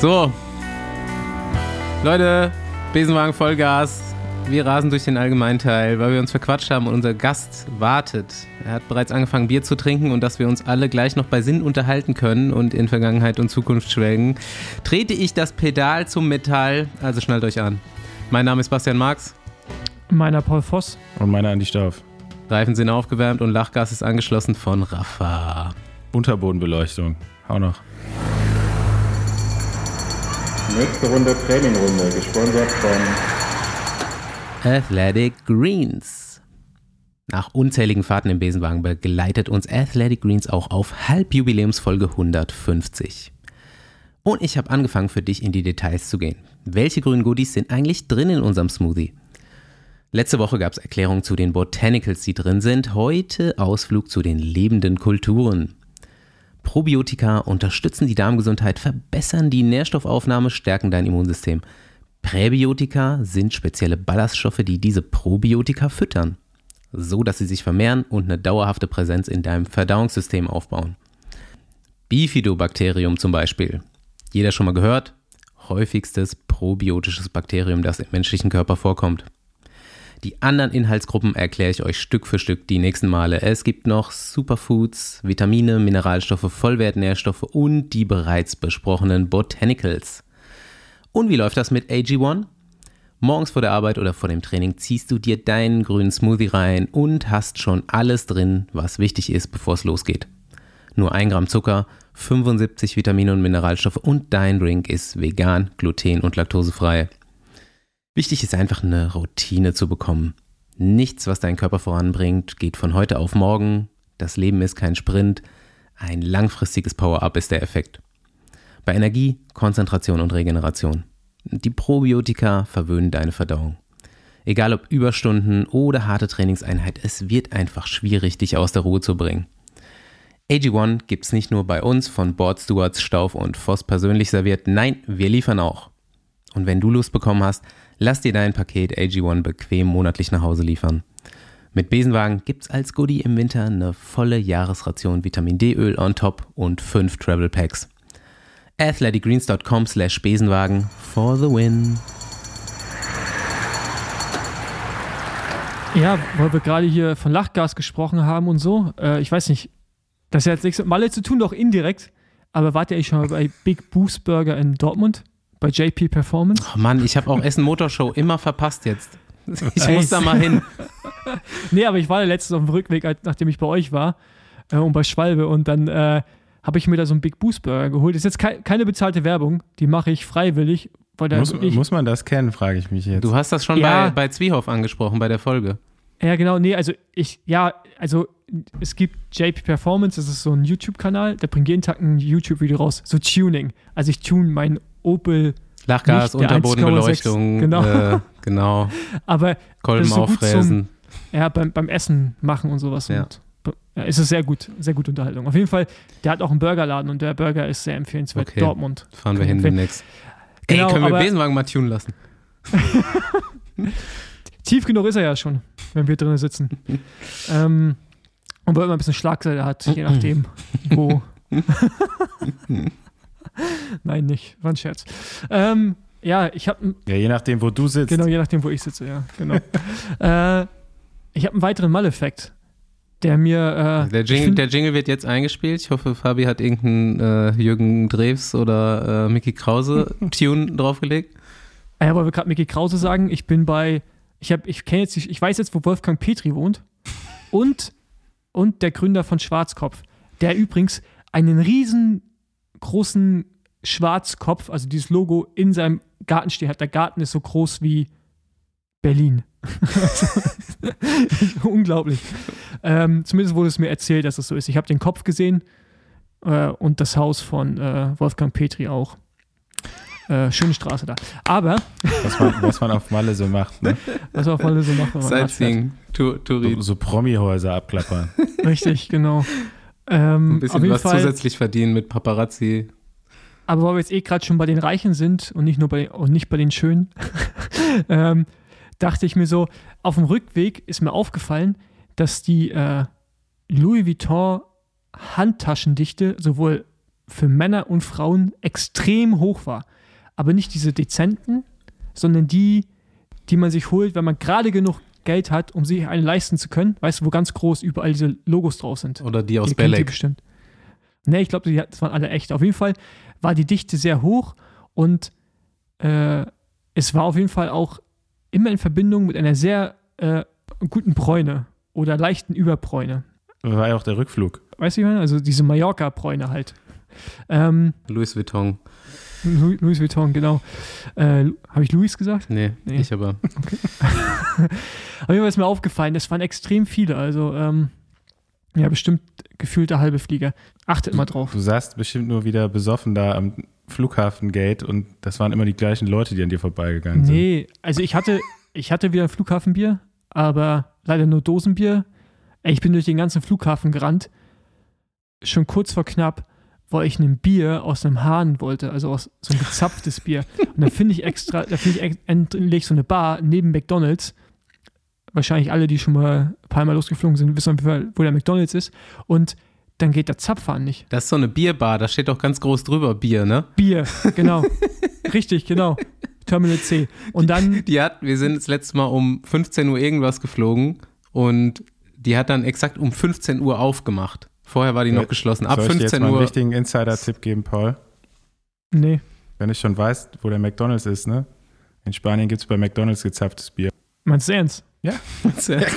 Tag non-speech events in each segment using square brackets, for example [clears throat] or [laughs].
So. Leute, Besenwagen Vollgas. Wir rasen durch den Allgemeinteil, weil wir uns verquatscht haben und unser Gast wartet. Er hat bereits angefangen, Bier zu trinken und dass wir uns alle gleich noch bei Sinn unterhalten können und in Vergangenheit und Zukunft schwelgen, trete ich das Pedal zum Metall. Also schnallt euch an. Mein Name ist Bastian Marx. Meiner Paul Voss. Und meiner Andi Stauf. Reifen sind aufgewärmt und Lachgas ist angeschlossen von Rafa. Unterbodenbeleuchtung. Hau noch. Nächste Runde Trainingrunde, gesponsert von Athletic Greens. Nach unzähligen Fahrten im Besenwagen begleitet uns Athletic Greens auch auf Halbjubiläumsfolge 150. Und ich habe angefangen für dich in die Details zu gehen. Welche grünen Goodies sind eigentlich drin in unserem Smoothie? Letzte Woche gab es Erklärungen zu den Botanicals, die drin sind. Heute Ausflug zu den lebenden Kulturen. Probiotika unterstützen die Darmgesundheit, verbessern die Nährstoffaufnahme, stärken dein Immunsystem. Präbiotika sind spezielle Ballaststoffe, die diese Probiotika füttern, so dass sie sich vermehren und eine dauerhafte Präsenz in deinem Verdauungssystem aufbauen. Bifidobakterium zum Beispiel. Jeder schon mal gehört? Häufigstes probiotisches Bakterium, das im menschlichen Körper vorkommt. Die anderen Inhaltsgruppen erkläre ich euch Stück für Stück die nächsten Male. Es gibt noch Superfoods, Vitamine, Mineralstoffe, Vollwertnährstoffe und die bereits besprochenen Botanicals. Und wie läuft das mit AG1? Morgens vor der Arbeit oder vor dem Training ziehst du dir deinen grünen Smoothie rein und hast schon alles drin, was wichtig ist, bevor es losgeht. Nur 1 Gramm Zucker, 75 Vitamine und Mineralstoffe und dein Drink ist vegan, gluten- und laktosefrei. Wichtig ist einfach eine Routine zu bekommen. Nichts, was deinen Körper voranbringt, geht von heute auf morgen. Das Leben ist kein Sprint. Ein langfristiges Power-up ist der Effekt bei Energie, Konzentration und Regeneration. Die Probiotika verwöhnen deine Verdauung. Egal ob Überstunden oder harte Trainingseinheit, es wird einfach schwierig, dich aus der Ruhe zu bringen. AG1 gibt's nicht nur bei uns von Board Stewards, Stauf und Voss persönlich serviert, nein, wir liefern auch. Und wenn du Lust bekommen hast, lass dir dein Paket AG1 bequem monatlich nach Hause liefern. Mit Besenwagen gibt's als Goodie im Winter eine volle Jahresration Vitamin D-Öl on top und 5 Travel Packs athleticgreens.com slash Besenwagen for the win. Ja, weil wir gerade hier von Lachgas gesprochen haben und so. Äh, ich weiß nicht, das hat jetzt nichts mit Malle zu tun, doch indirekt. Aber wart ihr eigentlich schon mal bei Big Boost Burger in Dortmund? Bei JP Performance? Oh Mann, ich habe auch Essen Motorshow immer verpasst jetzt. Ich muss da mal hin. [laughs] nee, aber ich war ja letztens auf dem Rückweg, nachdem ich bei euch war äh, und bei Schwalbe und dann äh, habe ich mir da so einen Big Boost Burger geholt. Das ist jetzt ke keine bezahlte Werbung, die mache ich freiwillig. Muss, muss, man das kennen, frage ich mich jetzt. Du hast das schon ja. bei, bei Zwiehoff angesprochen, bei der Folge. Ja, genau, nee, also ich, ja, also es gibt JP Performance, das ist so ein YouTube-Kanal, der bringt jeden Tag ein YouTube-Video raus, so Tuning. Also ich tune meinen Opel Lachgas, Unterbodenbeleuchtung, genau. Äh, genau. [laughs] Aber Kolben so auffräsen. Zum, ja, beim, beim Essen machen und sowas. Ja. Und ja, ist es sehr gut, sehr gute Unterhaltung. Auf jeden Fall, der hat auch einen Burgerladen und der Burger ist sehr empfehlenswert. Okay. Dortmund. Fahren wir hin demnächst. Genau, Ey, können wir Besenwagen mal tunen lassen? [laughs] Tief genug ist er ja schon, wenn wir drinnen sitzen. [laughs] ähm, und weil man ein bisschen Schlagseite hat, je nachdem, wo. [laughs] Nein, nicht. War ein Scherz. Ähm, ja, ich habe. Ja, je nachdem, wo du sitzt. Genau, je nachdem, wo ich sitze, ja, genau. [laughs] äh, ich habe einen weiteren Mal-Effekt der mir. Äh, der, Jingle, find, der, Jingle, wird jetzt eingespielt. Ich hoffe, Fabi hat irgendeinen äh, Jürgen Drews oder äh, Mickey Krause [laughs] Tune draufgelegt. Ja, weil wir gerade Mickey Krause sagen, ich bin bei. Ich, hab, ich kenne jetzt, ich weiß jetzt, wo Wolfgang Petri wohnt. Und, und der Gründer von Schwarzkopf, der übrigens einen riesengroßen Schwarzkopf, also dieses Logo, in seinem Garten steht hat. Der Garten ist so groß wie Berlin. [laughs] Unglaublich. Ähm, zumindest wurde es mir erzählt, dass es so ist. Ich habe den Kopf gesehen äh, und das Haus von äh, Wolfgang Petri auch. Äh, schöne Straße da. Aber. Was man, was man auf Malle so macht, ne? Was man auf Malle so macht, wenn man Sightseeing, so, so Promi-Häuser abklappern. Richtig, genau. Ähm, Ein bisschen was Fall, zusätzlich verdienen mit Paparazzi. Aber weil wir jetzt eh gerade schon bei den Reichen sind und nicht nur bei, und nicht bei den Schönen, [laughs] ähm, dachte ich mir so, auf dem Rückweg ist mir aufgefallen, dass die äh, Louis Vuitton Handtaschendichte sowohl für Männer und Frauen extrem hoch war. Aber nicht diese dezenten, sondern die, die man sich holt, wenn man gerade genug Geld hat, um sich einen leisten zu können. Weißt du, wo ganz groß überall diese Logos drauf sind. Oder die aus Belek. bestimmt. Ne, ich glaube, das waren alle echt. Auf jeden Fall war die Dichte sehr hoch und äh, es war auf jeden Fall auch immer in Verbindung mit einer sehr äh, guten Bräune oder leichten Überbräune. War ja auch der Rückflug. Weißt du, ich meine? also diese Mallorca-Bräune halt. Ähm, Louis Vuitton. Louis, Vuitton, genau. Äh, Habe ich Louis gesagt? Nee, Nee. ich aber. [laughs] Auf jeden Fall ist mir aufgefallen, es waren extrem viele. Also, ähm, ja, bestimmt gefühlt der halbe Flieger. Achtet mal drauf. Du saßt bestimmt nur wieder besoffen da am Flughafengate und das waren immer die gleichen Leute, die an dir vorbeigegangen sind. Nee, also ich hatte, ich hatte wieder ein Flughafenbier, aber leider nur Dosenbier. Ey, Ich bin durch den ganzen Flughafen gerannt. Schon kurz vor knapp, weil ich ein Bier aus einem Hahn wollte, also aus so ein gezapftes Bier. Und dann finde ich extra, da finde ich endlich so eine Bar neben McDonalds. Wahrscheinlich alle, die schon mal ein paar Mal losgeflogen sind, wissen, wo der McDonalds ist. Und dann geht der Zapfer an nicht. Das ist so eine Bierbar, da steht doch ganz groß drüber Bier, ne? Bier, genau. Richtig, genau. Terminal C. Und dann Die hat, wir sind das letzte Mal um 15 Uhr irgendwas geflogen und die hat dann exakt um 15 Uhr aufgemacht. Vorher war die noch Ja, geschlossen. Ab Soll ich dir jetzt 15 mal einen Uhr. richtigen Insider-Tipp geben, Paul? Nee. Wenn du schon weißt, wo der McDonalds ist, ne? In Spanien gibt es bei McDonalds gezapftes Bier. Meinst du ernst? Ja,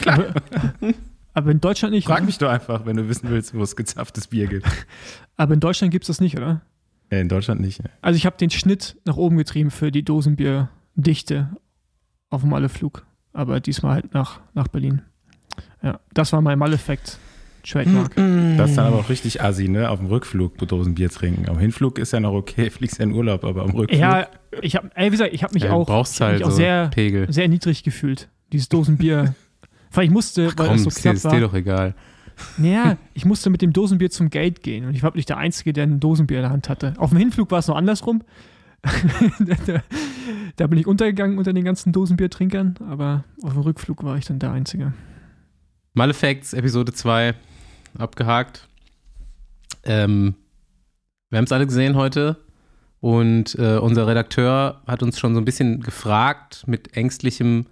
klar. [laughs] Aber in Deutschland nicht. Frag oder? mich doch einfach, wenn du wissen willst, wo es gezapftes Bier gibt. [laughs] Aber in Deutschland gibt es das nicht, oder? Ja, in Deutschland nicht. Ne? Also ich habe den Schnitt nach oben getrieben für die Dosenbierdichte auf dem Malleflug. Aber diesmal halt nach, nach Berlin. Ja, das war mein Malleffekt. Trademark. Das ist dann aber auch richtig assi, ne? Auf dem Rückflug Dosenbier trinken. Am Hinflug ist ja noch okay, [laughs] fliegst ja in Urlaub, aber am Rückflug. Ja, ich habe, ey, wie gesagt, ich habe mich Ja, auch, ich hab halt mich auch so sehr, Pegel. sehr niedrig gefühlt. Dieses Dosenbier. [laughs] Weil ich musste, weil Komm, es so ist dir, knapp ist dir war. doch egal. Naja, [laughs] ich musste mit dem Dosenbier zum Gate gehen und ich war nicht der Einzige, der ein Dosenbier in der Hand hatte. Auf dem Hinflug war es noch andersrum. da, da bin ich untergegangen unter den ganzen Dosenbiertrinkern, aber auf dem Rückflug war ich dann der Einzige. Malefacts, Episode 2, abgehakt. Ähm, wir haben es alle gesehen heute und äh, unser Redakteur hat uns schon so ein bisschen gefragt mit ängstlichem,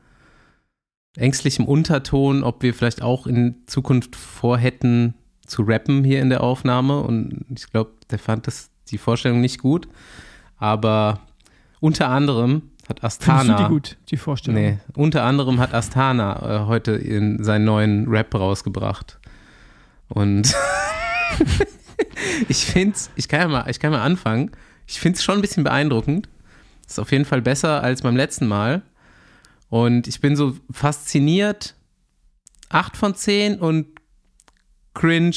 ängstlichem Unterton, ob wir vielleicht auch in Zukunft vorhätten zu rappen hier in der Aufnahme und ich glaube, der fand das die Vorstellung nicht gut, aber unter anderem hat Astana Findest du die gut, die Vorstellung? Nee, unter anderem hat Astana äh, heute in seinen neuen Rap rausgebracht. Und [laughs] ich finde ich kann ja mal, ich kann mal anfangen. Ich finde es schon ein bisschen beeindruckend. Ist auf jeden Fall besser als beim letzten Mal. Und ich bin so fasziniert. 8 von 10 und cringe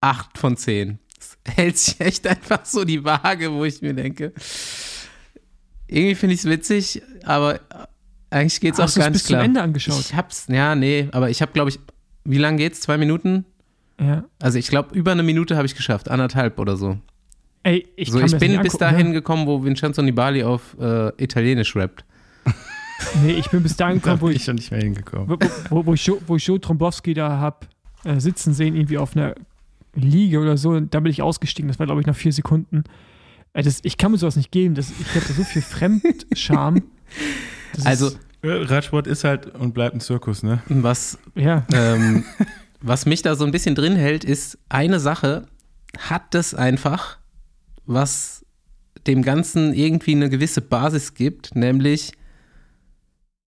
8 von 10. Es hält sich [laughs] echt einfach so die Waage, wo ich mir denke, irgendwie finde ich es witzig, aber eigentlich geht es auch Hast du es ganz bis klar. zum Ende angeschaut? Ich hab's, ja, nee, aber ich habe, glaube ich, wie lange geht's? Zwei Minuten? Ja. Also ich glaube, über eine Minute habe ich geschafft, anderthalb oder so. Ey, ich, so, kann ich bin nicht bis angucken, dahin ne? gekommen, wo Vincenzo Nibali auf äh, Italienisch rappt. [laughs] Nee, ich bin bis dahin Da gekommen, wo ich ich, schon nicht mehr hingekommen. wo, wo, wo ich, Joe, wo ich Joe Trombowski da hab äh, sitzen sehen, irgendwie auf einer Liege oder so. Und da bin ich ausgestiegen. Das war, glaube ich, nach vier Sekunden. Äh, das, ich kann mir sowas nicht geben. Das, ich habe da so viel Fremdscham. [laughs] Das Also, ist, Radsport ist halt und bleibt ein Zirkus, ne? was, ja. ähm, [laughs] was mich da so ein bisschen drin hält, ist eine Sache, hat das einfach, was dem Ganzen irgendwie eine gewisse Basis gibt, nämlich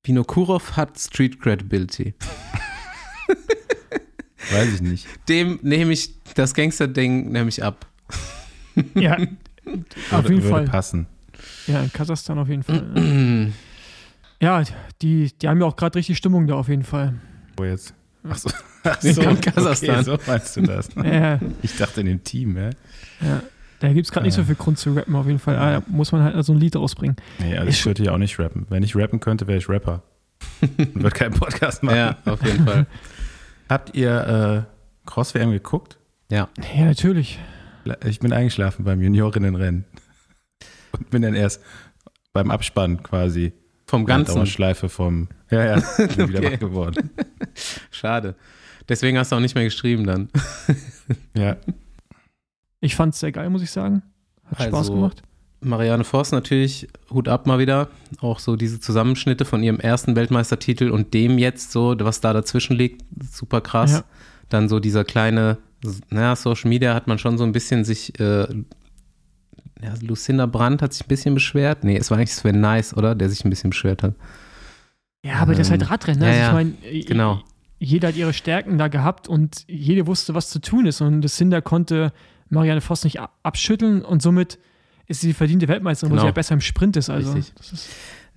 Vinokurov hat Street Credibility. [laughs] Weiß ich nicht. Dem nehme ich das Gangster-Ding nämlich ab. Ja, [laughs] auf Würde, jeden würde Fall. passen. Ja, in Kasachstan auf jeden Fall. [clears throat] ja, die, die haben ja auch gerade richtig Stimmung da auf jeden Fall. Wo jetzt? Achso. Nee, [laughs] [laughs] in Kasachstan. Okay, so meinst du das. Ja, Ich dachte in dem Team, ja? ja. Da gibt es gerade nicht so viel Grund zu rappen, auf jeden Fall. Ah, da muss man halt so ein Lied rausbringen. Nee, also ich würde hier auch nicht rappen. Wenn ich rappen könnte, wäre ich Rapper. [laughs] Und würde keinen Podcast machen. Ja, auf jeden Fall. Habt ihr äh, Cross-WM geguckt? Ja. Ja, natürlich. Ich bin eingeschlafen beim Juniorinnenrennen. Und bin dann erst beim Abspann quasi. Vom Ganzen. Dauerschleife vom. Ja, ja. [laughs] Bin [laughs] wieder Okay. wach geworden. [laughs] Schade. Deswegen hast du auch nicht mehr geschrieben dann. Ja. Ich fand es sehr geil, muss ich sagen. Hat Spaß Also, gemacht. Marianne Voss natürlich, Hut ab mal wieder. Auch so diese Zusammenschnitte von ihrem ersten Weltmeistertitel und dem jetzt so, was da dazwischen liegt, super krass. Ja. Dann so dieser kleine, naja, Social Media hat man schon so ein bisschen sich, äh, ja, Lucinda Brandt hat sich ein bisschen beschwert. Nee, es war eigentlich Sven Nice, oder? Der sich ein bisschen beschwert hat. Ja, aber das ist ähm, halt Radrennen. Ne? also ja, ich meine, genau. jeder hat ihre Stärken da gehabt und jede wusste, was zu tun ist. Und Lucinda konnte Marianne Voss nicht ab- abschütteln und somit ist sie die verdiente Weltmeisterin, wo Genau. sie ja besser im Sprint ist. Also, Richtig. ist,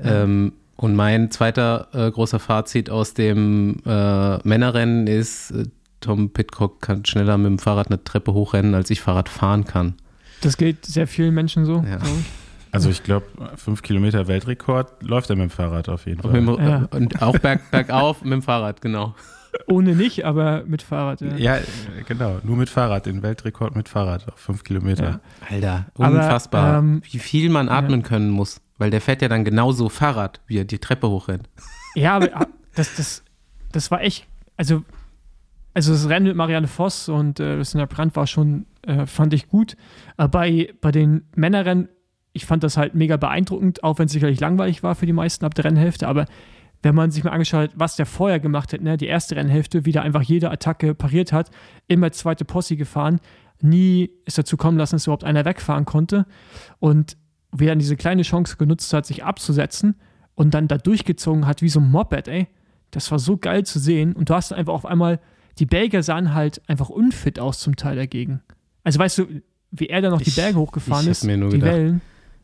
Ja. Ähm, und mein zweiter äh, großer Fazit aus dem äh, Männerrennen ist, äh, Tom Pitcock kann schneller mit dem Fahrrad eine Treppe hochrennen, als ich Fahrrad fahren kann. Das geht sehr vielen Menschen so, Ja. Also ich glaube, fünf Kilometer Weltrekord läuft er mit dem Fahrrad auf jeden Fall. dem- Ja. und auch berg, bergauf mit dem Fahrrad, genau. Ohne nicht, aber mit Fahrrad. Ja. Ja, genau. Nur mit Fahrrad, den Weltrekord mit Fahrrad auf fünf Kilometer. Ja. Alter, Aber, unfassbar. ähm, wie viel man atmen können muss, weil der fährt ja dann genauso Fahrrad, wie er die Treppe hochrennt. Ja, aber ah, das, das, das war echt, also, also das Rennen mit Marianne Voss und äh, Lucinda Brandt war schon, äh, fand ich gut. Aber bei, bei den Männerrennen, ich fand das halt mega beeindruckend, auch wenn es sicherlich langweilig war für die meisten ab der Rennhälfte, aber wenn man sich mal angeschaut hat, was der vorher gemacht hat, ne, die erste Rennhälfte, wie der einfach jede Attacke pariert hat, immer zweite Posse gefahren, nie ist dazu kommen lassen, dass überhaupt einer wegfahren konnte und wie er dann diese kleine Chance genutzt hat, sich abzusetzen und dann da durchgezogen hat wie so ein Moped, ey. Das war so geil zu sehen. Und du hast einfach auf einmal, die Belgier sahen halt einfach unfit aus zum Teil dagegen. Also weißt du, wie er da noch die Ich- Berge hochgefahren ist, mir nur die gedacht, Wellen.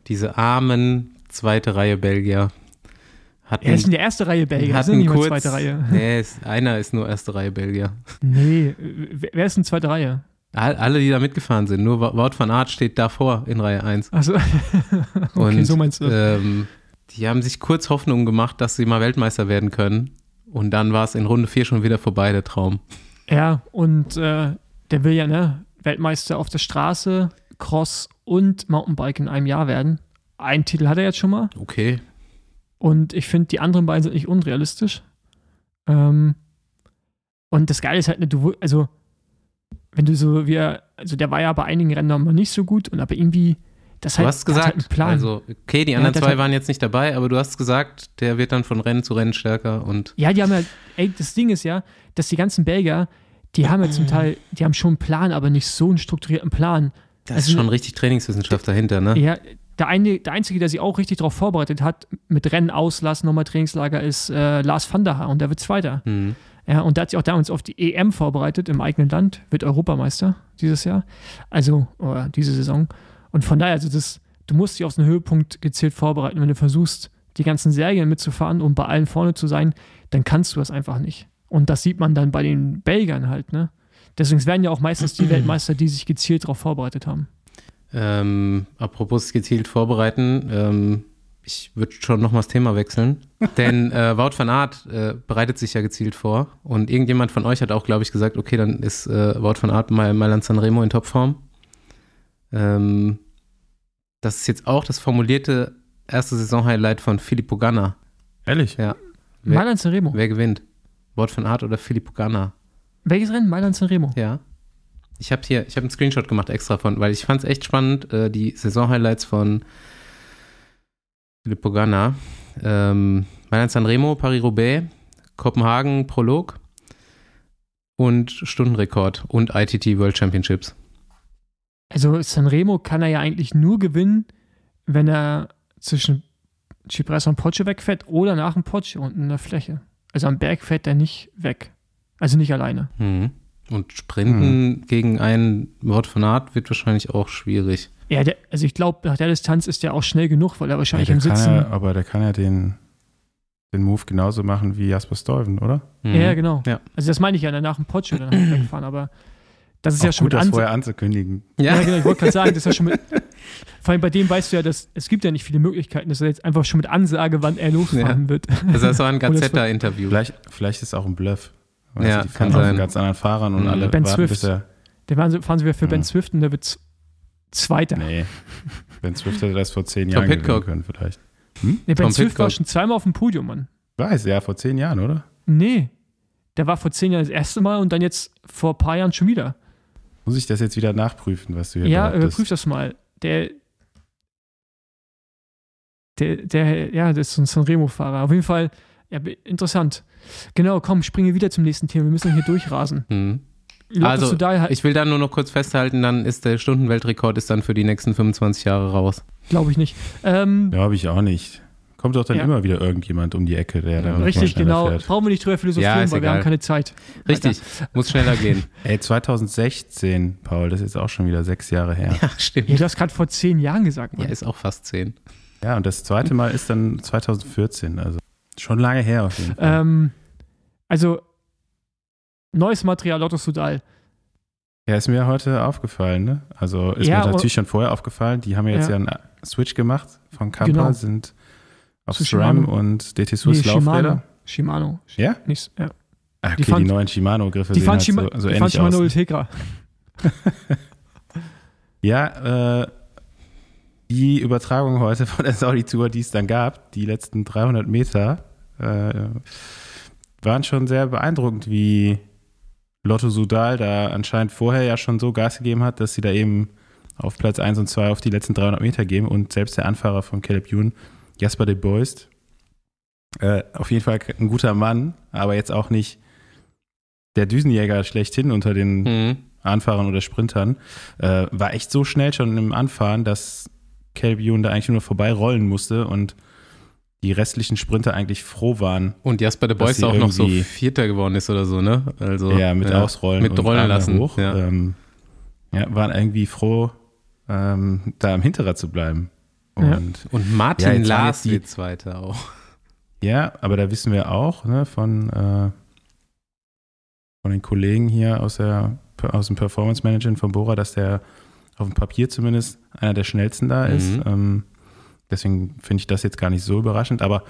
Diese armen zweite Reihe Belgier hatten, Er ist in der ersten Reihe Belgier, hatten nicht mal kurz, zweite Reihe. [laughs] Nee, ist, einer ist nur erste Reihe Belgier. Nee, wer ist in zweite Reihe? All- Alle, die da mitgefahren sind, nur Wout van Aert steht davor in Reihe 1. Also, [laughs] okay, Und so meinst du. das. ähm, die haben sich kurz Hoffnung gemacht, dass sie mal Weltmeister werden können. Und dann war es in Runde 4 schon wieder vorbei, der Traum. Ja, und äh, der will ja, ne, Weltmeister auf der Straße, Cross und Mountainbike in einem Jahr werden. Einen Titel hat er jetzt schon mal. Okay. Und ich finde, die anderen beiden sind nicht unrealistisch. Ähm, und das Geile ist halt, ne, du, also, wenn du so, wie er, also der war ja bei einigen Rennen noch mal nicht so gut und aber irgendwie, das Du halt, hast hat gesagt, halt einen Plan. also, okay, die Ja, anderen das zwei waren jetzt nicht dabei, aber du hast gesagt, der wird dann von Rennen zu Rennen stärker und ja, die haben ja, ey, das Ding ist ja, dass die ganzen Belgier, die haben ja zum Teil, die haben schon einen Plan, aber nicht so einen strukturierten Plan. da Also- ist schon richtig Trainingswissenschaft dahinter, ne? Ja, der, eine, der Einzige, der sich auch richtig darauf vorbereitet hat, mit Rennen auslassen, nochmal Trainingslager, ist äh, Lars van der Haar und der wird Zweiter. Hm. Ja, und der hat sich auch damals auf die EM vorbereitet im eigenen Land, wird Europameister dieses Jahr, also oder diese Saison. Und von daher, also das, du musst dich auf so einen Höhepunkt gezielt vorbereiten. Wenn du versuchst, die ganzen Serien mitzufahren und bei allen vorne zu sein, dann kannst du das einfach nicht. Und das sieht man dann bei den Belgiern halt, ne? Deswegen werden ja auch meistens die [clears throat] Weltmeister, die sich gezielt darauf vorbereitet haben. Ähm, apropos gezielt vorbereiten, ähm, ich würde schon nochmal das Thema wechseln. [laughs] Denn äh, Wout van Aert äh, bereitet sich ja gezielt vor. Und irgendjemand von euch hat auch, glaube ich, gesagt, okay, dann ist äh, Wout van Aert mal Mailand Sanremo in Topform. Ähm, das ist jetzt auch das formulierte erste Saisonhighlight von Filippo Ganna. Ehrlich? Ja. Wer, Mailand Sanremo. wer gewinnt? Wout van Aert oder Filippo Ganna? Welches Rennen? Mailand Sanremo. Ja. Ich habe hier, ich habe einen Screenshot gemacht extra von, weil ich fand es echt spannend, äh, die Saisonhighlights von Filippo Ganna. Ähm, Mailand Sanremo, Paris-Roubaix, Kopenhagen, Prolog und Stundenrekord und ITT World Championships. Also Sanremo kann er ja eigentlich nur gewinnen, wenn er zwischen Cipressa und Porsche wegfährt oder nach dem Porsche unten in der Fläche. Also am Berg fährt er nicht weg. Also nicht alleine. Mhm. Und Sprinten gegen einen Wort von Art wird wahrscheinlich auch schwierig. Ja, der, also ich glaube, nach der Distanz ist er auch schnell genug, weil er wahrscheinlich der im Sitzen. ja, aber der kann ja den, den Move genauso machen wie Jasper Stuyven, oder? Mhm. Ja, genau. Ja. Also das meine ich ja, nach dem Porsche dann halt wegfahren, aber das ist ja Auch schon gut, mit das vorher anzukündigen. Ja, Ja, [laughs] genau, ich wollte gerade sagen, das ist ja schon mit. Vor allem bei dem weißt du ja, dass es gibt ja nicht viele Möglichkeiten, dass er jetzt einfach schon mit Ansage, wann er losfahren wird. also das war ein [laughs] Gazetta-Interview. Vielleicht, vielleicht ist es auch ein Bluff. Ja, die kann sein. ganz anderen Fahrern und Mhm. alle Ben warten, Swift. er. Der fahren sie, fahren sie wieder für Ja. Ben Swift und der wird Zweiter. Nee, Nee. Ben Swift hätte das vor zehn Tom Jahren gewinnen können, vielleicht. Ben Tom Swift war Pidcock. schon zweimal auf dem Podium, Mann. Weiß, ja, vor zehn Jahren, oder? Nee. Der war vor zehn Jahren das erste Mal und dann jetzt vor ein paar Jahren schon wieder. Muss ich das jetzt wieder nachprüfen, was du hier Ja, überprüf das mal. Der, der, der, ja, das ist so ein Sanremo-Fahrer. Auf jeden Fall, ja, interessant. Genau, komm, springe wieder zum nächsten Thema. Wir müssen hier durchrasen. Hm. Also, Ich will dann nur noch kurz festhalten, dann ist der Stundenweltrekord ist dann für die nächsten 25 Jahre raus. Glaube ich nicht. Ähm, Glaube ich auch nicht. Kommt doch dann Ja. immer wieder irgendjemand um die Ecke, der dann richtig, genau. Fährt. Brauchen wir nicht drüber philosophieren, Ja, weil wir egal. haben keine Zeit. Richtig, muss schneller gehen. [laughs] Ey, 2016, Paul, das ist jetzt auch schon wieder sechs Jahre her. Ja, stimmt. Ja, du hast gerade vor zehn Jahren gesagt, Ja, Mann. ist auch fast 10. Ja, und das zweite Mal ist dann 2014, also schon lange her auf jeden Fall. Ähm, also, neues Material, Lotus Sudal. Ja, ist mir heute aufgefallen, ne? Also ist Ja, mir natürlich schon vorher aufgefallen. Die haben ja jetzt Ja. ja, einen Switch gemacht von Kappa, Genau. sind auf Zu SRAM Shimano. und DT Swiss Nee, Laufräder. Shimano. Ja? Nicht, ja. Ah, Die okay, fahren- die neuen Shimano-Griffe Die sehen halt Shima so, so die ähnlich Shimano aus. Ultegra. [laughs] Ja, äh, die Übertragung heute von der Saudi-Tour, die es dann gab, die letzten 300 Meter, äh, waren schon sehr beeindruckend, wie Lotto Sudal da anscheinend vorher ja schon so Gas gegeben hat, dass sie da eben auf Platz 1 und 2 auf die letzten 300 Meter gehen und selbst der Anfahrer von Caleb Ewan, Jasper de Boist, äh, auf jeden Fall ein guter Mann, aber jetzt auch nicht der Düsenjäger schlechthin unter den Mhm. Anfahrern oder Sprintern, äh, war echt so schnell schon im Anfahren, dass Caleb Ewan da eigentlich nur vorbei rollen musste und die restlichen Sprinter eigentlich froh waren, Und Jasper de sie auch noch so Vierter geworden ist oder so, ne? Also, ja, mit Ausrollen mit und rollen lassen, hoch, ja. ähm, ja, waren irgendwie froh, ähm, da am Hinterrad zu bleiben. Ja. Und Und Martin Ja, Lars jetzt die- wird Zweiter auch. Ja, aber da wissen wir auch ne, von, äh, von den Kollegen hier aus, der, aus dem Performance Management von Bora, dass der auf dem Papier zumindest einer der schnellsten da Mhm. ist. Ähm, deswegen finde ich das jetzt gar nicht so überraschend. Aber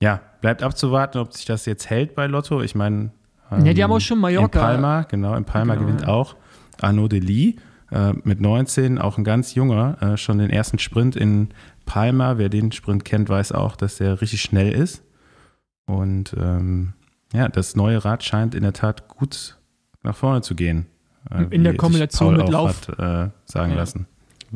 ja, bleibt abzuwarten, ob sich das jetzt hält bei Lotto. Ich meine, ähm, Ja, die haben auch schon Mallorca. In Palma, genau, in Palma Genau, gewinnt ja. auch Arnaud Delis äh, mit 19, auch ein ganz junger, äh, schon den ersten Sprint in Palma. Wer den Sprint kennt, weiß auch, dass der richtig schnell ist. Und ähm, ja, das neue Rad scheint in der Tat gut nach vorne zu gehen. äh, In der Kombination mit Lauf. Hat, äh, sagen Ja. lassen.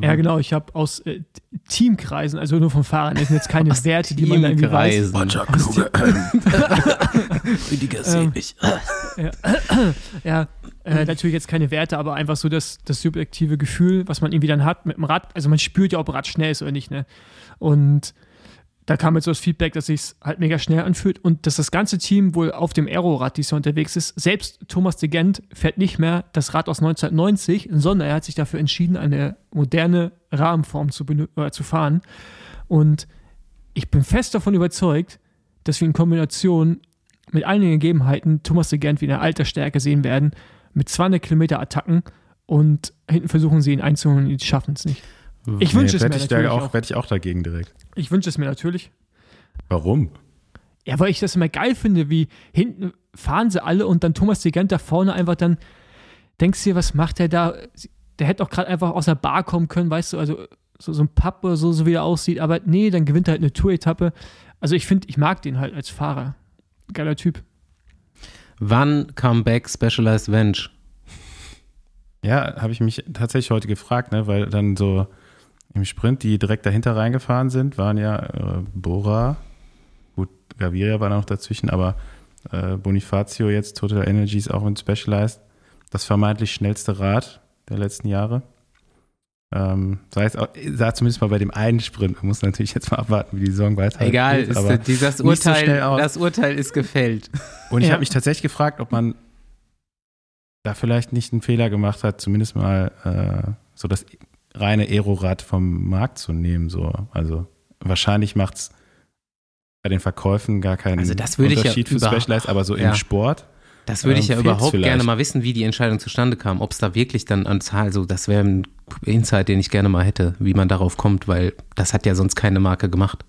Ja, genau. Ich habe aus äh, Teamkreisen, also nur vom Fahrern, das sind jetzt keine Aus Werte, die man irgendwie weiß. Teamkreisen. [laughs] Rüdiger Ähm, Seebig. Ja, äh, natürlich jetzt keine Werte, aber einfach so das, das subjektive Gefühl, was man irgendwie dann hat mit dem Rad. Also man spürt ja, ob Rad schnell ist oder nicht, ne? Und da kam jetzt so das Feedback, dass sich halt mega schnell anfühlt und dass das ganze Team wohl auf dem Aero-Rad dieses Jahr unterwegs ist. Selbst Thomas de Gent fährt nicht mehr das Rad aus 1990, sondern er hat sich dafür entschieden, eine moderne Rahmenform zu, äh, zu fahren. Und ich bin fest davon überzeugt, dass wir in Kombination mit einigen Gegebenheiten Thomas de Gent wieder alter Stärke sehen werden, mit 200 Kilometer Attacken und hinten versuchen sie ihn einzuholen und die schaffen es nicht. Ich wünsche es mir ich, natürlich auch, auch. wette ich auch dagegen direkt. Ich wünsche es mir natürlich. Warum? Ja, weil ich das immer geil finde, wie hinten fahren sie alle und dann Thomas de Gent da vorne einfach dann, denkst du dir, was macht der da? Der hätte auch gerade einfach aus der Bar kommen können, weißt du, also so, so ein Papp oder so, so wie er aussieht, aber nee, dann gewinnt er halt eine Tour-Etappe. Also ich finde, ich mag den halt als Fahrer. Geiler Typ. Wann come back Specialized Venge? Ja, habe ich mich tatsächlich heute gefragt, ne, weil dann so im Sprint, die direkt dahinter reingefahren sind, waren ja äh, Bora, gut, Gaviria war noch dazwischen, aber äh, Bonifacio jetzt, Total Energies auch mit Specialized, das vermeintlich schnellste Rad der letzten Jahre. Ähm, sah, jetzt auch, sah zumindest mal bei dem einen Sprint, man muss natürlich jetzt mal abwarten, wie die Saison weitergeht. Egal, ist, aber dieses nicht so Urteil, aus. das Urteil ist gefällt. [laughs] Und ich Ja. habe mich tatsächlich gefragt, ob man da vielleicht nicht einen Fehler gemacht hat, zumindest mal äh, so das reine Aerorad vom Markt zu nehmen. So. Also wahrscheinlich macht es bei den Verkäufen gar keinen Also das würde ich ja Unterschied für über- Specialized, aber so Ja. im Sport. Das würde ich Ähm, ja fehlt's überhaupt vielleicht. gerne mal wissen, wie die Entscheidung zustande kam. Ob es da wirklich dann an Zahl, also das wäre ein Insight, den ich gerne mal hätte, wie man darauf kommt, weil das hat ja sonst keine Marke gemacht.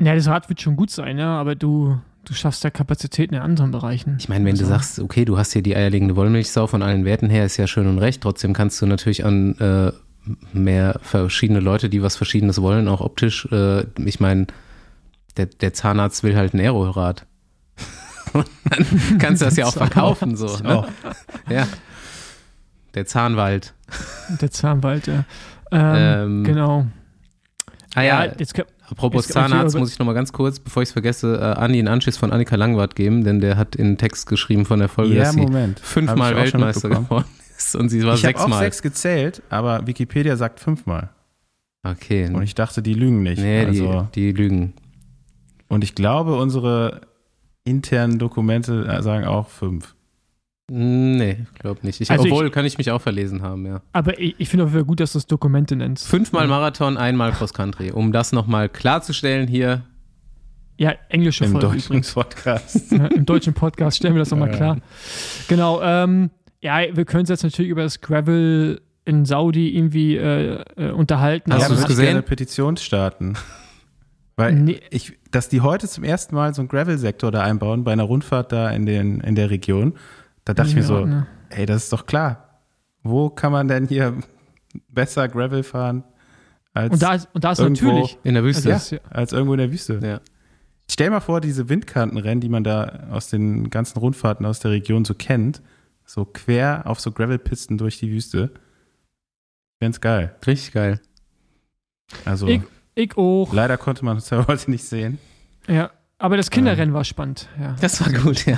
Ja, das Rad wird schon gut sein, ja, aber du, du schaffst ja Kapazitäten in anderen Bereichen. Ich meine, wenn du Also, sagst, okay, du hast hier die eierlegende Wollmilchsau von allen Werten her, ist ja schön und recht. Trotzdem kannst du natürlich an äh, mehr verschiedene Leute, die was Verschiedenes wollen, auch optisch. Äh, ich meine, der, der Zahnarzt will halt ein Aerorad. [laughs] Und dann kannst du das ja auch [laughs] verkaufen, so. Ne? Auch. Ja. der Zahnwald. Der Zahnwald, ja. Ähm, Ähm, genau. Ah ja, jetzt können, apropos Zahnarzt, hier- muss ich nochmal ganz kurz, bevor ich es vergesse, äh, Andi einen Anschiss von Annika Langwart geben, denn der hat in Text geschrieben von der Folge, Ja, dass sie Moment. fünfmal ich auch schon Weltmeister geworden ist und sie war Ich habe auch sechsmal. sechs gezählt, aber Wikipedia sagt fünfmal. Okay. Und ich dachte, die lügen nicht. nee, also, die, die lügen. und ich glaube, unsere internen Dokumente äh, sagen auch fünf. Nee, glaub nicht. Ich, Also ich- obwohl, kann ich mich auch verlesen haben, ja. aber ich, ich finde auch wieder gut, dass du es Dokumente nennst. Fünfmal Marathon, einmal Cross Country. Um das nochmal klarzustellen hier. Ja, englische Im Folge deutschen übrigens. Podcast. [laughs] Ja, Im deutschen Podcast stellen wir das nochmal Ja. klar. Genau, ähm, ja, wir können uns jetzt natürlich über das Gravel in Saudi irgendwie äh, äh, unterhalten. Hast ja, du es gesehen? gerne eine Petition starten. [laughs] Weil Nee. ich, dass die heute zum ersten Mal so einen Gravel-Sektor da einbauen, bei einer Rundfahrt da in, den, in der Region, da dachte ich mir so, ne? ey, das ist doch klar. Wo kann man denn hier [laughs] besser Gravel fahren als, Und da ist, und da ist irgendwo- natürlich. In der Wüste. Also, das- als irgendwo in der Wüste? ja. Stell mal vor, diese Windkantenrennen, die man da aus den ganzen Rundfahrten aus der Region so kennt, so quer auf so Gravelpisten durch die Wüste. Ganz geil. Richtig geil. Also Ich- ich auch. leider konnte man es ja [laughs] heute nicht sehen. Ja. Aber das Kinderrennen war spannend. Ja. Das war gut, ja.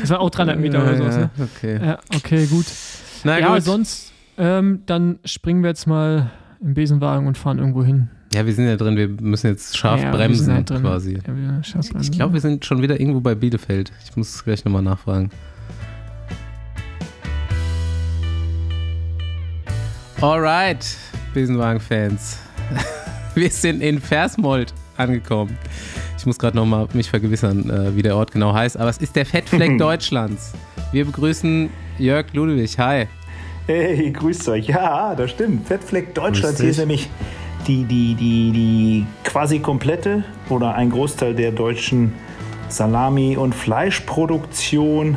Das war auch 300 Meter oder sowas. Ne? Ja, okay. Ja, okay, gut. Na ja, gut. sonst, ähm, dann springen wir jetzt mal im Besenwagen und fahren irgendwo hin. Ja, wir sind ja drin, wir müssen jetzt scharf Ja, wir sind bremsen halt quasi. Ja, wir schaffen Ich glaube, wir sind schon wieder irgendwo bei Bielefeld. Ich muss gleich nochmal nachfragen. Alright, Besenwagen-Fans. [laughs] Wir sind in Versmold angekommen. Ich muss gerade nochmal mich vergewissern, äh, wie der Ort genau heißt. Aber es ist der Fettfleck [laughs] Deutschlands. Wir begrüßen Jörg Ludwig. Hi. Hey, grüßt euch. Ja, das stimmt. Fettfleck Deutschland. Grüß Hier ist nämlich die, die, die, die quasi komplette oder ein Großteil der deutschen Salami- und Fleischproduktion.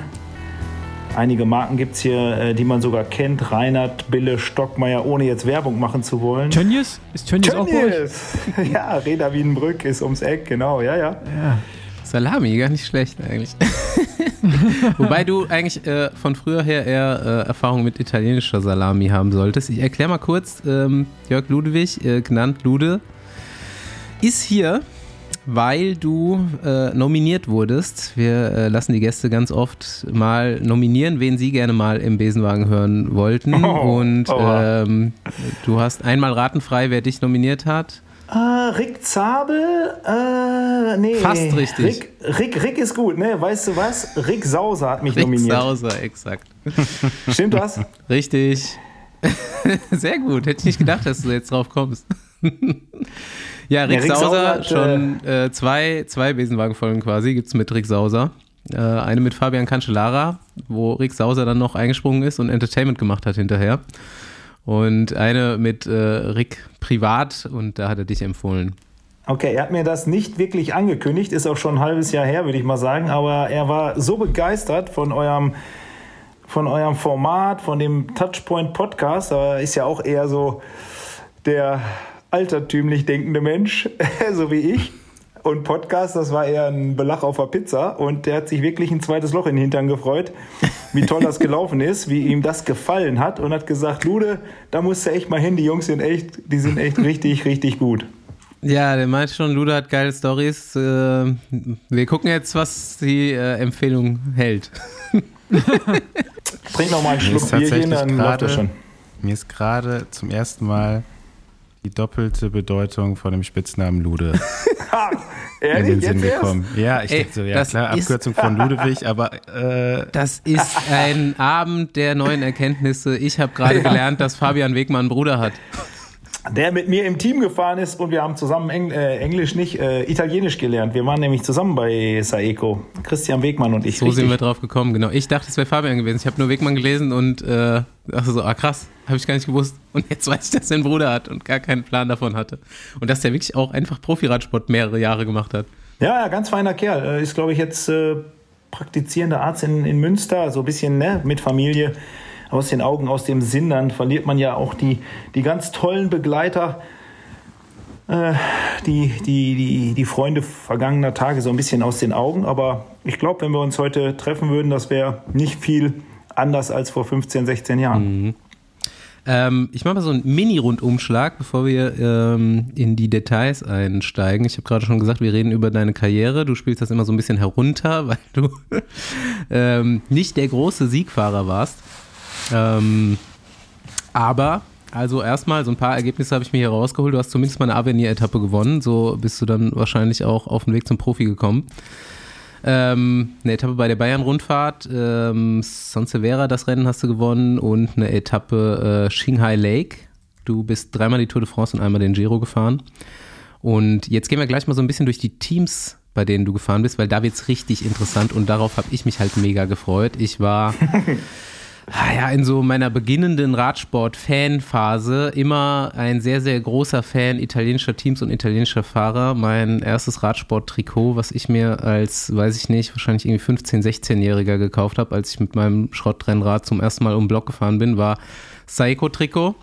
Einige Marken gibt es hier, äh, die man sogar kennt. Reinhard, Bille, Stockmeier, ohne jetzt Werbung machen zu wollen. Tönnies? Ist Tönnies auch bei euch? Tönnies! [laughs] Ja, Reda Wiedenbrück ist ums Eck, genau, ja, ja. Ja. Salami, gar nicht schlecht eigentlich. [laughs] Wobei du eigentlich äh, von früher her eher äh, Erfahrung mit italienischer Salami haben solltest. Ich erkläre mal kurz, ähm, Jörg Ludwig, äh, genannt Lude, ist hier, weil du äh, nominiert wurdest. Wir äh, lassen die Gäste ganz oft mal nominieren, wen sie gerne mal im Besenwagen hören wollten. Oh, Und ähm, du hast einmal ratenfrei, wer dich nominiert hat. Ah, Rick Zabel? Äh, nee. Fast richtig. Rick, Rick, Rick ist gut, ne? Weißt du was? Rick Sauser hat mich Rick nominiert. Sauser, exakt. Stimmt das? [laughs] Richtig. [laughs] Sehr gut. Hätte ich nicht gedacht, dass du jetzt drauf kommst. [laughs] ja, Rick, Rick Sauser, Sauser hat, schon äh, zwei, zwei Besenwagenfolgen quasi gibt es mit Rick Sauser. Äh, eine mit Fabian Cancellara, wo Rick Sauser dann noch eingesprungen ist und Entertainment gemacht hat hinterher. Und eine mit äh, Rick privat und da hat er dich empfohlen. Okay, er hat mir das nicht wirklich angekündigt, ist auch schon ein halbes Jahr her, würde ich mal sagen, aber er war so begeistert von eurem, von eurem Format, von dem Touchpoint Podcast, er ist ja auch eher so der altertümlich denkende Mensch, [laughs] so wie ich. Und Podcast, das war eher ein Belach auf der Pizza und der hat sich wirklich ein zweites Loch in den Hintern gefreut, wie toll das gelaufen ist, wie ihm das gefallen hat und hat gesagt, Lude, da musst du echt mal hin, die Jungs sind echt, die sind echt richtig, richtig gut. Ja, der meint schon, Luda hat geile Stories. Äh, wir gucken jetzt, was die äh, Empfehlung hält. Trink noch mal einen Schluck Bierchen, dann läuft gerade das schon. mir ist gerade zum ersten Mal die doppelte Bedeutung von dem Spitznamen Lude Ha, [laughs] in den Sinn jetzt erst? gekommen. Ja, ich Ey, dachte so, ja klar, ist- Abkürzung von Ludwig, aber äh, Das ist ein Abend der neuen Erkenntnisse. Ich habe gerade [laughs] gelernt, dass Fabian Wegmann einen Bruder hat. Der mit mir im Team gefahren ist und wir haben zusammen Eng äh, Englisch, nicht äh, Italienisch gelernt. Wir waren nämlich zusammen bei Saeco. Christian Wegmann und ich. So richtig. sind wir drauf gekommen, genau. Ich dachte, es wäre Fabian gewesen. Ich habe nur Wegmann gelesen und äh, dachte so, ah krass, habe ich gar nicht gewusst. Und jetzt weiß ich, dass er einen Bruder hat und gar keinen Plan davon hatte. Und dass der wirklich auch einfach Profiradsport mehrere Jahre gemacht hat. Ja, ja, ganz feiner Kerl. Ist, glaube ich, jetzt äh, praktizierender Arzt in, in Münster, so ein bisschen ne, mit Familie. Aus den Augen, aus dem Sinn, dann verliert man ja auch die, die ganz tollen Begleiter, äh, die, die, die, die Freunde vergangener Tage so ein bisschen aus den Augen. Aber ich glaube, wenn wir uns heute treffen würden, das wäre nicht viel anders als vor 15, 16 Jahren. Ähm, ich mache mal so einen Mini-Rundumschlag, bevor wir ähm, in die Details einsteigen. Ich habe gerade schon gesagt, wir reden über deine Karriere. Du spielst das immer so ein bisschen herunter, [laughs] weil du ähm, nicht der große Siegfahrer warst. Ähm, aber, also erstmal, so ein paar Ergebnisse habe ich mir hier rausgeholt. Du hast zumindest mal eine Avenir-Etappe gewonnen. So bist du dann wahrscheinlich auch auf den Weg zum Profi gekommen. Ähm, eine Etappe bei der Bayern-Rundfahrt, ähm, Sansevera, das Rennen hast du gewonnen und eine Etappe äh, Shanghai Lake. Du bist dreimal die Tour de France und einmal den Giro gefahren. Und jetzt gehen wir gleich mal so ein bisschen durch die Teams, bei denen du gefahren bist, weil da wird es richtig interessant und darauf habe ich mich halt mega gefreut. Ich war [laughs] ja, in so meiner beginnenden Radsport-Fan-Phase immer ein sehr, sehr großer Fan italienischer Teams und italienischer Fahrer. Mein erstes Radsport-Trikot, was ich mir als, weiß ich nicht, wahrscheinlich irgendwie 15-, 16-Jähriger gekauft habe, als ich mit meinem Schrottrennrad zum ersten Mal um den Block gefahren bin, war Saiko-Trikot.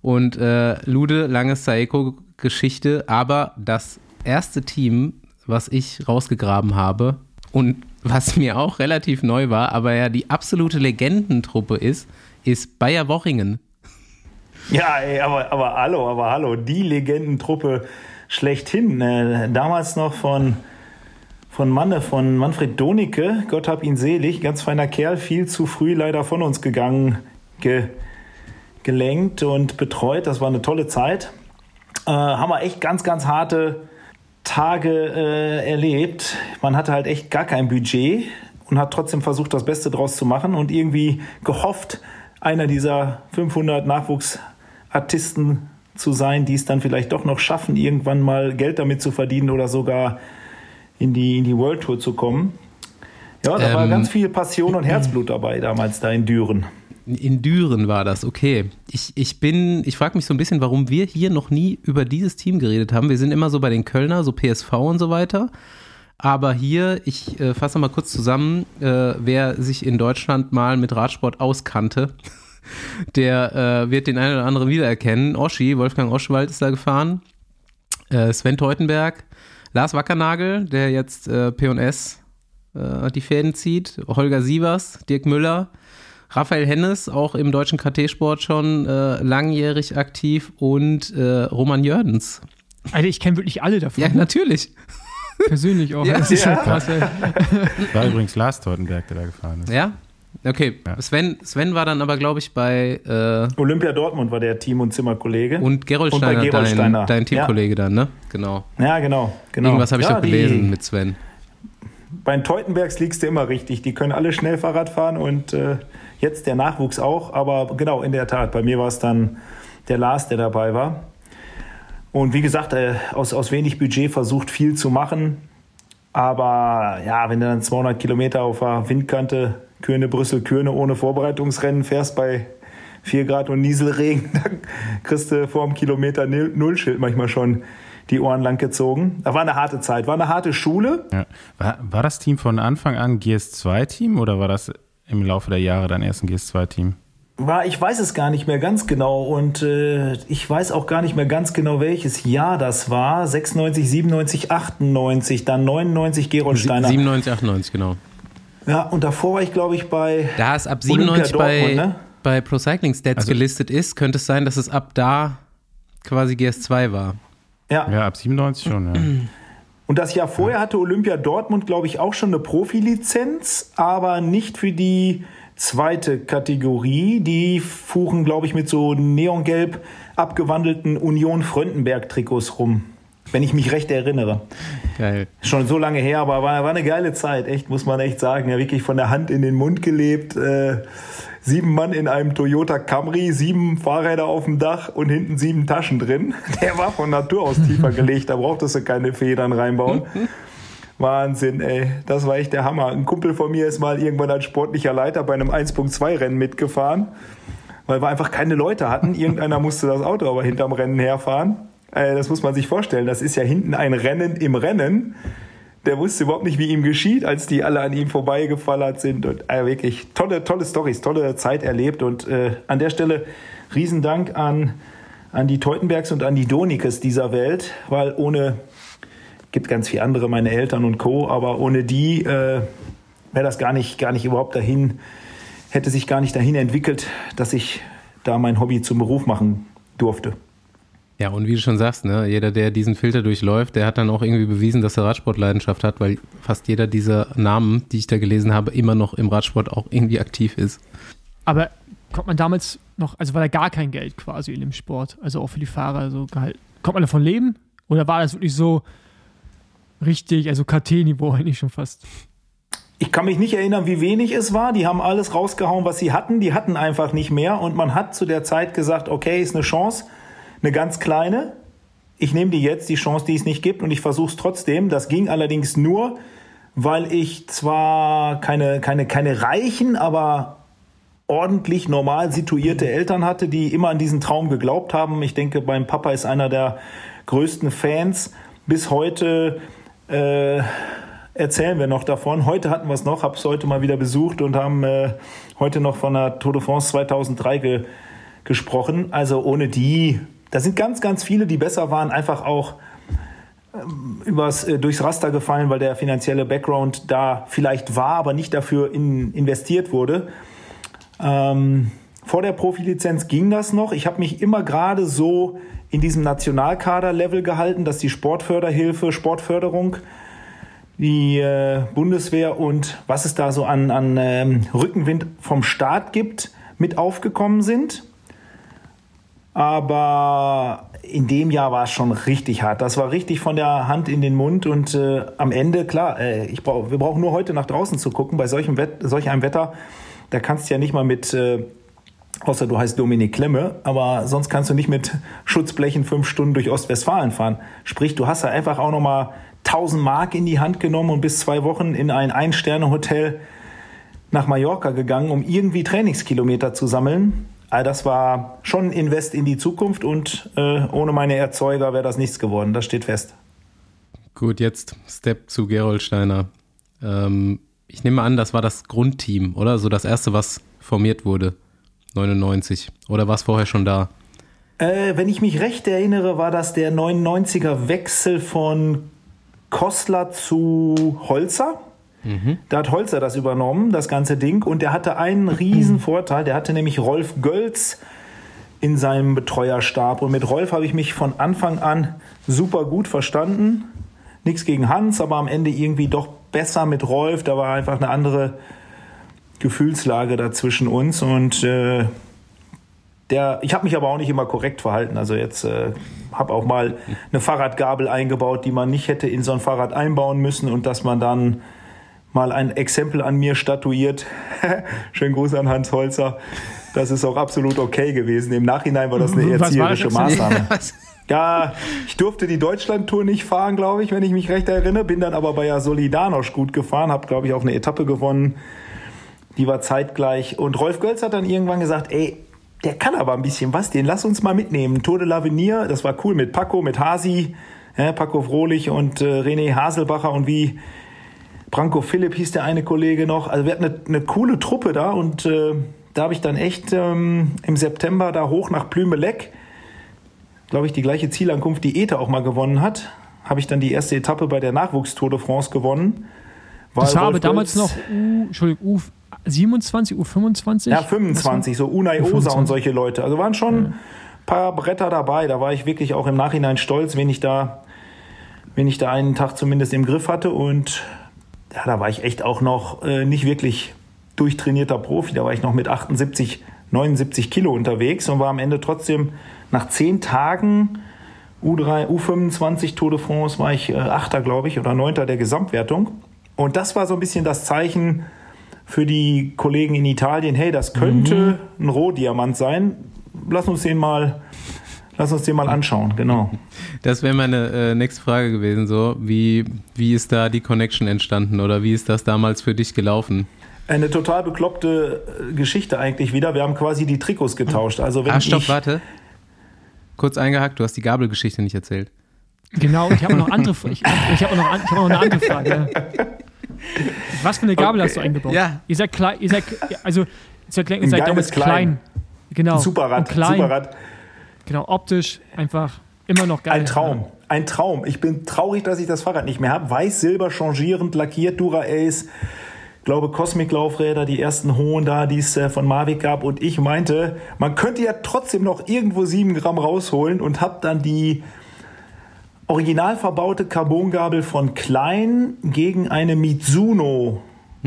Und äh, Lude, lange Saiko-Geschichte, aber das erste Team, was ich rausgegraben habe und was mir auch relativ neu war, aber ja die absolute Legendentruppe ist, ist Bayer Wochingen. Ja, ey, aber, aber hallo, aber hallo, die Legendentruppe schlechthin. Äh, damals noch von, von Manne, von Manfred Donicke, Gott hab ihn selig, ganz feiner Kerl, viel zu früh leider von uns gegangen, ge, gelenkt und betreut. Das war eine tolle Zeit. Äh, haben wir echt ganz, ganz harte Tage äh, erlebt. Man hatte halt echt gar kein Budget und hat trotzdem versucht, das Beste draus zu machen und irgendwie gehofft, einer dieser 500 Nachwuchsartisten zu sein, die es dann vielleicht doch noch schaffen, irgendwann mal Geld damit zu verdienen oder sogar in die, in die World Tour zu kommen. Ja, da war Ähm, ganz viel Passion und Herzblut [clears throat] dabei damals da in Düren. In Düren war das, okay. Ich, ich bin, ich frage mich so ein bisschen, warum wir hier noch nie über dieses Team geredet haben. Wir sind immer so bei den Kölner, so PSV und so weiter. Aber hier, ich äh, fasse mal kurz zusammen, äh, wer sich in Deutschland mal mit Radsport auskannte, [laughs] der äh, wird den einen oder anderen wiedererkennen. Oschi, Wolfgang Oschwald ist da gefahren. Äh, Sven Teutenberg, Lars Wackernagel, der jetzt äh, P&S äh, die Fäden zieht, Holger Sievers, Dirk Müller, Raphael Hennes, auch im deutschen KT-Sport schon äh, langjährig aktiv und äh, Roman Jördens. Alter, ich kenne wirklich alle davon. Ja, natürlich. Persönlich auch. Ja. das ist Ja. schon krass, ey. War übrigens Lars Teutenberg, der da gefahren ist. Ja? Okay. Ja. Sven, Sven war dann aber, glaube ich, bei äh, Olympia Dortmund war der Team- und Zimmerkollege. und Gerold Und Steiner, Gerold dein, Steiner. dein Teamkollege dann, ne? Genau. ja, genau. genau. Irgendwas habe ich ja, doch gelesen Die, mit Sven. bei den Teutenbergs liegst du immer richtig. Die können alle schnell Fahrrad fahren und äh, jetzt der Nachwuchs auch. Aber genau, in der Tat, bei mir war es dann der Lars, der dabei war. Und wie gesagt, äh, aus, aus wenig Budget versucht viel zu machen. Aber ja, wenn du dann 200 Kilometer auf der Windkante Kürne, Brüssel, Kürne ohne Vorbereitungsrennen fährst bei 4 Grad und Nieselregen, [laughs] dann kriegst du vor dem Kilometer Null- Nullschild manchmal schon die Ohren lang gezogen. Das war eine harte Zeit, war eine harte Schule. Ja. War, war das Team von Anfang an GS2-Team oder war das im Laufe der Jahre dann erst ein GS2-Team? War, ich weiß es gar nicht mehr ganz genau und äh, ich weiß auch gar nicht mehr ganz genau, welches Jahr das war. 96, 97, 98, dann 99 Gerold Steiner. 97, 98, genau. Ja, und davor war ich, glaube ich, bei Da es ab Olympia 97 bei, ne? bei Pro Cycling Stats Also- gelistet ist, könnte es sein, dass es ab da quasi GS2 war. ja. Ja, ab 97 schon, ja. [clears throat] Und das Jahr vorher hatte Olympia Dortmund, glaube ich, auch schon eine Profilizenz, aber nicht für die zweite Kategorie. Die fuhren, glaube ich, mit so neongelb abgewandelten Union Fröndenberg-Trikots rum. Wenn ich mich recht erinnere. Geil. Schon so lange her, aber war, war eine geile Zeit, echt, muss man echt sagen. Ja, wirklich von der Hand in den Mund gelebt. Äh, sieben Mann in einem Toyota Camry, sieben Fahrräder auf dem Dach und hinten sieben Taschen drin. [laughs] Der war von Natur aus tiefer gelegt, da brauchtest du keine Federn reinbauen. [laughs] Wahnsinn, ey. Das war echt der Hammer. Ein Kumpel von mir ist mal irgendwann als sportlicher Leiter bei einem 1.2-Rennen mitgefahren, weil wir einfach keine Leute hatten. Irgendeiner musste das Auto aber hinterm Rennen herfahren. Äh, das muss man sich vorstellen. Das ist ja hinten ein Rennen im Rennen. Der wusste überhaupt nicht, wie ihm geschieht, als die alle an ihm vorbeigefallert sind. Und äh, wirklich tolle, tolle Stories, tolle Zeit erlebt. Und äh, an der Stelle Riesendank an, an die Teutenbergs und an die Donikes dieser Welt, weil ohne, gibt ganz viele andere, meine Eltern und Co., aber ohne die äh, wäre das gar nicht, gar nicht überhaupt dahin hätte sich gar nicht dahin entwickelt, dass ich da mein Hobby zum Beruf machen durfte. Ja, und wie du schon sagst, ne, jeder, der diesen Filter durchläuft, der hat dann auch irgendwie bewiesen, dass er Radsportleidenschaft hat, weil fast jeder dieser Namen, die ich da gelesen habe, immer noch im Radsport auch irgendwie aktiv ist. Aber kommt man damals noch, also war da gar kein Geld quasi in dem Sport, also auch für die Fahrer so Gehalt. Kommt man davon leben? Oder war das wirklich so richtig, also KT-Niveau eigentlich schon fast? Ich kann mich nicht erinnern, wie wenig es war. Die haben alles rausgehauen, was sie hatten. Die hatten einfach nicht mehr. Und man hat zu der Zeit gesagt, okay, ist eine Chance, eine ganz kleine. Ich nehme die jetzt, die Chance, die es nicht gibt. Und ich versuche es trotzdem. Das ging allerdings nur, weil ich zwar keine, keine, keine reichen, aber ordentlich normal situierte Eltern hatte, die immer an diesen Traum geglaubt haben. Ich denke, mein Papa ist einer der größten Fans. Bis heute äh, erzählen wir noch davon. Heute hatten wir es noch, habe es heute mal wieder besucht und haben äh, heute noch von der Tour de France 2003 ge gesprochen. Also ohne die, da sind ganz, ganz viele, die besser waren, einfach auch ähm, übers, äh, durchs Raster gefallen, weil der finanzielle Background da vielleicht war, aber nicht dafür in, investiert wurde. Ähm, vor der Profilizenz ging das noch. Ich habe mich immer gerade so in diesem Nationalkader-Level gehalten, dass die Sportförderhilfe, Sportförderung, die äh, Bundeswehr und was es da so an, an ähm, Rückenwind vom Staat gibt, mit aufgekommen sind. Aber in dem Jahr war es schon richtig hart. Das war richtig von der Hand in den Mund und äh, am Ende, klar, äh, ich brauch, wir brauchen nur heute nach draußen zu gucken. Bei solchem Wett, solch einem Wetter, da kannst du ja nicht mal mit äh, außer du heißt Dominik Klemme, aber sonst kannst du nicht mit Schutzblechen fünf Stunden durch Ostwestfalen fahren. Sprich, du hast da einfach auch nochmal 1000 Mark in die Hand genommen und bis zwei Wochen in ein Ein-Sterne-Hotel nach Mallorca gegangen, um irgendwie Trainingskilometer zu sammeln. All das war schon ein Invest in die Zukunft und äh, ohne meine Erzeuger wäre das nichts geworden. Das steht fest. Gut, jetzt Step zu Gerold Steiner. Ähm, ich nehme an, das war das Grundteam, oder? So das erste, was formiert wurde. 99. Oder war es vorher schon da? Äh, wenn ich mich recht erinnere, war das der 99er Wechsel von Kostler zu Holzer. Mhm. Da hat Holzer das übernommen, das ganze Ding. Und der hatte einen riesen Vorteil. Der hatte nämlich Rolf Gölz in seinem Betreuerstab. Und mit Rolf habe ich mich von Anfang an super gut verstanden. Nichts gegen Hans, aber am Ende irgendwie doch besser mit Rolf. Da war einfach eine andere Gefühlslage da zwischen uns und äh, der, ich habe mich aber auch nicht immer korrekt verhalten. Also jetzt äh, habe auch mal eine Fahrradgabel eingebaut, die man nicht hätte in so ein Fahrrad einbauen müssen und dass man dann mal ein Exempel an mir statuiert. [laughs] Schönen Gruß an Hans Holzer. Das ist auch absolut okay gewesen. Im Nachhinein war das eine erzieherische Maßnahme. [laughs] Ja, ich durfte die Deutschland-Tour nicht fahren, glaube ich, wenn ich mich recht erinnere. Bin dann aber bei der Solidarność gut gefahren, habe, glaube ich, auch eine Etappe gewonnen die war zeitgleich. Und Rolf Gölz hat dann irgendwann gesagt, ey, der kann aber ein bisschen was, den lass uns mal mitnehmen. Tour de l'Avenir, das war cool mit Paco, mit Hasi, ja, Paco Frohlich und äh, René Haselbacher und wie Branko Philipp hieß der eine Kollege noch. Also wir hatten eine, eine coole Truppe da und äh, da habe ich dann echt ähm, im September da hoch nach Plümelec, glaube ich, die gleiche Zielankunft, die Ete auch mal gewonnen hat, habe ich dann die erste Etappe bei der Nachwuchstour de France gewonnen. Das war aber damals noch U, Entschuldigung, U27, U25? Ja, 25, so Unai Osa und solche Leute. Also waren schon ein paar Bretter dabei. Da war ich wirklich auch im Nachhinein stolz, wenn ich da, wenn ich da einen Tag zumindest im Griff hatte. Und ja, da war ich echt auch noch äh, nicht wirklich durchtrainierter Profi. Da war ich noch mit 78, 79 Kilo unterwegs und war am Ende trotzdem nach zehn Tagen U3, U25 Tour de France war ich äh, Achter, glaube ich, oder Neunter der Gesamtwertung. Und das war so ein bisschen das Zeichen für die Kollegen in Italien, hey, das könnte mhm. ein Rohdiamant sein. Lass uns den mal, lass uns den mal anschauen, genau. Das wäre meine äh, nächste Frage gewesen, so wie, wie ist da die Connection entstanden oder wie ist das damals für dich gelaufen? Eine total bekloppte äh, Geschichte eigentlich wieder. Wir haben quasi die Trikots getauscht. Also wenn ah, stopp, ich, warte. Kurz eingehakt, du hast die Gabelgeschichte nicht erzählt. Genau, ich habe noch andere, ich, ich habe noch, hab noch eine andere Frage. Was für eine Gabel okay. hast du eingebaut? Ja. Ihr seid klein, ihr seid, also, ihr seid damals klein. klein. Genau. Ein Superrad, Und klein. Superrad. Genau, optisch einfach immer noch geil. Ein Traum. Ein Traum. Ich bin traurig, dass ich das Fahrrad nicht mehr habe. Weiß, silber, changierend, lackiert, Dura Ace. glaube, Cosmic-Laufräder, die ersten hohen da, die es äh, von Mavic gab. Und ich meinte, man könnte ja trotzdem noch irgendwo sieben Gramm rausholen und hab dann die original verbaute Carbongabel von Klein gegen eine Mizuno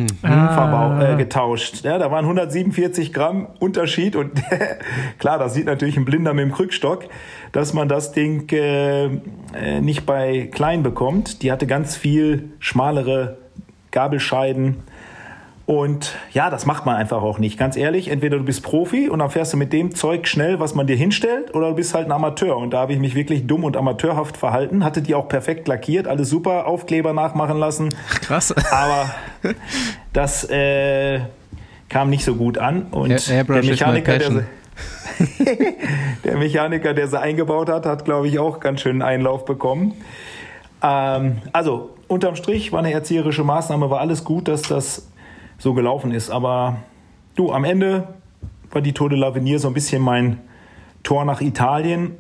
verbau- äh, getauscht. Ja, da waren 147 Gramm Unterschied und [laughs] klar, das sieht natürlich ein Blinder mit dem Krückstock, dass man das Ding äh, äh, nicht bei klein bekommt. Die hatte ganz viel schmalere Gabelscheiden. Und ja, das macht man einfach auch nicht. Ganz ehrlich, entweder du bist Profi und dann fährst du mit dem Zeug schnell, was man dir hinstellt, oder du bist halt ein Amateur. Und da habe ich mich wirklich dumm und amateurhaft verhalten. Hatte die auch perfekt lackiert, alles super, Aufkleber nachmachen lassen. Krass. Aber [laughs] das äh, kam nicht so gut an. Und Air- der Mechaniker, der sie, [laughs] der Mechaniker, der sie eingebaut hat, hat, glaube ich, auch ganz schön Einlauf bekommen. Ähm, also, unterm Strich war eine erzieherische Maßnahme, war alles gut, dass das so gelaufen ist. Aber du, am Ende war die Tour de l'Avenir so ein bisschen mein Tor nach Italien.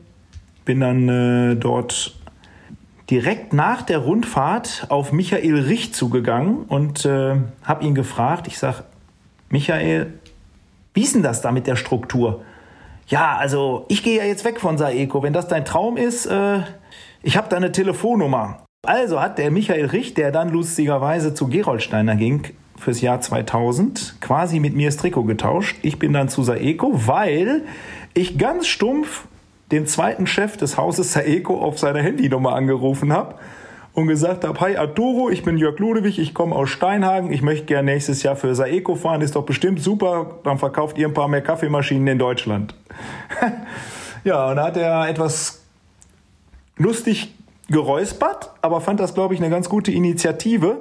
Bin dann äh, dort direkt nach der Rundfahrt auf Michael Rich zugegangen und äh, habe ihn gefragt. Ich sag, Michael, wie ist denn das da mit der Struktur? Ja, also ich gehe ja jetzt weg von Saeco. Wenn das dein Traum ist, äh, ich habe da eine Telefonnummer. Also hat der Michael Rich, der dann lustigerweise zu Geroldsteiner ging fürs Jahr 2000, quasi mit mir das Trikot getauscht. Ich bin dann zu Saeco, weil ich ganz stumpf den zweiten Chef des Hauses Saeco auf seine Handynummer angerufen habe und gesagt habe, hi Arturo, ich bin Jörg Ludewig, ich komme aus Steinhagen, ich möchte gerne nächstes Jahr für Saeco fahren, ist doch bestimmt super, dann verkauft ihr ein paar mehr Kaffeemaschinen in Deutschland. [laughs] ja, und da hat er etwas lustig geräuspert, aber fand das, glaube ich, eine ganz gute Initiative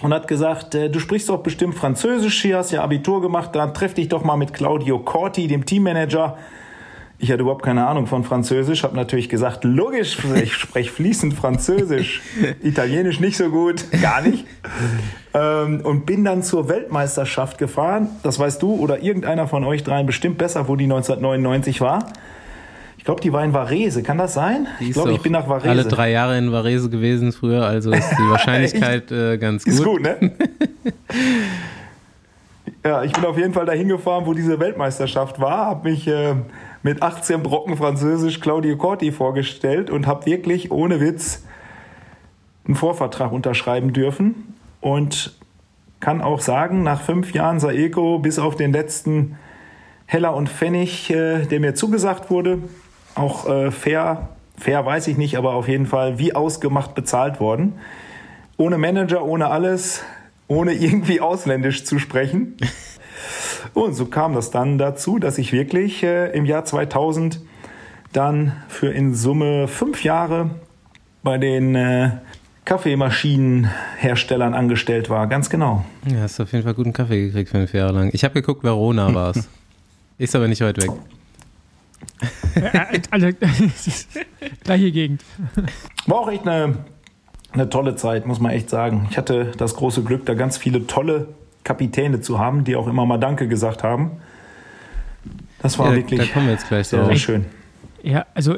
und hat gesagt, äh, du sprichst doch bestimmt Französisch, hier hast ja Abitur gemacht, dann treff dich doch mal mit Claudio Corti, dem Teammanager. Ich hatte überhaupt keine Ahnung von Französisch, habe natürlich gesagt, logisch, ich spreche fließend Französisch, [laughs] Italienisch nicht so gut, gar nicht. ähm, und bin dann zur Weltmeisterschaft gefahren. Das weißt du oder irgendeiner von euch dreien bestimmt besser, wo die 1999 war. Ich glaube, die war in Varese, kann das sein? Die Ich glaube, ich bin nach Varese. Alle drei Jahre in Varese gewesen früher, also ist die [laughs] Wahrscheinlichkeit äh, ganz gut. Ist gut, ne? [laughs] ja, ich bin auf jeden Fall dahin gefahren, wo diese Weltmeisterschaft war, habe mich äh, mit 18 Brocken Französisch Claudio Corti vorgestellt und habe wirklich ohne Witz einen Vorvertrag unterschreiben dürfen und kann auch sagen, nach fünf Jahren Saeco, bis auf den letzten Heller und Pfennig, äh, der mir zugesagt wurde, auch äh, fair, fair weiß ich nicht, aber auf jeden Fall wie ausgemacht bezahlt worden. Ohne Manager, ohne alles, ohne irgendwie ausländisch zu sprechen. Und so kam das dann dazu, dass ich wirklich äh, im Jahr 2000 dann für in Summe fünf Jahre bei den äh, Kaffeemaschinenherstellern angestellt war. Ganz genau. Ja, hast du auf jeden Fall guten Kaffee gekriegt fünf Jahre lang. Ich habe geguckt, Verona war es. [laughs] Ist aber nicht weit weg. Alle, [laughs] gleiche Gegend. War auch echt eine, eine tolle Zeit, muss man echt sagen. Ich hatte das große Glück, da ganz viele tolle Kapitäne zu haben, die auch immer mal Danke gesagt haben. Das war Ja, wirklich da kommen wir jetzt gleich sehr, sehr schön. Ja, also,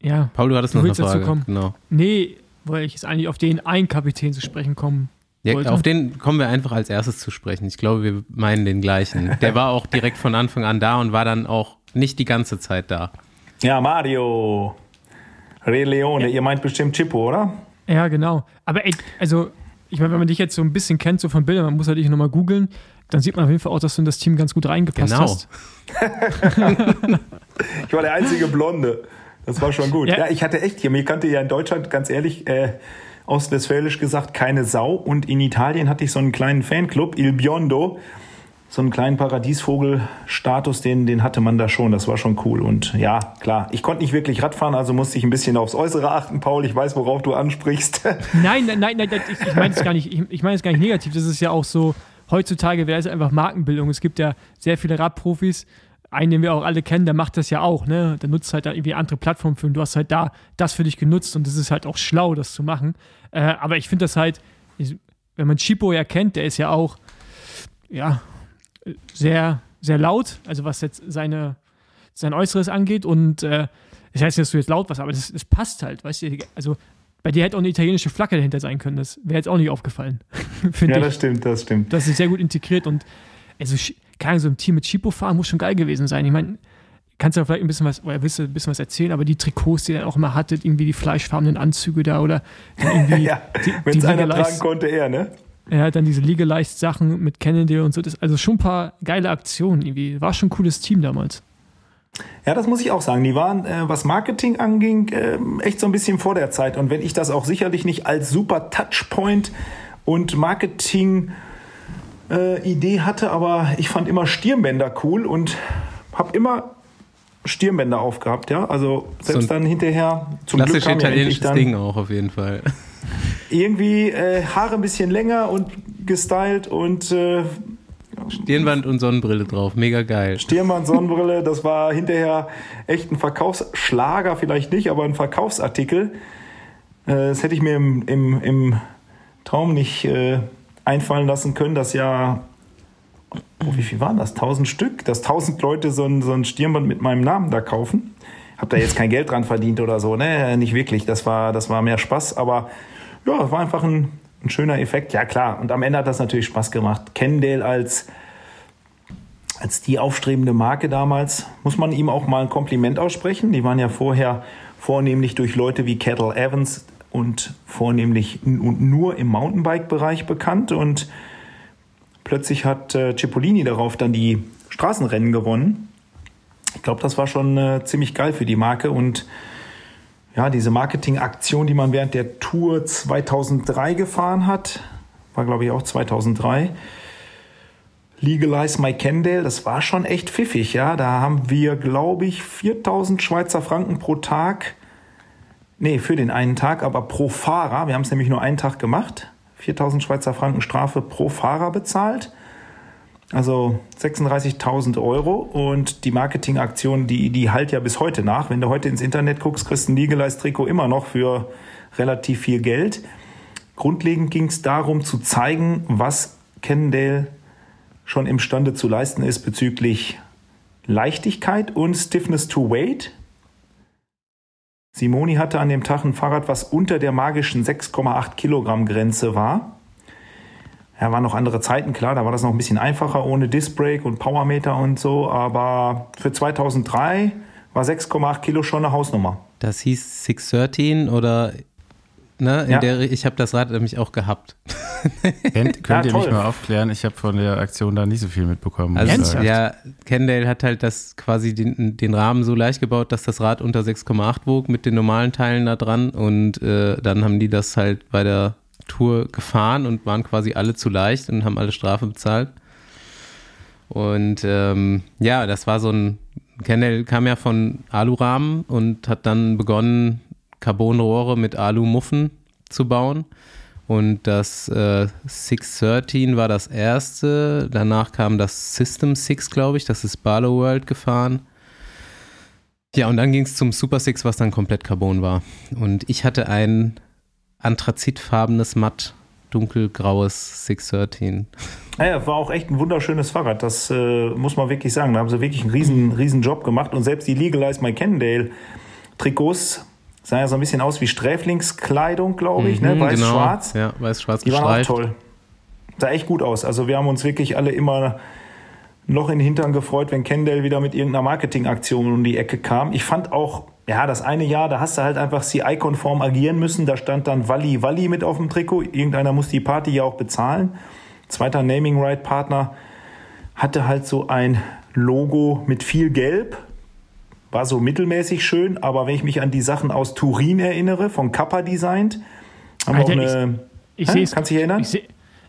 ja. Paul, du hattest Du noch eine dazu Frage. kommen? Genau. Nee, weil ich jetzt eigentlich auf den einen Kapitän zu sprechen kommen Ja, wollte. auf den kommen wir einfach als erstes zu sprechen. Ich glaube, wir meinen den gleichen. Der war auch direkt von Anfang an da und war dann auch nicht die ganze Zeit da. Ja, Mario. Re Leone, ihr meint bestimmt Chippo, oder? Ja, genau. Aber ey, also, ich meine, wenn man dich jetzt so ein bisschen kennt, so von Bildern, man muss halt dich nochmal googeln, dann sieht man auf jeden Fall auch, dass du in das Team ganz gut reingepasst Genau. hast. [laughs] Ich war der einzige Blonde. Das war schon gut. Ja. Ja, ich hatte echt hier, mir kannte ja in Deutschland, ganz ehrlich, äh, ostwestfälisch gesagt, keine Sau. Und in Italien hatte ich so einen kleinen Fanclub, Il Biondo. So einen kleinen Paradiesvogel-Status, den, den hatte man da schon. Das war schon cool. Und ja, klar, ich konnte nicht wirklich Radfahren, also musste ich ein bisschen aufs Äußere achten, Paul. Ich weiß, worauf du ansprichst. [laughs] Nein, nein, nein, nein ich, ich meine es gar nicht, ich, ich meine es gar nicht negativ. Das ist ja auch so, heutzutage wäre es einfach Markenbildung. Es gibt ja sehr viele Radprofis, einen, den wir auch alle kennen, der macht das ja auch, ne? Der nutzt halt da irgendwie andere Plattformen für und du hast halt da das für dich genutzt und das ist halt auch schlau, das zu machen. Äh, aber ich finde das halt, wenn man Chipo ja kennt, der ist ja auch, ja, sehr, sehr laut, also was jetzt seine, sein Äußeres angeht und äh, das heißt nicht, dass du jetzt laut warst, aber das, das passt halt, weißt du, also bei dir hätte auch eine italienische Flagge dahinter sein können, das wäre jetzt auch nicht aufgefallen. [laughs] finde Ja, ich. das stimmt, das stimmt. Das ist sehr gut integriert und also, Ahnung, so ein Team mit Chipo fahren muss schon geil gewesen sein. Ich meine, kannst du ja vielleicht ein bisschen was, oder willst du ein bisschen was erzählen, aber die Trikots, die er auch immer hattet, irgendwie die fleischfarbenen Anzüge da oder irgendwie [laughs] Ja, wenn es einer tragen konnte, er, ne? Ja, dann diese Legalized Sachen mit Cannondale und so. Das, also schon ein paar geile Aktionen irgendwie. War schon ein cooles Team damals. Ja, das muss ich auch sagen. Die waren, äh, was Marketing anging, ähm, echt so ein bisschen vor der Zeit. Und wenn ich das auch sicherlich nicht als super Touchpoint und Marketing äh, Idee hatte, aber ich fand immer Stirnbänder cool und habe immer Stirnbänder aufgehabt, ja. Also selbst So dann hinterher zum Glück Klassisch kam ja endlich italienisches dann Ding auch auf jeden Fall. Irgendwie äh, Haare ein bisschen länger und gestylt und äh, Stirnband und Sonnenbrille drauf, mega geil. Stirnband, Sonnenbrille, das war hinterher echt ein Verkaufsschlager, vielleicht nicht, aber ein Verkaufsartikel. Äh, Das hätte ich mir im, im, im Traum nicht äh, einfallen lassen können, dass ja, oh, wie viel waren das? 1000 Stück? Dass 1000 Leute so ein, so ein Stirnband mit meinem Namen da kaufen. Hab da jetzt kein Geld dran verdient oder so, ne? Nicht wirklich. Das war, das war mehr Spaß, aber ja, es war einfach ein, ein schöner Effekt. Ja, klar. Und am Ende hat das natürlich Spaß gemacht. Kendall als als die aufstrebende Marke damals, muss man ihm auch mal ein Kompliment aussprechen. Die waren ja vorher vornehmlich durch Leute wie Kettle Evans und vornehmlich und nur im Mountainbike-Bereich bekannt. Und plötzlich hat äh, Cipollini darauf dann die Straßenrennen gewonnen. Ich glaube, das war schon äh, ziemlich geil für die Marke. Und ja, diese Marketingaktion, die man während der Tour 2003 gefahren hat, war glaube ich auch 2003. Legalize My Kendale, das war schon echt pfiffig, ja. Da haben wir, glaube ich, 4000 Schweizer Franken pro Tag. Nee, für den einen Tag, aber pro Fahrer. Wir haben es nämlich nur einen Tag gemacht. 4000 Schweizer Franken Strafe pro Fahrer bezahlt. Also 36.000 Euro. Und die Marketingaktion, die, die halt ja bis heute nach. Wenn du heute ins Internet guckst, kriegst du ein Legalize Trikot immer noch für relativ viel Geld. Grundlegend ging es darum zu zeigen, was Cannondale schon imstande zu leisten ist bezüglich Leichtigkeit und Stiffness to Weight. Simoni hatte an dem Tag ein Fahrrad, was unter der magischen 6,8 Kilogramm Grenze war. Ja, waren noch andere Zeiten, klar, da war das noch ein bisschen einfacher ohne Disc-Brake und Powermeter und so, aber für 2003 war 6,8 Kilo schon eine Hausnummer. Das hieß 613 oder ne, in Ja. der ich habe das Rad nämlich auch gehabt. [laughs] Könnt, könnt ihr mich mal aufklären? Ich habe von der Aktion da nicht so viel mitbekommen. Also ja, Kendale hat halt das quasi den, den Rahmen so leicht gebaut, dass das Rad unter 6,8 wog mit den normalen Teilen da dran und äh, dann haben die das halt bei der Tour gefahren und waren quasi alle zu leicht und haben alle Strafe bezahlt. Und ähm, ja, das war so ein, Kendall kam ja von Alurahmen und hat dann begonnen, Carbonrohre mit Alumuffen zu bauen. Und das äh, 613 war das erste. Danach kam das System 6, glaube ich. Das ist Barlow World gefahren. Ja, und dann ging es zum Super Six, was dann komplett Carbon war. Und ich hatte ein anthrazitfarbenes, matt, dunkelgraues 613. Naja, war auch echt ein wunderschönes Fahrrad, das äh, muss man wirklich sagen. Da haben sie wirklich einen riesen, riesen Job gemacht und selbst die Legalize My Cannondale Trikots sahen ja so ein bisschen aus wie Sträflingskleidung, glaube ich, ne? Mhm, weiß-schwarz. Ja, weiß-schwarz Die waren auch gestreift. toll. Sah echt gut aus. Also wir haben uns wirklich alle immer noch in den Hintern gefreut, wenn Kendall wieder mit irgendeiner Marketingaktion um die Ecke kam. Ich fand auch, ja, das eine Jahr, da hast du halt einfach CI-konform agieren müssen. Da stand dann Walli Walli mit auf dem Trikot. Irgendeiner muss die Party ja auch bezahlen. Zweiter Naming Right Partner hatte halt so ein Logo mit viel Gelb. War so mittelmäßig schön, aber wenn ich mich an die Sachen aus Turin erinnere, von Kappa designt, haben wir auch Alter, eine. Ich Hä? sehe es. Kannst du dich erinnern? Ich seh,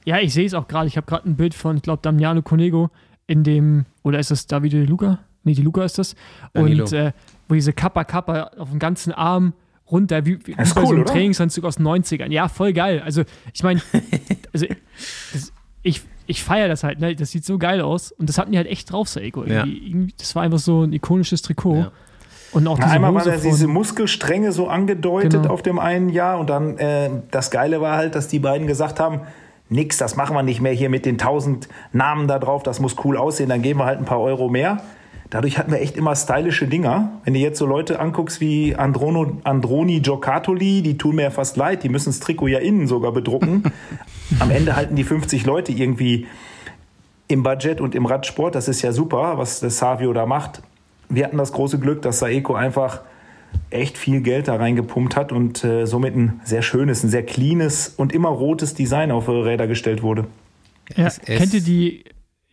ja, ich sehe es auch gerade. Ich habe gerade ein Bild von, ich glaube, Damiano Conego in dem, oder ist das Davide De Luca? Nee, De Luca ist das. Danilo. Und äh, wo diese Kappa Kappa auf dem ganzen Arm runter, wie, wie Das ist bei so cool, einem oder? Trainingsanzug aus den 90ern. Ja, voll geil. Also, ich meine, [laughs] also, das, ich, ich feiere das halt, ne? Das sieht so geil aus. Und das hatten die halt echt drauf, Seiko. Ja. Das war einfach so ein ikonisches Trikot. Ja. Und auch Na, diese einmal war Hose da diese Muskelstränge so angedeutet Genau. auf dem einen Jahr und dann äh, das Geile war halt, dass die beiden gesagt haben, nix, das machen wir nicht mehr hier mit den tausend Namen da drauf, das muss cool aussehen, dann geben wir halt ein paar Euro mehr. Dadurch hatten wir echt immer stylische Dinger. Wenn du jetzt so Leute anguckst wie Androno, Androni Giocattoli, die tun mir ja fast leid, die müssen das Trikot ja innen sogar bedrucken. [laughs] am Ende halten die 50 Leute irgendwie im Budget und im Radsport. Das ist ja super, was das Savio da macht. Wir hatten das große Glück, dass Saeco einfach echt viel Geld da reingepumpt hat und äh, somit ein sehr schönes, ein sehr cleanes und immer rotes Design auf Räder gestellt wurde. Ja, kennt ihr die,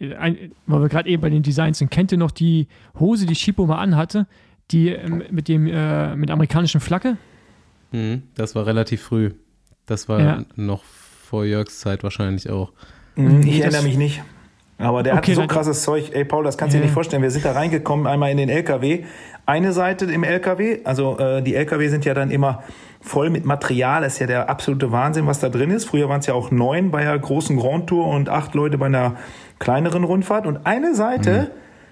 ein, weil wir gerade eben bei den Designs sind, kennt ihr noch die Hose, die Chipo mal anhatte, die ähm, mit dem äh, mit der amerikanischen Flagge? Mhm, das war relativ früh. Das war Ja. noch vor Jörgs Zeit wahrscheinlich auch. Mhm, Ich erinnere mich nicht. Aber der Okay, hat so dann- krasses Zeug. Ey, Paul, das kannst du Ja. dir nicht vorstellen. Wir sind da reingekommen, einmal in den LKW. Eine Seite im LKW, also äh, die LKW sind ja dann immer voll mit Material. Das ist ja der absolute Wahnsinn, was da drin ist. Früher waren es ja auch neun bei der großen Grand Tour und acht Leute bei einer kleineren Rundfahrt. Und eine Seite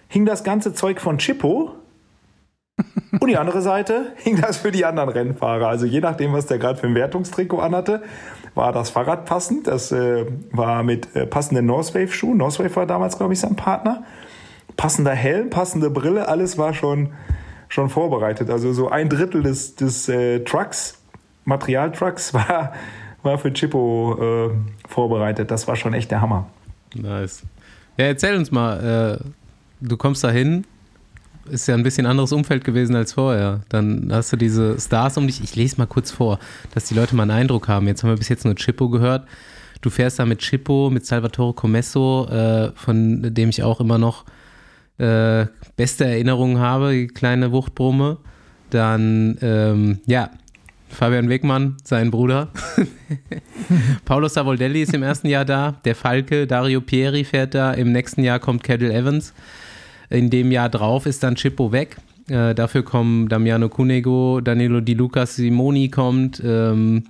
hing das ganze Zeug von Chippo. Und die andere Seite hing das für die anderen Rennfahrer. Also je nachdem, was der gerade für ein Wertungstrikot anhatte, war das Fahrrad passend. Das äh, war mit äh, passenden Northwave-Schuhen. Northwave war damals, glaube ich, sein Partner. Passender Helm, passende Brille, alles war schon, schon vorbereitet. Also so ein Drittel des, des äh, Trucks, Materialtrucks, war, war für Chippo äh, vorbereitet. Das war schon echt der Hammer. Nice. Ja, erzähl uns mal, äh, du kommst da hin, ist ja ein bisschen anderes Umfeld gewesen als vorher. Dann hast du diese Stars um dich. Ich lese mal kurz vor, dass die Leute mal einen Eindruck haben. Jetzt haben wir bis jetzt nur Chippo gehört. Du fährst da mit Chippo, mit Salvatore Comesso, äh, von dem ich auch immer noch äh, beste Erinnerungen habe, die kleine Wuchtbrumme. Dann, ähm, ja, Fabian Wegmann, sein Bruder. [laughs] Paulo Savoldelli ist im ersten Jahr da. Der Falke, Dario Pieri fährt da. Im nächsten Jahr kommt Cadel Evans. In dem Jahr drauf ist dann Chippo weg. Äh, dafür kommen Damiano Cunego, Danilo Di Lucas, Simoni kommt. Ähm,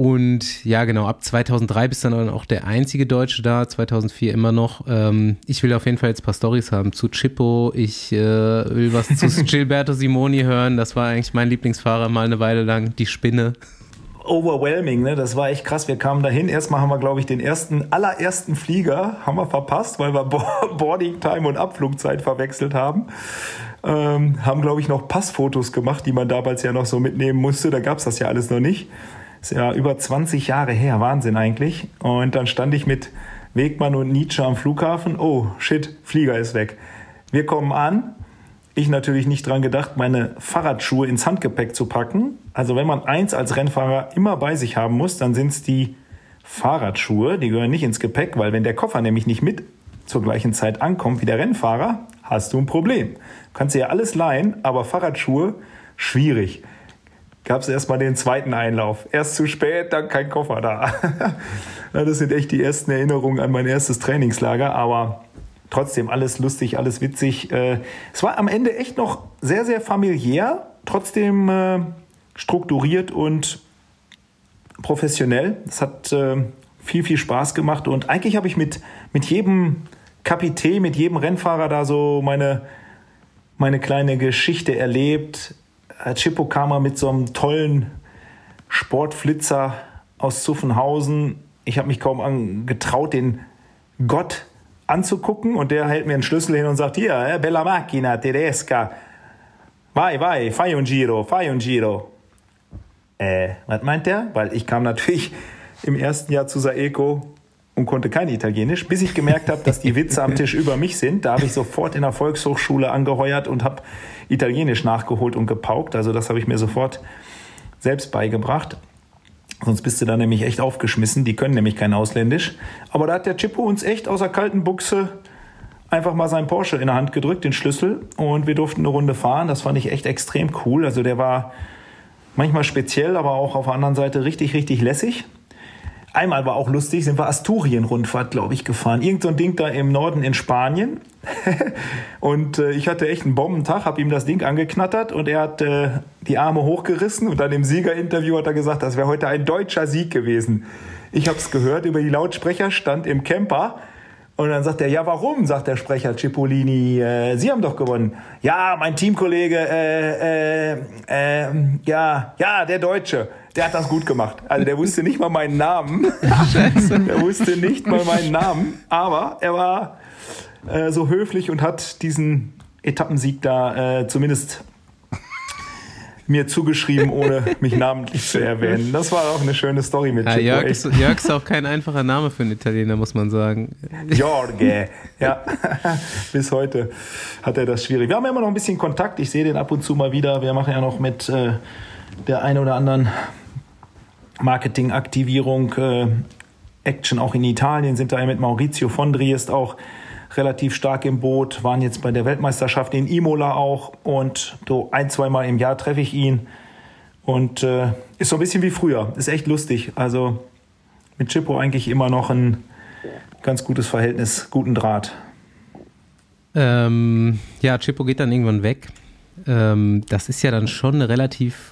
und ja, genau, ab 2003 bist dann auch der einzige Deutsche da, 2004 immer noch. Ähm, ich will auf jeden Fall jetzt ein paar Storys haben zu Chippo. Ich äh, will was zu [laughs] Gilberto Simoni hören. Das war eigentlich mein Lieblingsfahrer mal eine Weile lang. Die Spinne. overwhelming, ne? Das war echt krass. Wir kamen dahin. Erstmal haben wir, glaube ich, den ersten, allerersten Flieger haben wir verpasst, weil wir Bo- [laughs] Boarding Time und Abflugzeit verwechselt haben. Ähm, haben, glaube ich, noch Passfotos gemacht, die man damals ja noch so mitnehmen musste. Da gab's das ja alles noch nicht. Ist ja über 20 Jahre her. Wahnsinn eigentlich. Und dann stand ich mit Wegmann und Nietzsche am Flughafen. Oh, shit, Flieger ist weg. Wir kommen an. Ich natürlich nicht dran gedacht, meine Fahrradschuhe ins Handgepäck zu packen. Also wenn man eins als Rennfahrer immer bei sich haben muss, dann sind es die Fahrradschuhe. Die gehören nicht ins Gepäck, weil wenn der Koffer nämlich nicht mit zur gleichen Zeit ankommt wie der Rennfahrer, hast du ein Problem. Du kannst dir ja alles leihen, aber Fahrradschuhe, schwierig. Gab es erstmal den zweiten Einlauf. Erst zu spät, dann kein Koffer da. [laughs] Das sind echt die ersten Erinnerungen an mein erstes Trainingslager, aber trotzdem alles lustig, alles witzig. Äh, Es war am Ende echt noch sehr, sehr familiär, trotzdem äh, strukturiert und professionell. Es hat äh, viel, viel Spaß gemacht und eigentlich habe ich mit, mit jedem Kapitän, mit jedem Rennfahrer da so meine, meine kleine Geschichte erlebt. Chippo kam mal mit so einem tollen Sportflitzer aus Zuffenhausen. Ich habe mich kaum getraut, den Gott anzugucken und der hält mir einen Schlüssel hin und sagt, hier, eh, bella macchina tedesca, vai, vai, fai un giro, fai un giro. Äh, was meint der? Weil ich kam natürlich [laughs] im ersten Jahr zu Saeco und konnte kein Italienisch, bis ich gemerkt habe, dass die Witze am Tisch [laughs] über mich sind. Da habe ich sofort in der Volkshochschule angeheuert und habe Italienisch nachgeholt und gepaukt. Also das habe ich mir sofort selbst beigebracht. Sonst bist du da nämlich echt aufgeschmissen. Die können nämlich kein Ausländisch. Aber da hat der Chippo uns echt aus der kalten Buchse einfach mal seinen Porsche in der Hand gedrückt, den Schlüssel. Und wir durften eine Runde fahren. Das fand ich echt extrem cool. Also der war manchmal speziell, aber auch auf der anderen Seite richtig, richtig lässig. Einmal war auch lustig, sind wir Asturien-Rundfahrt, glaube ich, gefahren. Irgend so ein Ding da im Norden in Spanien. [laughs] und äh, ich hatte echt einen Bombentag, habe ihm das Ding angeknattert und er hat äh, die Arme hochgerissen und dann im Siegerinterview hat er gesagt, das wäre heute ein deutscher Sieg gewesen. Ich habe es gehört über die Lautsprecher, stand im Camper und dann sagt er, ja, warum? sagt der Sprecher Cipollini. Äh, Sie haben doch gewonnen. Ja, mein Teamkollege, äh, äh, äh, ja, ja, der Deutsche, der hat das gut gemacht. Also der wusste nicht mal meinen Namen. der wusste nicht mal meinen Namen, aber er war äh, so höflich und hat diesen Etappensieg da äh, zumindest mir zugeschrieben, ohne mich namentlich zu erwähnen. Das war auch eine schöne Story mit Ja, Chico. Jörg, ist, Jörg ist auch kein einfacher Name für einen Italiener, muss man sagen. Jorge. [laughs] Ja, [laughs] bis heute hat er das schwierig. Wir haben immer noch ein bisschen Kontakt. Ich sehe den ab und zu mal wieder. Wir machen ja noch mit äh, der einen oder anderen Marketingaktivierung äh, Action auch in Italien. Sind da mit Maurizio von Driest auch relativ stark im Boot. Waren jetzt bei der Weltmeisterschaft in Imola auch. Und so ein, zweimal im Jahr treffe ich ihn. Und äh, ist so ein bisschen wie früher. Ist echt lustig. Also mit Chippo eigentlich immer noch ein ganz gutes Verhältnis, guten Draht. Ähm, ja, Chippo geht dann irgendwann weg. Ähm, das ist ja dann schon eine relativ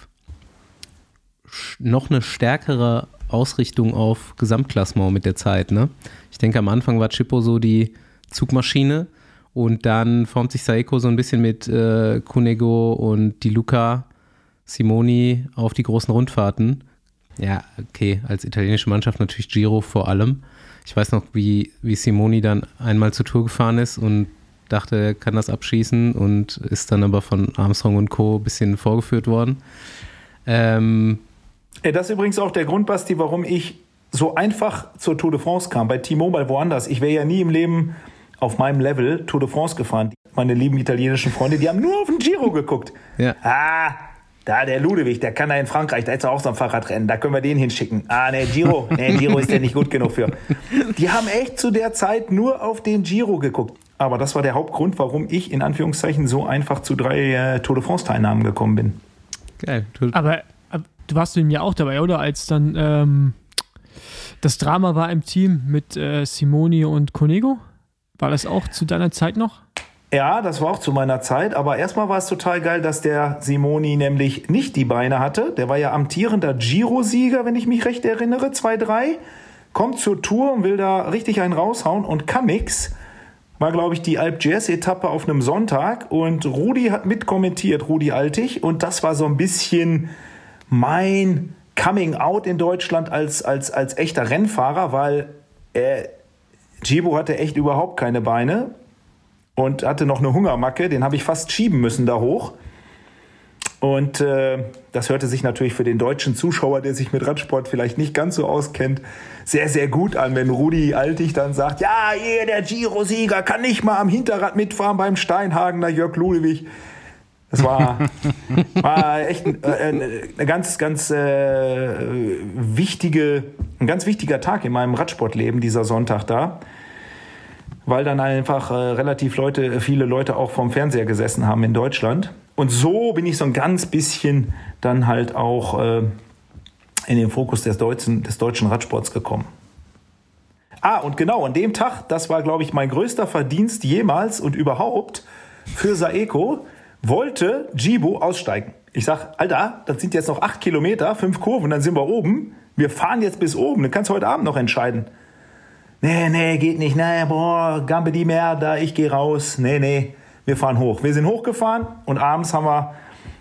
noch eine stärkere Ausrichtung auf Gesamtklassement mit der Zeit. Ne? Ich denke, am Anfang war Chippo so die Zugmaschine und dann formt sich Saeko so ein bisschen mit äh, Cunego und Di Luca Simoni auf die großen Rundfahrten. Ja, okay, als italienische Mannschaft natürlich Giro vor allem. Ich weiß noch, wie, wie Simoni dann einmal zur Tour gefahren ist und dachte, er kann das abschießen und ist dann aber von Armstrong und Co. ein bisschen vorgeführt worden. Ähm, Äh, Das ist übrigens auch der Grund, Basti, warum ich so einfach zur Tour de France kam. Bei T-Mobile woanders. Ich wäre ja nie im Leben auf meinem Level Tour de France gefahren. Meine lieben italienischen Freunde, die haben nur auf den Giro geguckt. Ja. Ah, da der Ludwig, der kann da in Frankreich, da ist er auch so ein Fahrradrennen, da können wir den hinschicken. Ah, ne, Giro, ne, Giro ist der nicht gut genug für. Die haben echt zu der Zeit nur auf den Giro geguckt. Aber das war der Hauptgrund, warum ich in Anführungszeichen so einfach zu drei äh, Tour de France-Teilnahmen gekommen bin. geil. Aber du warst in mir auch dabei, oder? Als dann ähm, das Drama war im Team mit äh, Simoni und Conego? War das auch zu deiner Zeit noch? Ja, das war auch zu meiner Zeit, aber erstmal war es total geil, dass der Simoni nämlich nicht die Beine hatte. Der war ja amtierender Giro-Sieger, wenn ich mich recht erinnere, 2-3. Kommt zur Tour und will da richtig einen raushauen und Kamix war, glaube ich, die Alp Jazz-Etappe auf einem Sonntag und Rudi hat mitkommentiert, Rudi Altig, und das war so ein bisschen mein Coming Out in Deutschland als, als, als echter Rennfahrer, weil äh, Gibo hatte echt überhaupt keine Beine und hatte noch eine Hungermacke. Den habe ich fast schieben müssen da hoch. Und äh, das hörte sich natürlich für den deutschen Zuschauer, der sich mit Radsport vielleicht nicht ganz so auskennt, sehr, sehr gut an, wenn Rudi Altig dann sagt, ja, ihr, der Giro-Sieger, kann nicht mal am Hinterrad mitfahren beim Steinhagener Jörg Ludwig. Das war, war echt ein, äh, eine ganz, ganz äh, wichtige, ein ganz wichtiger Tag in meinem Radsportleben, dieser Sonntag da weil dann einfach äh, relativ Leute, viele Leute auch vom Fernseher gesessen haben in Deutschland. Und so bin ich so ein ganz bisschen dann halt auch äh, in den Fokus des deutschen, des deutschen Radsports gekommen. Ah, und genau, an dem Tag, das war, glaube ich, mein größter Verdienst jemals und überhaupt für Saeco, wollte Jibo aussteigen. Ich sag, Alter, das sind jetzt noch acht Kilometer, fünf Kurven, dann sind wir oben. Wir fahren jetzt bis oben, dann kannst du heute Abend noch entscheiden. Nee, nee, geht nicht. Nee, boah, Gambe die mehr, da ich gehe raus. Nee, nee, wir fahren hoch. Wir sind hochgefahren und abends haben wir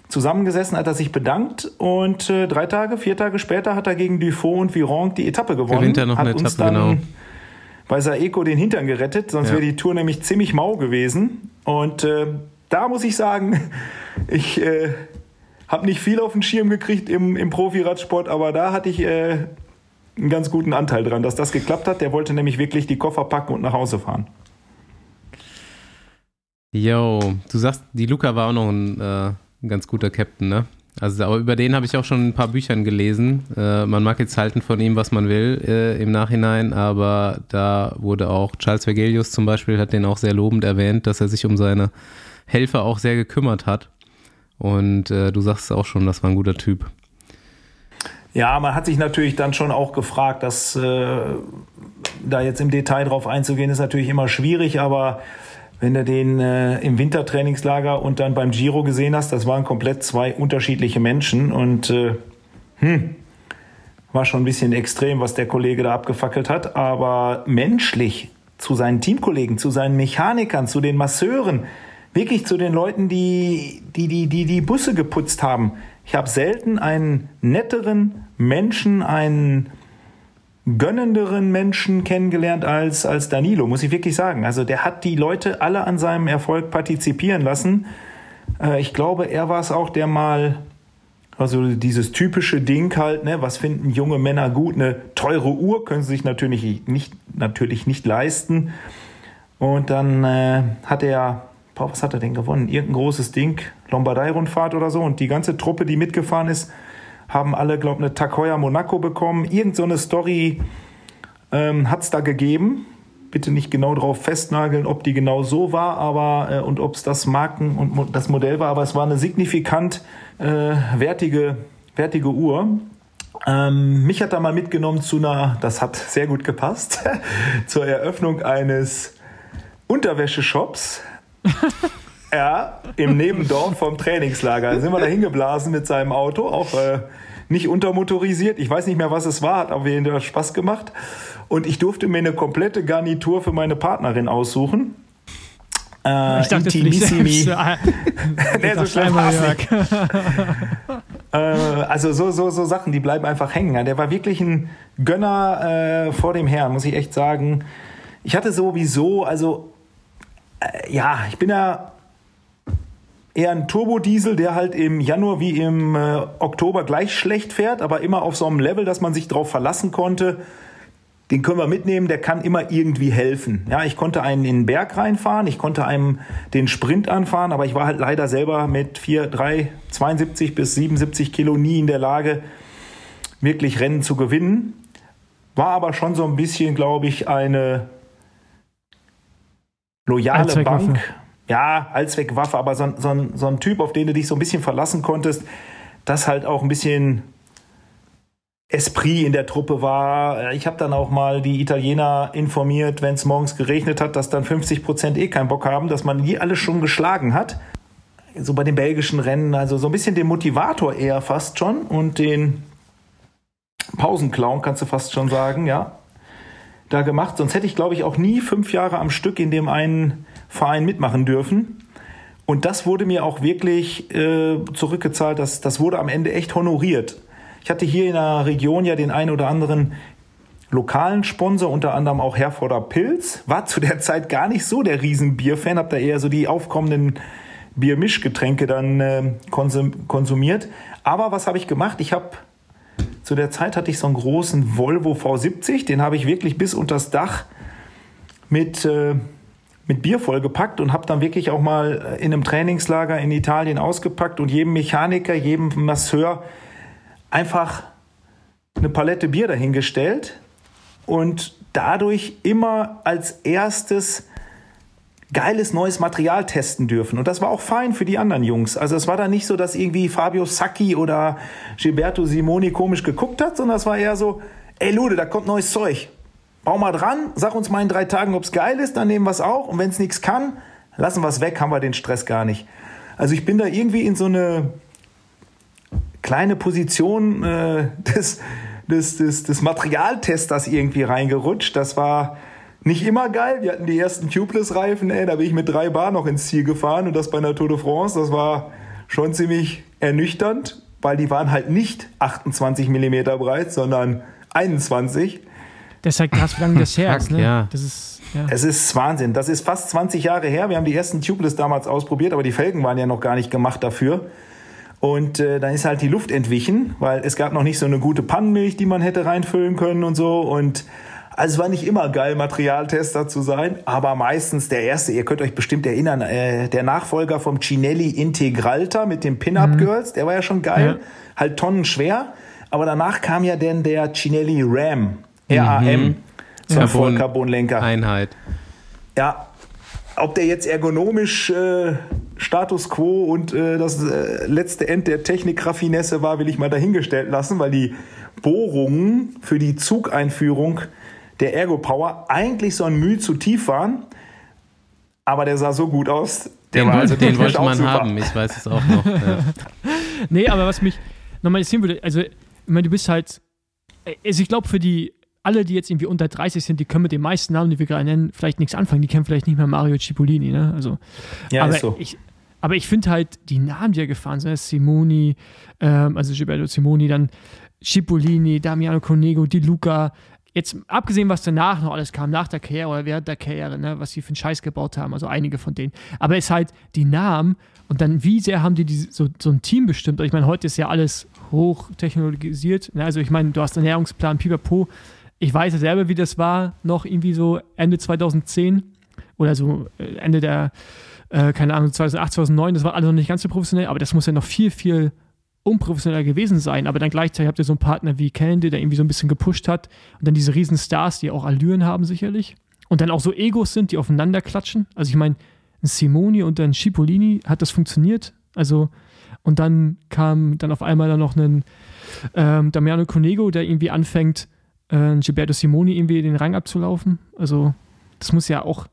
zusammengesessen, hat er sich bedankt und äh, drei Tage, vier Tage später hat er gegen Dufaux und Viron die Etappe gewonnen. Gewinnt er noch hat eine uns Etappe, dann genau. bei Saeco den Hintern gerettet, sonst Ja. wäre die Tour nämlich ziemlich mau gewesen. Und äh, da muss ich sagen, [laughs] ich äh, habe nicht viel auf den Schirm gekriegt im, im Profiradsport, aber da hatte ich äh, einen ganz guten Anteil dran, dass das geklappt hat. Der wollte nämlich wirklich die Koffer packen und nach Hause fahren. Yo, du sagst, die Luca war auch noch ein, äh, ein ganz guter Captain, ne? Also, aber über den habe ich auch schon ein paar Büchern gelesen. Äh, man mag jetzt halten von ihm, was man will äh, im Nachhinein, aber da wurde auch Charles Vergelius zum Beispiel, hat den auch sehr lobend erwähnt, dass er sich um seine Helfer auch sehr gekümmert hat. Und äh, du sagst auch schon, das war ein guter Typ. Ja, man hat sich natürlich dann schon auch gefragt, dass äh, da jetzt im Detail drauf einzugehen, ist natürlich immer schwierig, aber wenn du den äh, im Wintertrainingslager und dann beim Giro gesehen hast, das waren komplett zwei unterschiedliche Menschen und äh, hm, war schon ein bisschen extrem, was der Kollege da abgefackelt hat, aber menschlich zu seinen Teamkollegen, zu seinen Mechanikern, zu den Masseuren, wirklich zu den Leuten, die die, die, die, die Busse geputzt haben. Ich habe selten einen netteren Menschen, einen gönnenderen Menschen kennengelernt als, als Danilo, muss ich wirklich sagen. Also der hat die Leute alle an seinem Erfolg partizipieren lassen. Äh, ich glaube, er war es auch, der mal Also dieses typische Ding halt, ne, was finden junge Männer gut? Eine teure Uhr können sie sich natürlich nicht, natürlich nicht leisten. Und dann äh, hat er, boah, was hat er denn gewonnen? Irgendein großes Ding, Lombardei-Rundfahrt oder so. Und die ganze Truppe, die mitgefahren ist, haben alle, glaube ich, eine Takoya Monaco bekommen. Irgend so eine Story ähm, hat es da gegeben. Bitte nicht genau darauf festnageln, ob die genau so war, aber äh, und ob es das Marken und mo das Modell war, aber es war eine signifikant äh, wertige, wertige Uhr. Ähm, mich hat da mal mitgenommen zu einer, das hat sehr gut gepasst, [laughs] zur Eröffnung eines Unterwäscheshops. Ja, im Nebendorf vom Trainingslager. Da sind wir da hingeblasen mit seinem Auto, auch äh, nicht untermotorisiert. Ich weiß nicht mehr, was es war, hat aber jeden Spaß gemacht. Und ich durfte mir eine komplette Garnitur für meine Partnerin aussuchen. Äh, Ich dachte, Intimissimi. selbst. Ah, [laughs] Nee, so schlimm war's nicht. [laughs] Äh, also so, so, so Sachen, die bleiben einfach hängen. Der war wirklich ein Gönner äh, vor dem Herrn, muss ich echt sagen. Ich hatte sowieso, also äh, ja, ich bin ja eher ein Turbodiesel, der halt im Januar wie im äh, Oktober gleich schlecht fährt, aber immer auf so einem Level, dass man sich darauf verlassen konnte. Den können wir mitnehmen, der kann immer irgendwie helfen. Ja, ich konnte einen in den Berg reinfahren, ich konnte einem den Sprint anfahren, aber ich war halt leider selber mit 4, 3, 72 bis 77 Kilo nie in der Lage, wirklich Rennen zu gewinnen. War aber schon so ein bisschen, glaube ich, eine loyale. Bank. Ja, Allzweckwaffe, aber so, ein- so, so ein Typ, auf den du dich so ein bisschen verlassen konntest, das halt auch ein bisschen Esprit in der Truppe war. Ich habe dann auch mal die Italiener informiert, wenn es morgens geregnet hat, dass dann 50 Prozent eh keinen Bock haben, dass man die alle schon geschlagen hat. So bei den belgischen Rennen, also so ein bisschen den Motivator eher fast schon und den Pausenclown, kannst du fast schon sagen, ja, da gemacht. Sonst hätte ich, glaube ich, auch nie fünf Jahre am Stück in dem einen Verein mitmachen dürfen. Und das wurde mir auch wirklich äh, zurückgezahlt. Das, das wurde am Ende echt honoriert. Ich hatte hier in der Region ja den einen oder anderen lokalen Sponsor, unter anderem auch Herforder Pilz. War zu der Zeit gar nicht so der Riesenbierfan, hab da eher so die aufkommenden Biermischgetränke dann äh, konsum konsumiert. Aber was habe ich gemacht? Ich habe zu der Zeit hatte ich so einen großen Volvo V70, den habe ich wirklich bis unters Dach mit, äh, mit Bier vollgepackt und habe dann wirklich auch mal in einem Trainingslager in Italien ausgepackt und jedem Mechaniker, jedem Masseur einfach eine Palette Bier dahingestellt und dadurch immer als erstes geiles neues Material testen dürfen. Und das war auch fein für die anderen Jungs. Also es war dann nicht so, dass irgendwie Fabio Sacchi oder Gilberto Simoni komisch geguckt hat, sondern es war eher so, ey Lude, da kommt neues Zeug. Bau mal dran, sag uns mal in drei Tagen, ob's geil ist, dann nehmen wir es auch. Und wenn es nichts kann, lassen wir es weg, haben wir den Stress gar nicht. Also ich bin da irgendwie in so eine kleine Position äh, [laughs] des, des, des, des Materialtesters irgendwie reingerutscht. Das war nicht immer geil. Wir hatten die ersten Tubeless-Reifen, ey, da bin ich mit drei Bar noch ins Ziel gefahren und das bei einer Tour de France. Das war schon ziemlich ernüchternd, weil die waren halt nicht 28 Millimeter breit, sondern 21. Das ist halt krass, wie lange das her ist. Ne? ja. Das ist, ja. Es ist Wahnsinn. Das ist fast 20 Jahre her. Wir haben die ersten Tubeless damals ausprobiert, aber die Felgen waren ja noch gar nicht gemacht dafür. Und äh, dann ist halt die Luft entwichen, weil es gab noch nicht so eine gute Pannenmilch, die man hätte reinfüllen können und so. Und also es war nicht immer geil, Materialtester zu sein, aber meistens der erste, ihr könnt euch bestimmt erinnern, äh, der Nachfolger vom Cinelli Integralta mit den Pin-Up Girls, der war ja schon geil, halt tonnenschwer. Aber danach kam ja dann der Cinelli Ram, RAM, zum Carbon- Vollcarbonlenker. Einheit. Ja, ob der jetzt ergonomisch äh, Status quo und äh, das äh, letzte End der Technikraffinesse war, will ich mal dahingestellt lassen, weil die Bohrungen für die Zugeinführung der Ergo Power eigentlich so ein Mühe zu tief waren. Aber der sah so gut aus. Der Den, war wollte, also den wollte auch man super. haben, ich weiß es auch noch. [laughs] Ja. Nee, aber was mich nochmal interessieren würde, also, ich meine, du bist halt, also ich glaube, für die, alle, die jetzt irgendwie unter 30 sind, die können mit den meisten Namen, die wir gerade nennen, vielleicht nichts anfangen. Die kennen vielleicht nicht mehr Mario Cipollini, ne? Also, Ja, aber ist so. ich, aber ich finde halt die Namen, die er gefahren sind, Simoni, ähm, also Gilberto Simoni, dann Cipollini, Damiano Conego, Di Luca, jetzt abgesehen, was danach noch alles kam, nach der Karriere oder während der Karriere, ne, was sie für einen Scheiß gebaut haben, also einige von denen. Aber es ist halt die Namen und dann, wie sehr haben die, die so, so ein Team bestimmt? Ich meine, heute ist ja alles hochtechnologisiert. Ne? Also ich meine, du hast einen Ernährungsplan, pipapo. Ich weiß ja selber, wie das war, noch irgendwie so Ende 2010 oder so äh, Ende der, äh, keine Ahnung, 2008, 2009. Das war alles noch nicht ganz so professionell, aber das muss ja noch viel, viel unprofessioneller gewesen sein, aber dann gleichzeitig habt ihr so einen Partner wie Kennedy, der irgendwie so ein bisschen gepusht hat und dann diese riesen Stars, die auch Allüren haben sicherlich und dann auch so Egos sind, die aufeinander klatschen. Also ich meine, ein Simoni und dann Cipollini hat das funktioniert, also und dann kam dann auf einmal dann noch ein ähm, Damiano Conego, der irgendwie anfängt, äh, Gilberto Simoni irgendwie den Rang abzulaufen. Also das muss ja auch,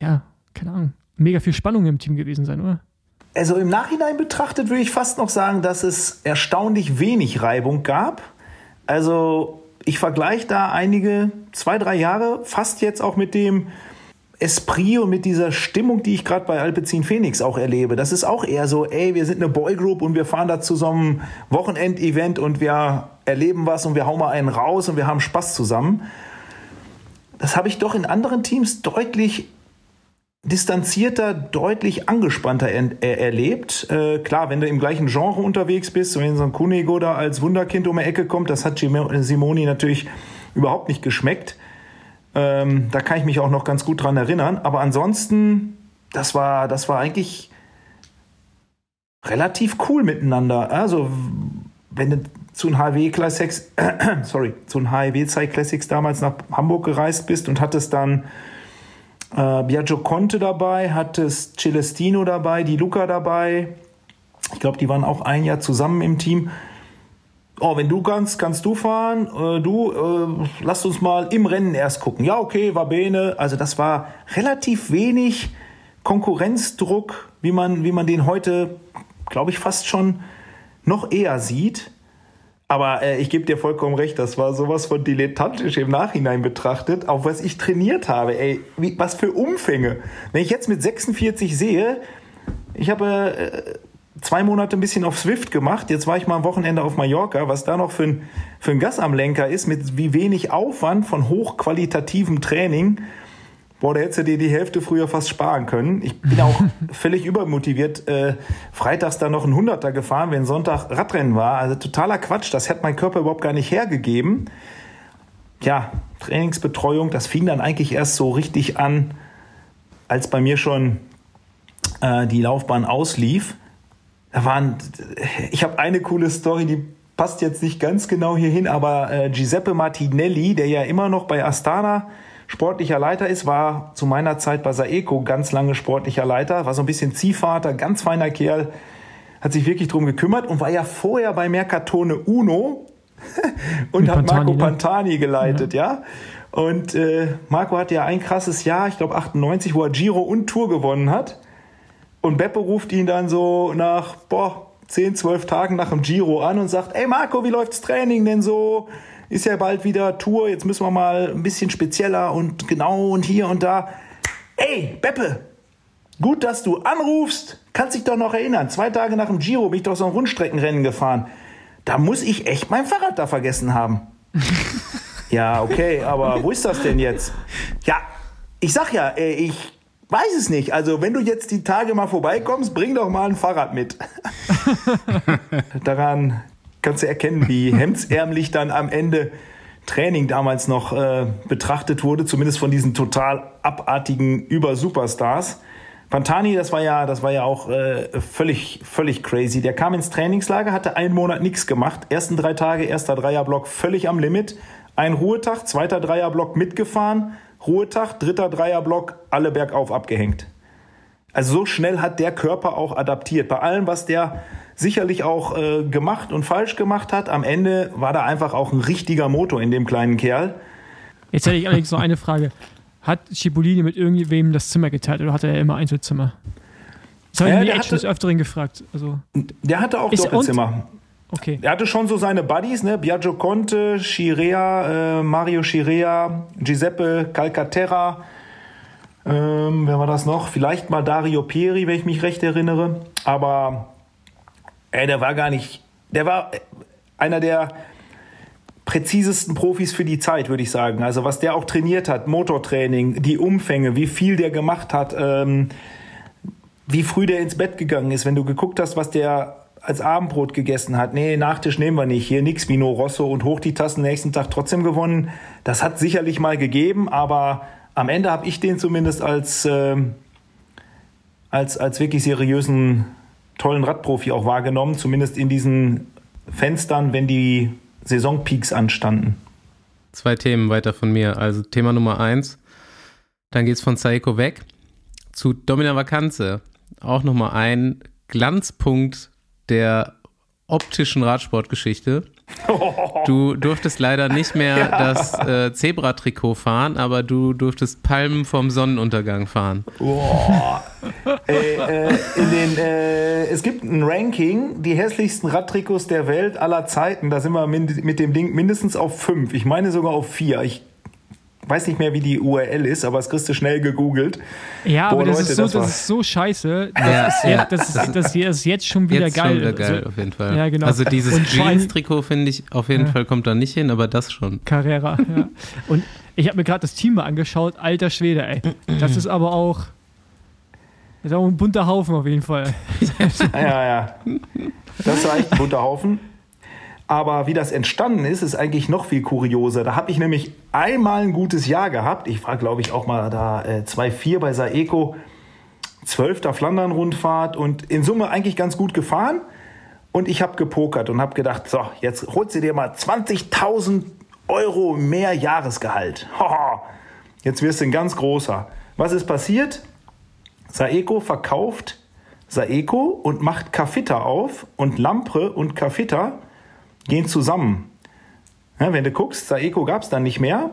ja, keine Ahnung, mega viel Spannung im Team gewesen sein, oder? Also im Nachhinein betrachtet würde ich fast noch sagen, dass es erstaunlich wenig Reibung gab. Also ich vergleiche da einige, zwei, drei Jahre fast jetzt auch mit dem Esprit und mit dieser Stimmung, die ich gerade bei Alpecin Phoenix auch erlebe. Das ist auch eher so, ey, wir sind eine Boygroup und wir fahren da zu so einem Wochenendevent und wir erleben was und wir hauen mal einen raus und wir haben Spaß zusammen. Das habe ich doch in anderen Teams deutlich distanzierter, deutlich angespannter er, er, erlebt. Äh, klar, wenn du im gleichen Genre unterwegs bist, wenn so ein Kunego da als Wunderkind um die Ecke kommt, das hat Simoni natürlich überhaupt nicht geschmeckt. Ähm, da kann ich mich auch noch ganz gut dran erinnern. Aber ansonsten, das war, das war eigentlich relativ cool miteinander. Also, wenn du zu den HW Classics, [coughs] sorry, zu den HW Classics damals nach Hamburg gereist bist und hattest dann äh, Biagio Conte dabei, hattest Celestino dabei, die Luca dabei. Ich glaube, die waren auch ein Jahr zusammen im Team. Oh, wenn du kannst, kannst du fahren. Äh, du, äh, lass uns mal im Rennen erst gucken. Ja, okay, war Bene. Also das war relativ wenig Konkurrenzdruck, wie man, wie man den heute, glaube ich, fast schon noch eher sieht. Aber äh, ich gebe dir vollkommen recht, das war sowas von dilettantisch im Nachhinein betrachtet, auch was ich trainiert habe. Ey, wie, was für Umfänge. Wenn ich jetzt mit 46 sehe, ich habe äh, zwei Monate ein bisschen auf Swift gemacht, jetzt war ich mal am Wochenende auf Mallorca, was da noch für ein, für ein Gas am Lenker ist, mit wie wenig Aufwand von hochqualitativem Training boah, da hättest du dir die Hälfte früher fast sparen können. Ich bin auch [laughs] völlig übermotiviert, äh, freitags dann noch ein Hunderter gefahren, wenn Sonntag Radrennen war. Also totaler Quatsch, das hat mein Körper überhaupt gar nicht hergegeben. Ja, Trainingsbetreuung, das fing dann eigentlich erst so richtig an, als bei mir schon äh, die Laufbahn auslief. Da waren, ich habe eine coole Story, die passt jetzt nicht ganz genau hierhin, aber äh, Giuseppe Martinelli, der ja immer noch bei Astana sportlicher Leiter ist, war zu meiner Zeit bei Saeco ganz lange sportlicher Leiter, war so ein bisschen Ziehvater, ganz feiner Kerl, hat sich wirklich drum gekümmert und war ja vorher bei Mercatone Uno [laughs] und Mit hat Pantani, Marco ne? Pantani geleitet, ja. ja? Und äh, Marco hatte ja ein krasses Jahr, ich glaube 98, wo er Giro und Tour gewonnen hat. Und Beppe ruft ihn dann so nach, boah, 10, 12 Tagen nach dem Giro an und sagt, ey Marco, wie läuft's Training denn so? Ist ja bald wieder Tour, jetzt müssen wir mal ein bisschen spezieller und genau und hier und da. Ey, Beppe, gut, dass du anrufst. Kannst dich doch noch erinnern, zwei Tage nach dem Giro bin ich doch so ein Rundstreckenrennen gefahren. Da muss ich echt mein Fahrrad da vergessen haben. [laughs] ja, okay, aber wo ist das denn jetzt? Ja, ich sag ja, ich weiß es nicht. Also, wenn du jetzt die Tage mal vorbeikommst, bring doch mal ein Fahrrad mit. [laughs] Daran kannst du erkennen, wie [laughs] hemdsärmlich dann am Ende Training damals noch äh, betrachtet wurde, zumindest von diesen total abartigen Über-Superstars. Pantani, das war ja, das war ja auch äh, völlig, völlig crazy. Der kam ins Trainingslager, hatte einen Monat nichts gemacht. Ersten drei Tage, erster Dreierblock völlig am Limit. Ein Ruhetag, zweiter Dreierblock mitgefahren. Ruhetag, dritter Dreierblock, alle bergauf abgehängt. Also so schnell hat der Körper auch adaptiert. Bei allem, was der sicherlich auch äh, gemacht und falsch gemacht hat. Am Ende war da einfach auch ein richtiger Motor in dem kleinen Kerl. Jetzt hätte ich allerdings noch eine Frage. Hat Schibolini mit irgendwem das Zimmer geteilt oder hatte er immer Einzelzimmer? Das habe ich ja, mich des Öfteren gefragt. Also, der hatte auch Doppelzimmer. Okay. Er hatte schon so seine Buddies, ne? Biagio Conte, Chirea, äh, Mario Chirea, Giuseppe Calcaterra. Ähm, wer war das noch? Vielleicht mal Dario Pieri, wenn ich mich recht erinnere. Aber Ey, der war gar nicht. Der war einer der präzisesten Profis für die Zeit, würde ich sagen. Also was der auch trainiert hat, Motortraining, die Umfänge, wie viel der gemacht hat, ähm, wie früh der ins Bett gegangen ist. Wenn du geguckt hast, was der als Abendbrot gegessen hat, nee, Nachtisch nehmen wir nicht, hier nix Vino Rosso und hoch die Tassen nächsten Tag trotzdem gewonnen. Das hat sicherlich mal gegeben, aber am Ende habe ich den zumindest als, äh, als, als wirklich seriösen, tollen Radprofi auch wahrgenommen, zumindest in diesen Fenstern, wenn die Saisonpeaks anstanden. Zwei Themen weiter von mir. Also Thema Nummer eins. Dann geht es von Saiko weg zu Domina Vacanze. Auch nochmal ein Glanzpunkt der optischen Radsportgeschichte. [laughs] Du durftest leider nicht mehr ja. das äh, Zebra-Trikot fahren, aber du durftest Palmen vom Sonnenuntergang fahren. Boah. äh, äh, in den, äh, es gibt ein Ranking, die hässlichsten Radtrikots der Welt aller Zeiten. Da sind wir mit dem Ding mindestens auf fünf. Ich meine sogar auf vier. Ich weiß nicht mehr, wie die URL ist, aber es kriegst du schnell gegoogelt. Ja, Boah, aber das, Leute, ist so, das, das ist so scheiße. Das, ja, ist, ja. das, ist, das hier ist jetzt schon wieder jetzt geil. Schon wieder geil, also, auf jeden Fall. Ja, genau. Also dieses Jeans-Trikot finde ich auf jeden ja. Fall kommt da nicht hin, aber das schon. Carrera, ja. Und ich habe mir gerade das Team mal angeschaut. Alter Schwede, ey. Das ist aber auch, das ist auch ein bunter Haufen auf jeden Fall. [laughs] ja, ja. Das war echt ein bunter Haufen. Aber wie das entstanden ist, ist eigentlich noch viel kurioser. Da habe ich nämlich einmal ein gutes Jahr gehabt. Ich war, glaube ich, auch mal da äh, 2-4 bei Saeco, 12. Flandern-Rundfahrt und in Summe eigentlich ganz gut gefahren. Und ich habe gepokert und habe gedacht, so, jetzt holst du dir mal 20.000 Euro mehr Jahresgehalt. [laughs] Jetzt wirst du ein ganz großer. Was ist passiert? Saeco verkauft Saeco und macht Cafita auf und Lampre und Cafita gehen zusammen. Ja, wenn du guckst, Saeco gab es dann nicht mehr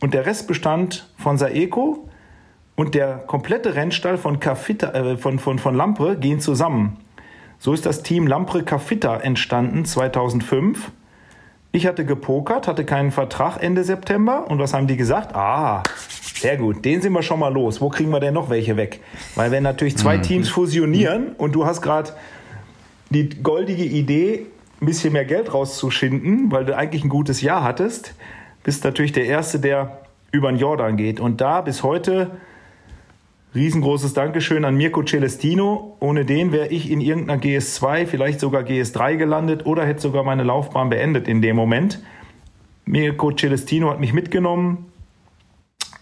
und der Rest bestand von Saeco und der komplette Rennstall von, Cafita, äh, von, von, von Lampre gehen zusammen. So ist das Team Lampre Cafita entstanden 2005. Ich hatte gepokert, hatte keinen Vertrag Ende September und was haben die gesagt? Ah, sehr gut, den sind wir schon mal los. Wo kriegen wir denn noch welche weg? Weil wenn natürlich zwei mhm. Teams fusionieren und du hast gerade die goldige Idee, ein bisschen mehr Geld rauszuschinden, weil du eigentlich ein gutes Jahr hattest, bist natürlich der Erste, der über den Jordan geht. Und da bis heute riesengroßes Dankeschön an Mirko Celestino. Ohne den wäre ich in irgendeiner GS2, vielleicht sogar GS3 gelandet oder hätte sogar meine Laufbahn beendet in dem Moment. Mirko Celestino hat mich mitgenommen,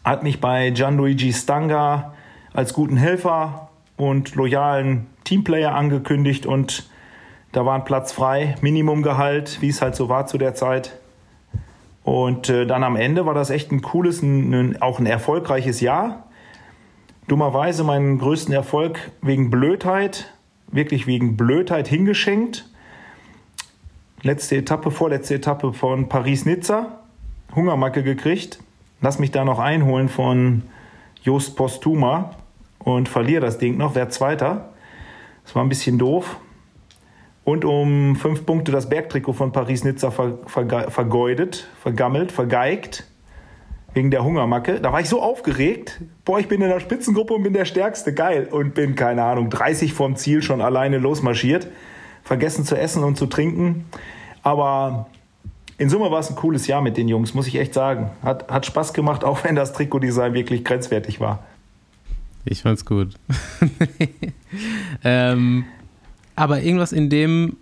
hat mich bei Gianluigi Stanga als guten Helfer und loyalen Teamplayer angekündigt und da war ein Platz frei, Minimumgehalt, wie es halt so war zu der Zeit. Und äh, dann am Ende war das echt ein cooles, ein, ein, auch ein erfolgreiches Jahr. Dummerweise meinen größten Erfolg wegen Blödheit, wirklich wegen Blödheit hingeschenkt. Letzte Etappe, vorletzte Etappe von Paris-Nizza. Hungermacke gekriegt. Lass mich da noch einholen von Jost Postuma und verliere das Ding noch. Wer Zweiter. Das war ein bisschen doof und um fünf Punkte das Bergtrikot von Paris-Nizza ver, ver, vergeudet, vergammelt, vergeigt. Wegen der Hungermacke. Da war ich so aufgeregt. Boah, ich bin in der Spitzengruppe und bin der Stärkste. Geil. Und bin, keine Ahnung, 30 vom Ziel schon alleine losmarschiert. Vergessen zu essen und zu trinken. Aber in Summe war es ein cooles Jahr mit den Jungs, muss ich echt sagen. Hat, hat Spaß gemacht, auch wenn das Trikotdesign wirklich grenzwertig war. Ich fand's gut. [laughs] ähm, aber irgendwas in dem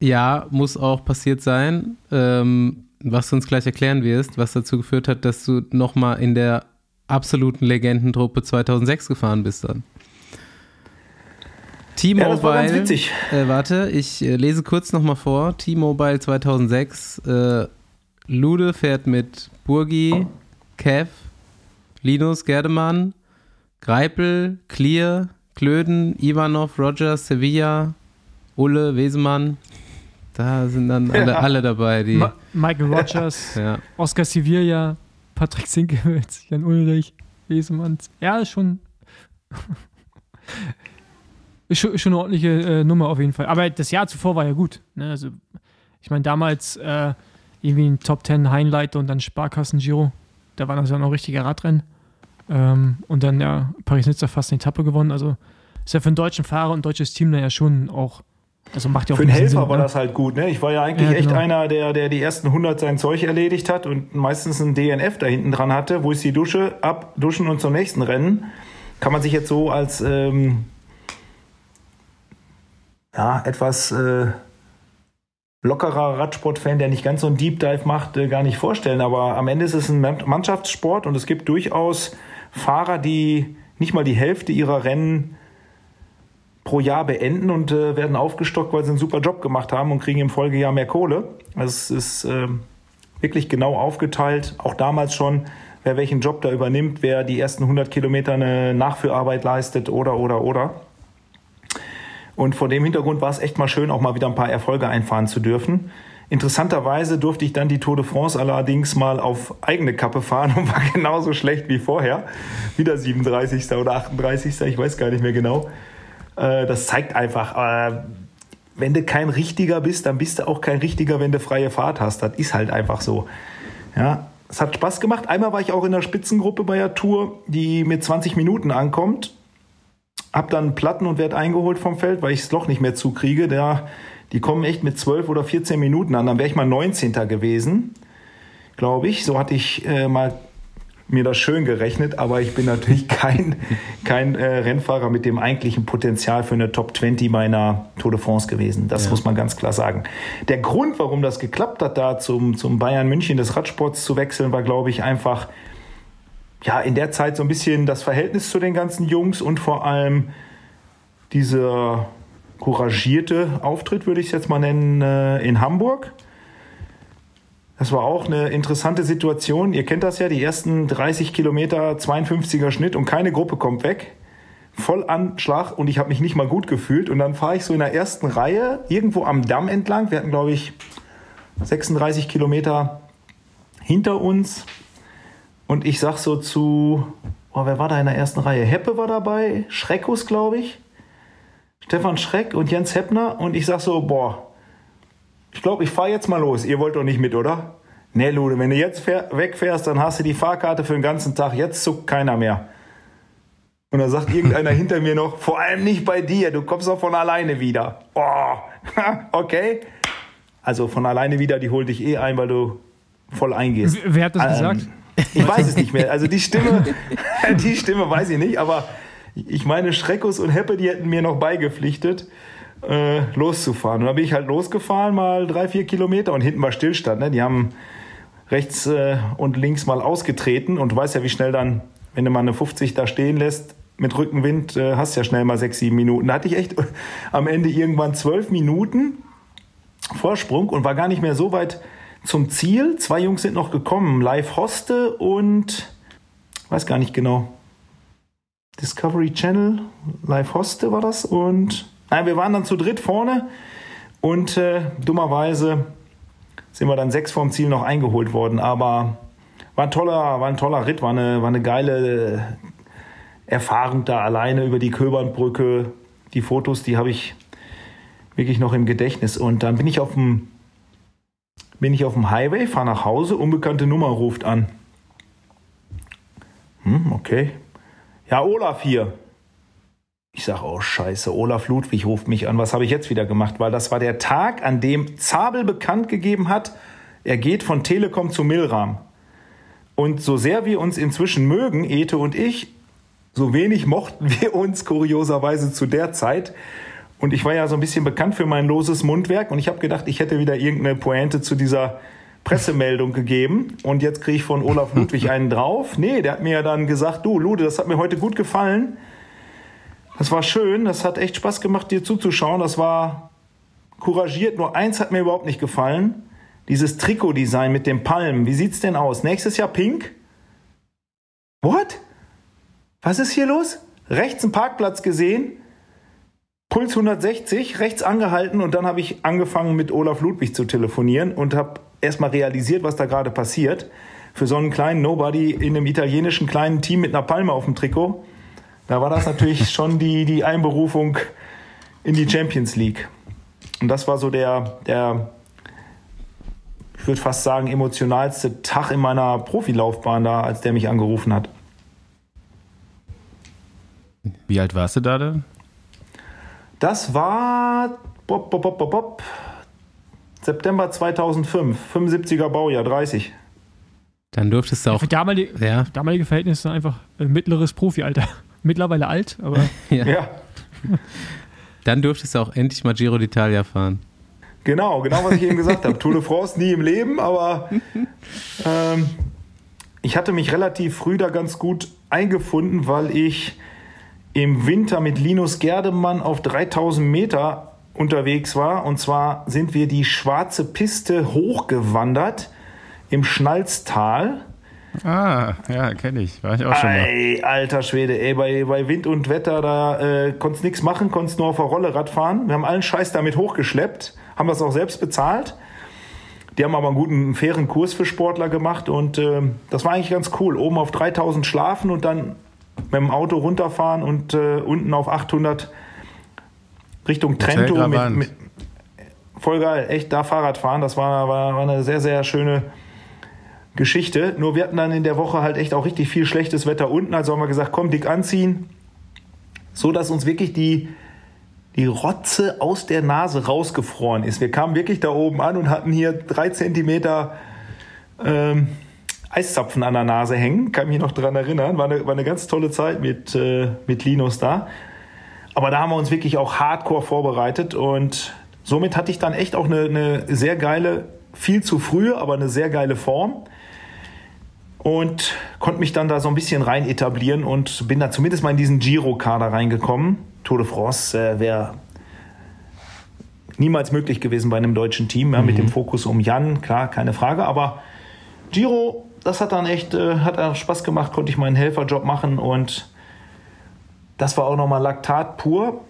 Jahr muss auch passiert sein, ähm, was du uns gleich erklären wirst, was dazu geführt hat, dass du nochmal in der absoluten Legendentruppe 2006 gefahren bist dann. T-Mobile. Ja, äh, warte, ich äh, lese kurz nochmal vor. T-Mobile 2006. Äh, Lude fährt mit Burgi, Kev, Linus Gerdemann, Greipel, Clear, Klöden, Ivanov, Rogers, Sevilla, Ulle, Wesemann. Da sind dann alle, alle dabei. Die Ma Michael Rogers, [laughs] ja. Oscar Sevilla, Patrick Sinkewitz, Jan Ulrich, Wesemann. Ja, ist schon, [laughs] ist schon, schon eine ordentliche äh, Nummer auf jeden Fall. Aber das Jahr zuvor war ja gut. Ne? Also, ich meine, damals äh, irgendwie ein Top 10 Highlight und dann Sparkassen Giro. Da war das ja noch richtiger Radrennen. Ähm, und dann ja Paris-Nizza fast eine Etappe gewonnen. Also ist ja für einen deutschen Fahrer und ein deutsches Team da ja schon auch Also macht ja auch Für ein einen Helfer Sinn, war ne? das halt gut. Ne? Ich war ja eigentlich Ja, echt genau. einer, der, der die ersten 100 sein Zeug erledigt hat und meistens ein DNF da hinten dran hatte. Wo ist die Dusche? Ab, duschen und zum nächsten Rennen. Kann man sich jetzt so als ähm, ja, etwas äh, lockerer Radsportfan, der nicht ganz so einen Deep Dive macht, äh, gar nicht vorstellen. Aber am Ende ist es ein Man- Mannschaftssport und es gibt durchaus Fahrer, die nicht mal die Hälfte ihrer Rennen pro Jahr beenden und äh, werden aufgestockt, weil sie einen super Job gemacht haben und kriegen im Folgejahr mehr Kohle. Es ist ähm, wirklich genau aufgeteilt, auch damals schon, wer welchen Job da übernimmt, wer die ersten 100 Kilometer eine Nachführarbeit leistet oder, oder, oder. Und vor dem Hintergrund war es echt mal schön, auch mal wieder ein paar Erfolge einfahren zu dürfen. Interessanterweise durfte ich dann die Tour de France allerdings mal auf eigene Kappe fahren und war [laughs] genauso schlecht wie vorher. Wieder 37. oder 38. Ich weiß gar nicht mehr genau. Äh, Das zeigt einfach, äh, wenn du kein Richtiger bist, dann bist du auch kein Richtiger, wenn du freie Fahrt hast. Das ist halt einfach so. Ja, es hat Spaß gemacht. Einmal war ich auch in der Spitzengruppe bei der Tour, die mit 20 Minuten ankommt. Hab dann Platten und werd eingeholt vom Feld, weil ich das Loch nicht mehr zukriege. Der, die kommen echt mit 12 oder 14 Minuten an. Dann wäre ich mal 19. gewesen, glaube ich. So hatte ich äh, mal mir das schön gerechnet, aber ich bin natürlich [laughs] kein, kein äh, Rennfahrer mit dem eigentlichen Potenzial für eine Top 20 meiner Tour de France gewesen. Das muss man ganz klar sagen. Der Grund, warum das geklappt hat, da zum, zum Bayern München des Radsports zu wechseln, war, glaube ich, einfach ja, in der Zeit so ein bisschen das Verhältnis zu den ganzen Jungs und vor allem dieser couragierte Auftritt, würde ich es jetzt mal nennen, äh, in Hamburg. Das war auch eine interessante Situation. Ihr kennt das ja, die ersten 30 Kilometer, 52er Schnitt und keine Gruppe kommt weg. Voll Anschlag und ich habe mich nicht mal gut gefühlt. Und dann fahre ich so in der ersten Reihe irgendwo am Damm entlang. Wir hatten, glaube ich, 36 Kilometer hinter uns. Und ich sag so zu, oh, wer war da in der ersten Reihe? Heppe war dabei, Schreckus, glaube ich. Stefan Schreck und Jens Heppner. Und ich sag so, boah, ich glaube, ich fahre jetzt mal los. Ihr wollt doch nicht mit, oder? Nee, Lude, wenn du jetzt fähr- wegfährst, dann hast du die Fahrkarte für den ganzen Tag. Jetzt zuckt keiner mehr. Und da sagt irgendeiner [laughs] hinter mir noch, vor allem nicht bei dir, du kommst doch von alleine wieder. Oh, [laughs] okay. Also von alleine wieder, die holt dich eh ein, weil du voll eingehst. Wer hat das Ähm, gesagt? Ich weiß es nicht mehr. Also die Stimme, [laughs] die Stimme weiß ich nicht, aber ich meine, Schreckus und Heppe, die hätten mir noch beigepflichtet, äh, loszufahren. Und da bin ich halt losgefahren, mal drei, vier Kilometer und hinten war Stillstand. Ne? Die haben rechts äh, und links mal ausgetreten und du weißt ja, wie schnell dann, wenn du mal eine 50 da stehen lässt, mit Rückenwind äh, hast ja schnell mal sechs, sieben Minuten. Da hatte ich echt [laughs] am Ende irgendwann zwölf Minuten Vorsprung und war gar nicht mehr so weit zum Ziel. Zwei Jungs sind noch gekommen, Live Hoste und weiß gar nicht genau. Discovery Channel, Live Hoste war das und nein, wir waren dann zu dritt vorne und äh, dummerweise sind wir dann sechs vorm Ziel noch eingeholt worden, aber war ein toller, war ein toller Ritt, war eine, war eine geile Erfahrung da alleine über die Köbernbrücke. Die Fotos, die habe ich wirklich noch im Gedächtnis. Und dann bin ich auf dem, bin ich auf dem Highway, fahre nach Hause, unbekannte Nummer ruft an. Hm, okay. Ja, Olaf hier. Ich sage, oh scheiße, Olaf Ludwig ruft mich an. Was habe ich jetzt wieder gemacht? Weil das war der Tag, an dem Zabel bekannt gegeben hat, er geht von Telekom zu Milram. Und so sehr wir uns inzwischen mögen, Ete und ich, so wenig mochten wir uns kurioserweise zu der Zeit. Und ich war ja so ein bisschen bekannt für mein loses Mundwerk und ich habe gedacht, ich hätte wieder irgendeine Pointe zu dieser Pressemeldung gegeben. Und jetzt kriege ich von Olaf [laughs] Ludwig einen drauf. Nee, der hat mir ja dann gesagt, du Lude, das hat mir heute gut gefallen. Das war schön, das hat echt Spaß gemacht, dir zuzuschauen. Das war couragiert. Nur eins hat mir überhaupt nicht gefallen. Dieses Trikotdesign mit den Palmen. Wie sieht's denn aus? Nächstes Jahr pink? What? Was ist hier los? Rechts einen Parkplatz gesehen, Puls 160, rechts angehalten und dann habe ich angefangen mit Olaf Ludwig zu telefonieren und habe erstmal realisiert, was da gerade passiert. Für so einen kleinen Nobody in einem italienischen kleinen Team mit einer Palme auf dem Trikot, da war das natürlich [laughs] schon die, die Einberufung in die Champions League. Und das war so der, der ich würde fast sagen, emotionalste Tag in meiner Profilaufbahn da, als der mich angerufen hat. Wie alt warst du da denn? Das war Bop, bop, bop, bop, bop. September 2005, 75er Baujahr, 30. Dann dürftest du auch. Für damalige, Ja. für damalige Verhältnisse einfach ein mittleres Profi-Alter. [laughs] Mittlerweile alt, aber [laughs] Ja. Ja, Dann dürftest du auch endlich mal Giro d'Italia fahren. genau, genau, was ich eben gesagt habe. [laughs] Tour de France nie im Leben, aber ähm, ich hatte mich relativ früh da ganz gut eingefunden, weil ich im Winter mit Linus Gerdemann auf 3000 Meter unterwegs war. Und zwar sind wir die schwarze Piste hochgewandert im Schnalztal. Ah, ja, kenne ich. War ich auch schon mal. Ey, alter Schwede, ey, bei, bei Wind und Wetter, da äh, konntest nichts machen, konntest nur auf der Rolle Rad fahren. Wir haben allen Scheiß damit hochgeschleppt, haben das auch selbst bezahlt. Die haben aber einen guten, einen fairen Kurs für Sportler gemacht und ähm, das war eigentlich ganz cool. Oben auf 3000 schlafen und dann mit dem Auto runterfahren und äh, unten auf 800 Richtung Trento mit, mit voll geil, echt da Fahrrad fahren. Das war, war, war eine sehr, sehr schöne Geschichte. Nur wir hatten dann in der Woche halt echt auch richtig viel schlechtes Wetter unten. Also haben wir gesagt, komm, dick anziehen. So dass uns wirklich die, die Rotze aus der Nase rausgefroren ist. Wir kamen wirklich da oben an und hatten hier drei Zentimeter ähm, Eiszapfen an der Nase hängen. Kann mich noch dran erinnern. War eine, war eine ganz tolle Zeit mit, äh, mit Linus da. Aber da haben wir uns wirklich auch hardcore vorbereitet und somit hatte ich dann echt auch eine, eine sehr geile, viel zu frühe, aber eine sehr geile Form und konnte mich dann da so ein bisschen rein etablieren und bin da zumindest mal in diesen Giro-Kader reingekommen. Tour de France äh, wäre niemals möglich gewesen bei einem deutschen Team, ja, mit dem Fokus um Jan, klar, keine Frage, aber Giro, das hat dann echt, äh, hat Spaß gemacht, konnte ich meinen Helferjob machen und das war auch nochmal Laktat pur.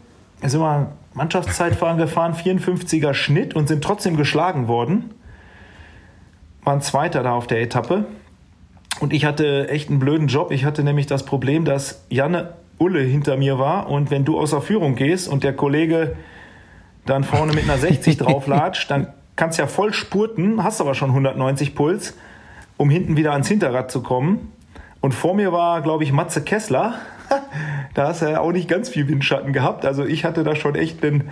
Da sind wir Mannschaftszeitfahren gefahren, 54er Schnitt und sind trotzdem geschlagen worden. Waren Zweiter da auf der Etappe. Und ich hatte echt einen blöden Job. Ich hatte nämlich das Problem, dass Janne Ulle hinter mir war. Und wenn du außer Führung gehst und der Kollege dann vorne mit einer 60 [laughs] drauflatscht, dann kannst du ja voll spurten, hast aber schon 190 Puls, um hinten wieder ans Hinterrad zu kommen. Und vor mir war, glaube ich, Matze Kessler. [laughs] da hast du ja auch nicht ganz viel Windschatten gehabt. Also ich hatte da schon echt einen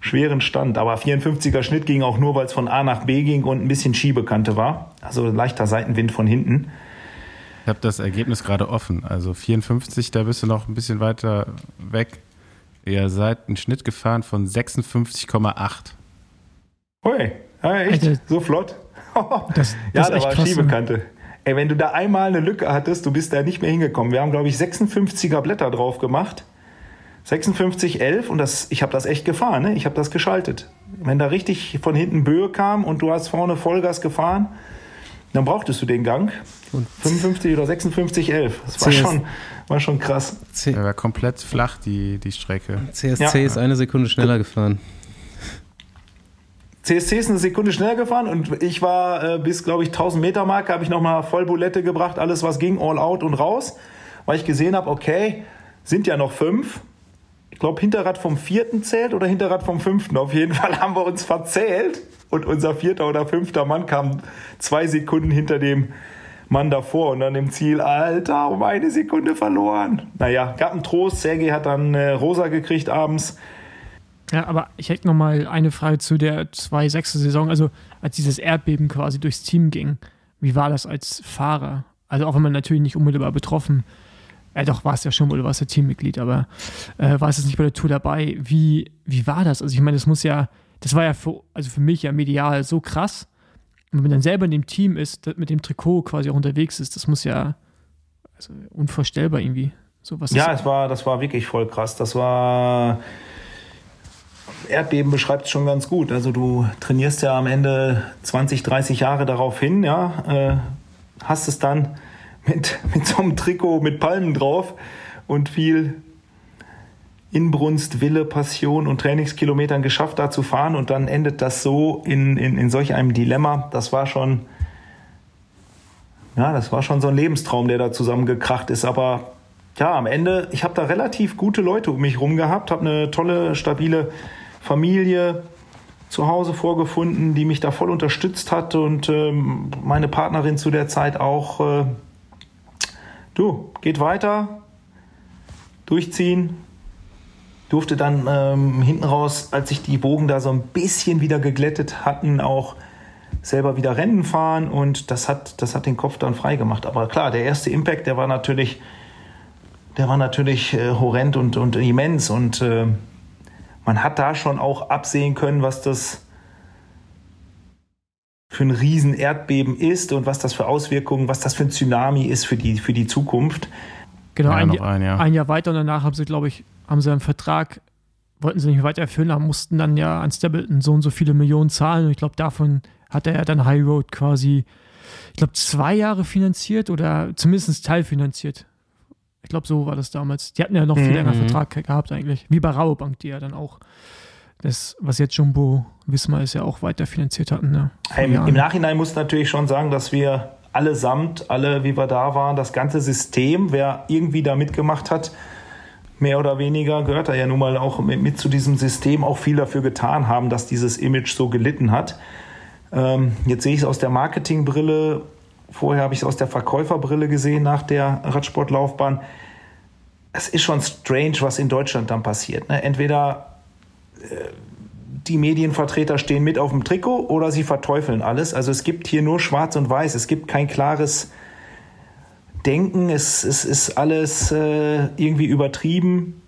schweren Stand. Aber 54er Schnitt ging auch nur, weil es von A nach B ging und ein bisschen Schiebekante war. Also leichter Seitenwind von hinten. Ich habe das Ergebnis gerade offen. Also 54, da bist du noch ein bisschen weiter weg. Ihr seid einen Schnitt gefahren von 56,8. Hui, ja, echt? Alter. So flott? [laughs] das, ja, das ist da echt war krass. Schiebekante. Ey, wenn du da einmal eine Lücke hattest, du bist da nicht mehr hingekommen. Wir haben, glaube ich, 56er Blätter drauf gemacht. 56, 11 und das, ich habe das echt gefahren, ne? ich habe das geschaltet. Wenn da richtig von hinten Böe kam und du hast vorne Vollgas gefahren, dann brauchtest du den Gang. 55 oder 56, 11. Das war CS. schon, war schon krass. C Er war komplett flach, die, die Strecke. CSC Ja. ist eine Sekunde schneller gefahren. CSC ist eine Sekunde schneller gefahren und ich war äh, bis, glaube ich, 1000 Meter Marke, habe ich nochmal Vollbulette gebracht, alles was ging, all out und raus, weil ich gesehen habe, okay, sind ja noch fünf. Ich glaube, Hinterrad vom vierten zählt oder Hinterrad vom fünften. Auf jeden [laughs] Fall haben wir uns verzählt und unser vierter oder fünfter Mann kam zwei Sekunden hinter dem Mann davor und dann im Ziel, Alter, um eine Sekunde verloren. Naja, gab einen Trost. Sergei hat dann äh, rosa gekriegt abends. Ja, aber ich hätte noch mal eine Frage zu der 2-6. Saison. Also, als dieses Erdbeben quasi durchs Team ging, wie war das als Fahrer? Also, auch wenn man natürlich nicht unmittelbar betroffen ja, doch, war es ja schon wohl, du warst ja Teammitglied, aber äh, war es jetzt nicht bei der Tour dabei? Wie, wie war das? Also, ich meine, das muss ja, das war ja für, also für mich ja medial so krass. Und wenn man dann selber in dem Team ist, das mit dem Trikot quasi auch unterwegs ist, das muss ja also unvorstellbar irgendwie. So was Ja, es war, das war wirklich voll krass. Das war. Erdbeben beschreibt es schon ganz gut. Also du trainierst ja am Ende 20, 30 Jahre darauf hin, ja, äh, hast es dann mit, [laughs] mit so einem Trikot mit Palmen drauf und viel Inbrunst, Wille, Passion und Trainingskilometern geschafft, da zu fahren und dann endet das so in, in, in solch einem Dilemma. Das war schon, ja, das war schon so ein Lebenstraum, der da zusammengekracht ist. Aber ja, am Ende, ich habe da relativ gute Leute um mich rum gehabt, habe eine tolle, stabile Familie zu Hause vorgefunden, die mich da voll unterstützt hat und ähm, meine Partnerin zu der Zeit auch. Äh, du, geht weiter, durchziehen, durfte dann ähm, hinten raus, als sich die Bogen da so ein bisschen wieder geglättet hatten, auch selber wieder Rennen fahren und das hat, das hat den Kopf dann frei gemacht. Aber klar, der erste Impact, der war natürlich, der war natürlich äh, horrend und, und immens und äh, man hat da schon auch absehen können, was das für ein riesen Erdbeben ist und was das für Auswirkungen, was das für ein Tsunami ist für die, für die Zukunft. Genau, Ja, ein, Jahr- ein Jahr. ein Jahr weiter und danach haben sie, glaube ich, haben sie einen Vertrag, wollten sie nicht weiter erfüllen, aber mussten dann ja an Stapleton so und so viele Millionen zahlen und ich glaube, davon hat er ja dann High Road quasi, ich glaube, zwei Jahre finanziert oder zumindest teilfinanziert. Ich glaube, so war das damals. Die hatten ja noch viel Mhm. länger Vertrag gehabt eigentlich. Wie bei Rabobank, die ja dann auch das, was jetzt Jumbo Wismar ist, ja auch weiter finanziert hatten. Ne? Im. Im Nachhinein muss natürlich schon sagen, dass wir allesamt, alle, wie wir da waren, das ganze System, wer irgendwie da mitgemacht hat, mehr oder weniger, gehört da ja nun mal auch mit, mit zu diesem System, auch viel dafür getan haben, dass dieses Image so gelitten hat. Ähm, jetzt sehe ich es aus der Marketingbrille, vorher habe ich es aus der Verkäuferbrille gesehen nach der Radsportlaufbahn. Es ist schon strange, was in Deutschland dann passiert. Ne? Entweder die Medienvertreter stehen mit auf dem Trikot oder sie verteufeln alles. Also es gibt hier nur schwarz und weiß. Es gibt kein klares Denken. Es, es ist alles äh, irgendwie übertrieben.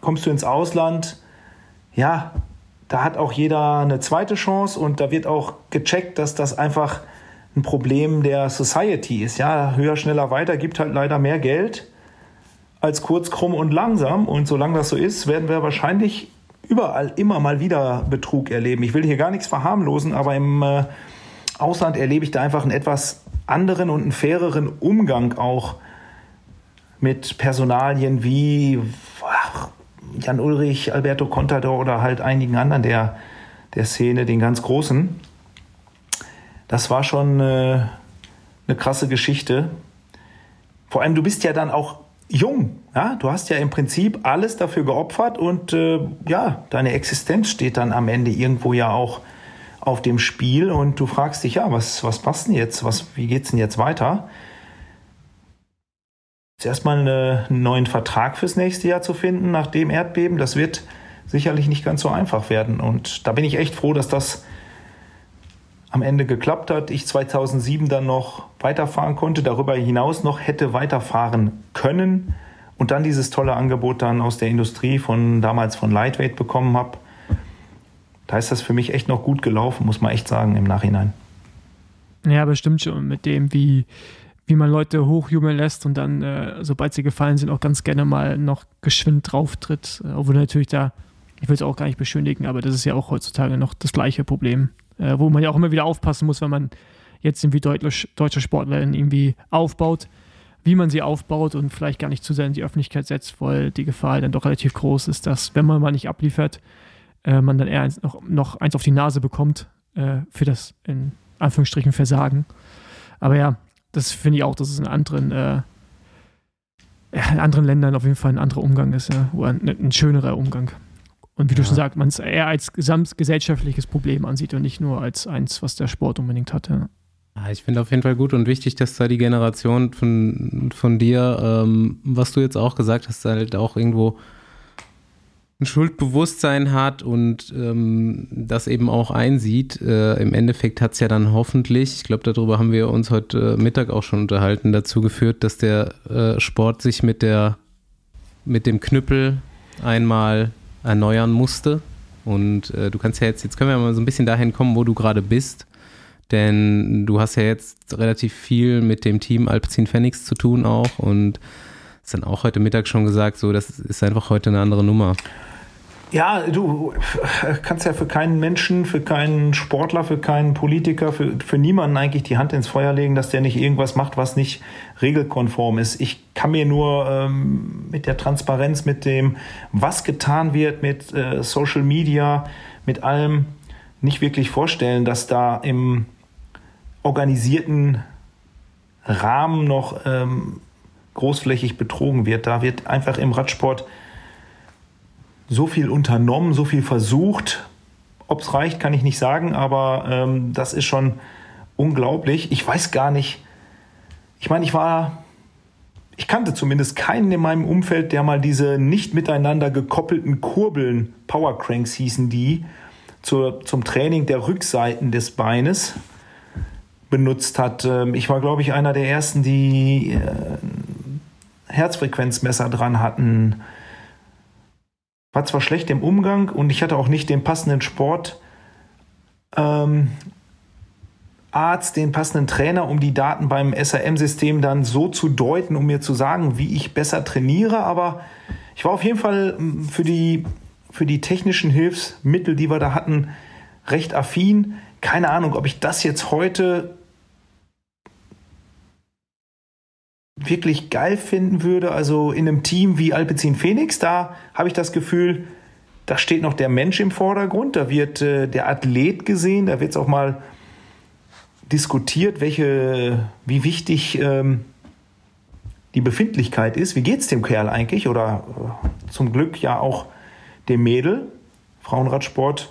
Kommst du ins Ausland? Ja, da hat auch jeder eine zweite Chance und da wird auch gecheckt, dass das einfach ein Problem der Society ist. Ja, höher, schneller, weiter gibt halt leider mehr Geld als kurz, krumm und langsam. Und solange das so ist, werden wir wahrscheinlich überall immer mal wieder Betrug erleben. Ich will hier gar nichts verharmlosen, aber im äh, Ausland erlebe ich da einfach einen etwas anderen und einen faireren Umgang auch mit Personalien wie ach, Jan Ulrich, Alberto Contador oder halt einigen anderen der, der Szene, den ganz Großen. Das war schon äh, eine krasse Geschichte. Vor allem, du bist ja dann auch jung. Ja? Du hast ja im Prinzip alles dafür geopfert und äh, ja, deine Existenz steht dann am Ende irgendwo ja auch auf dem Spiel und du fragst dich, ja, was, was passt denn jetzt? Was, wie geht's denn jetzt weiter? Zuerst mal eine, einen neuen Vertrag fürs nächste Jahr zu finden nach dem Erdbeben, das wird sicherlich nicht ganz so einfach werden. Und da bin ich echt froh, dass das am Ende geklappt hat. Ich 2007 dann noch weiterfahren konnte, darüber hinaus noch hätte weiterfahren können und dann dieses tolle Angebot dann aus der Industrie von damals von Lightweight bekommen habe. Da ist das für mich echt noch gut gelaufen, muss man echt sagen im Nachhinein. Ja, bestimmt schon mit dem, wie, wie man Leute hochjubeln lässt und dann, äh, sobald sie gefallen sind, auch ganz gerne mal noch geschwind drauf tritt. Äh, obwohl natürlich da, ich will es auch gar nicht beschönigen, aber das ist ja auch heutzutage noch das gleiche Problem, äh, wo man ja auch immer wieder aufpassen muss, wenn man jetzt irgendwie deutlich, deutsche Sportler irgendwie aufbaut, wie man sie aufbaut und vielleicht gar nicht zu sehr in die Öffentlichkeit setzt, weil die Gefahr dann doch relativ groß ist, dass, wenn man mal nicht abliefert, äh, man dann eher eins, noch, noch eins auf die Nase bekommt äh, für das in Anführungsstrichen Versagen. Aber ja, das finde ich auch, dass es in anderen, äh, in anderen Ländern auf jeden Fall ein anderer Umgang ist, ja, oder ein, ein schönerer Umgang. Und wie du Ja. schon sagst, man es eher als gesamtgesellschaftliches Problem ansieht und nicht nur als eins, was der Sport unbedingt hat. Ja. Ja, ich finde auf jeden Fall gut und wichtig, dass da die Generation von, von dir, ähm, was du jetzt auch gesagt hast, halt auch irgendwo ein Schuldbewusstsein hat und ähm, das eben auch einsieht. Äh, Im Endeffekt hat es ja dann hoffentlich, ich glaube, darüber haben wir uns heute Mittag auch schon unterhalten, dazu geführt, dass der äh, Sport sich mit der mit dem Knüppel einmal erneuern musste. Und äh, du kannst ja jetzt, jetzt können wir mal so ein bisschen dahin kommen, wo du gerade bist. Denn du hast ja jetzt relativ viel mit dem Team Alpecin Phoenix zu tun auch und ist dann auch heute Mittag schon gesagt, so, das ist einfach heute eine andere Nummer. Ja, du kannst ja für keinen Menschen, für keinen Sportler, für keinen Politiker, für, für niemanden eigentlich die Hand ins Feuer legen, dass der nicht irgendwas macht, was nicht regelkonform ist. Ich kann mir nur ähm, mit der Transparenz, mit dem, was getan wird, mit äh, Social Media, mit allem nicht wirklich vorstellen, dass da im organisierten Rahmen noch ähm, großflächig betrogen wird. Da wird einfach im Radsport so viel unternommen, so viel versucht. Ob es reicht, kann ich nicht sagen, aber ähm, das ist schon unglaublich. Ich weiß gar nicht. Ich meine, ich war ich kannte zumindest keinen in meinem Umfeld, der mal diese nicht miteinander gekoppelten Kurbeln, Powercranks hießen die, zur, zum Training der Rückseiten des Beines benutzt hat. Ähm, ich war, glaube ich, einer der ersten, die äh, Herzfrequenzmesser dran hatten. War zwar schlecht im Umgang und ich hatte auch nicht den passenden Sport. Ähm, den passenden Trainer, um die Daten beim SRM-System dann so zu deuten, um mir zu sagen, wie ich besser trainiere. Aber ich war auf jeden Fall ähm, für die, für die technischen Hilfsmittel, die wir da hatten, recht affin. Keine Ahnung, ob ich das jetzt heute wirklich geil finden würde. Also in einem Team wie Alpecin Phoenix, da habe ich das Gefühl, da steht noch der Mensch im Vordergrund, da wird äh, der Athlet gesehen, da wird es auch mal diskutiert, welche, wie wichtig ähm, die Befindlichkeit ist. Wie geht es dem Kerl eigentlich? Oder äh, zum Glück ja auch dem Mädel. Frauenradsport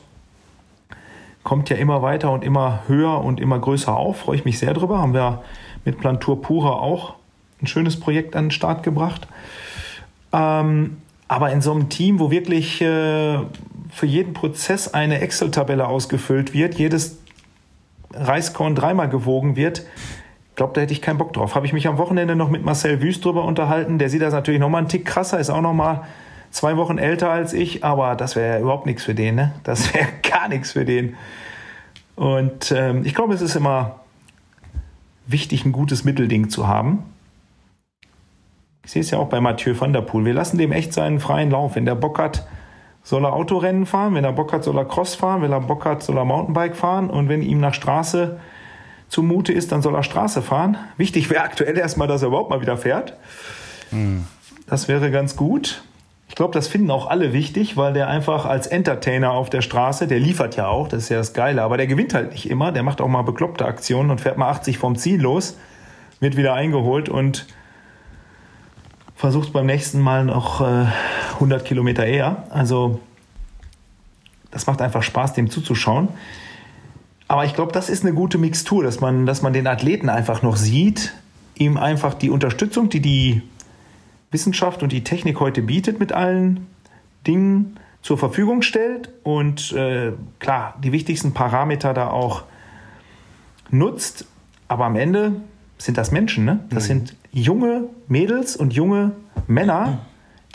kommt ja immer weiter und immer höher und immer größer auf. Freue ich mich sehr drüber. Haben wir mit Plantur Pura auch ein schönes Projekt an den Start gebracht. Ähm, aber in so einem Team, wo wirklich äh, für jeden Prozess eine Excel-Tabelle ausgefüllt wird, jedes Reiskorn dreimal gewogen wird, glaube, da hätte ich keinen Bock drauf. Habe ich mich am Wochenende noch mit Marcel Wüst drüber unterhalten. Der sieht das natürlich nochmal einen Tick krasser, ist auch nochmal zwei Wochen älter als ich, aber das wäre ja überhaupt nichts für den. Ne? Das [laughs] wäre gar nichts für den. Und ähm, ich glaube, es ist immer wichtig, ein gutes Mittelding zu haben. Ich sehe es ja auch bei Mathieu van der Poel. Wir lassen dem echt seinen freien Lauf. Wenn der Bock hat, soll er Autorennen fahren, wenn er Bock hat, soll er Cross fahren, wenn er Bock hat, soll er Mountainbike fahren und wenn ihm nach Straße zumute ist, dann soll er Straße fahren. Wichtig wäre aktuell erstmal, dass er überhaupt mal wieder fährt. Mhm. Das wäre ganz gut. Ich glaube, das finden auch alle wichtig, weil der einfach als Entertainer auf der Straße, der liefert ja auch, das ist ja das Geile, aber der gewinnt halt nicht immer, der macht auch mal bekloppte Aktionen und fährt mal 80 vom Ziel los, wird wieder eingeholt und versucht beim nächsten Mal noch äh, 100 Kilometer eher. Also das macht einfach Spaß, dem zuzuschauen. Aber ich glaube, das ist eine gute Mixtur, dass man, dass man den Athleten einfach noch sieht, ihm einfach die Unterstützung, die die Wissenschaft und die Technik heute bietet, mit allen Dingen zur Verfügung stellt und äh, klar, die wichtigsten Parameter da auch nutzt. Aber am Ende sind das Menschen, ne? Das mhm. sind junge Mädels und junge Männer,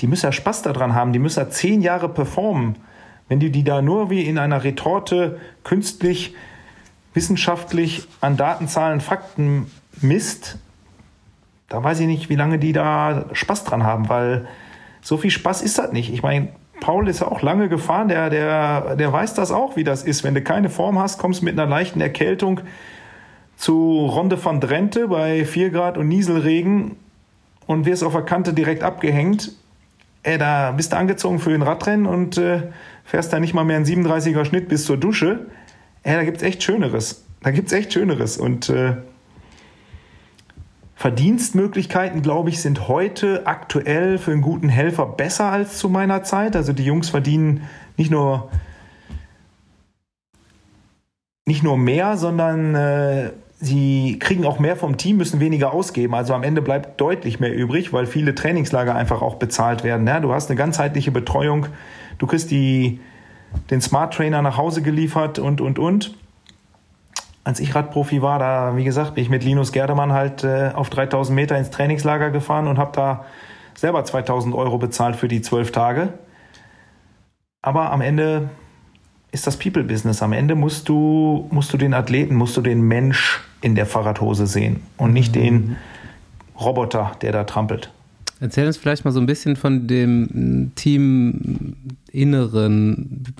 die müssen ja Spaß daran haben, die müssen ja zehn Jahre performen. Wenn du die da nur wie in einer Retorte künstlich, wissenschaftlich an Datenzahlen, Fakten misst, da weiß ich nicht, wie lange die da Spaß dran haben, weil so viel Spaß ist das nicht. Ich meine, Paul ist ja auch lange gefahren, der, der, der weiß das auch, wie das ist. Wenn du keine Form hast, kommst du mit einer leichten Erkältung zu Ronde van Drenthe bei 4 Grad und Nieselregen und wirst auf der Kante direkt abgehängt. Ey, da bist du angezogen für den Radrennen und äh, fährst da nicht mal mehr einen 37er Schnitt bis zur Dusche. Ey, da gibt's echt Schöneres. Da gibt's echt Schöneres. Und äh, Verdienstmöglichkeiten, glaube ich, sind heute aktuell für einen guten Helfer besser als zu meiner Zeit. Also die Jungs verdienen nicht nur nicht nur mehr, sondern äh, sie kriegen auch mehr vom Team, müssen weniger ausgeben. Also am Ende bleibt deutlich mehr übrig, weil viele Trainingslager einfach auch bezahlt werden. Ja, du hast eine ganzheitliche Betreuung, du kriegst die, den Smart Trainer nach Hause geliefert und, und, und. Als ich Radprofi war, da, wie gesagt, bin ich mit Linus Gerdemann halt äh, auf 3000 Meter ins Trainingslager gefahren und habe da selber 2000 Euro bezahlt für die zwölf Tage. Aber am Ende ist das People-Business. Am Ende musst du, musst du den Athleten, musst du den Mensch in der Fahrradhose sehen und nicht mhm. den Roboter, der da trampelt. Erzähl uns vielleicht mal so ein bisschen von dem Teaminneren.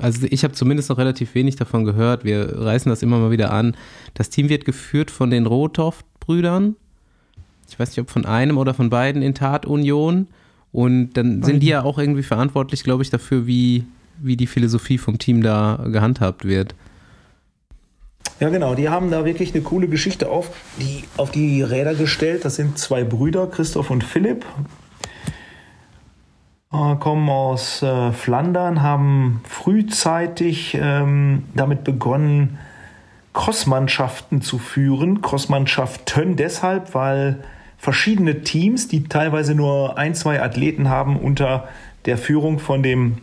Also ich habe zumindest noch relativ wenig davon gehört. Wir reißen das immer mal wieder an. Das Team wird geführt von den Rothoff-Brüdern. Ich weiß nicht, ob von einem oder von beiden in Tatunion. Und dann sind die ja auch irgendwie verantwortlich, glaube ich, dafür, wie, wie die Philosophie vom Team da gehandhabt wird. Ja, genau. Die haben da wirklich eine coole Geschichte auf die, auf die Räder gestellt. Das sind zwei Brüder, Christoph und Philipp. Äh, kommen aus äh, Flandern, haben frühzeitig ähm, damit begonnen, Crossmannschaften zu führen. Crossmannschaften deshalb, weil verschiedene Teams, die teilweise nur ein, zwei Athleten haben unter der Führung von dem,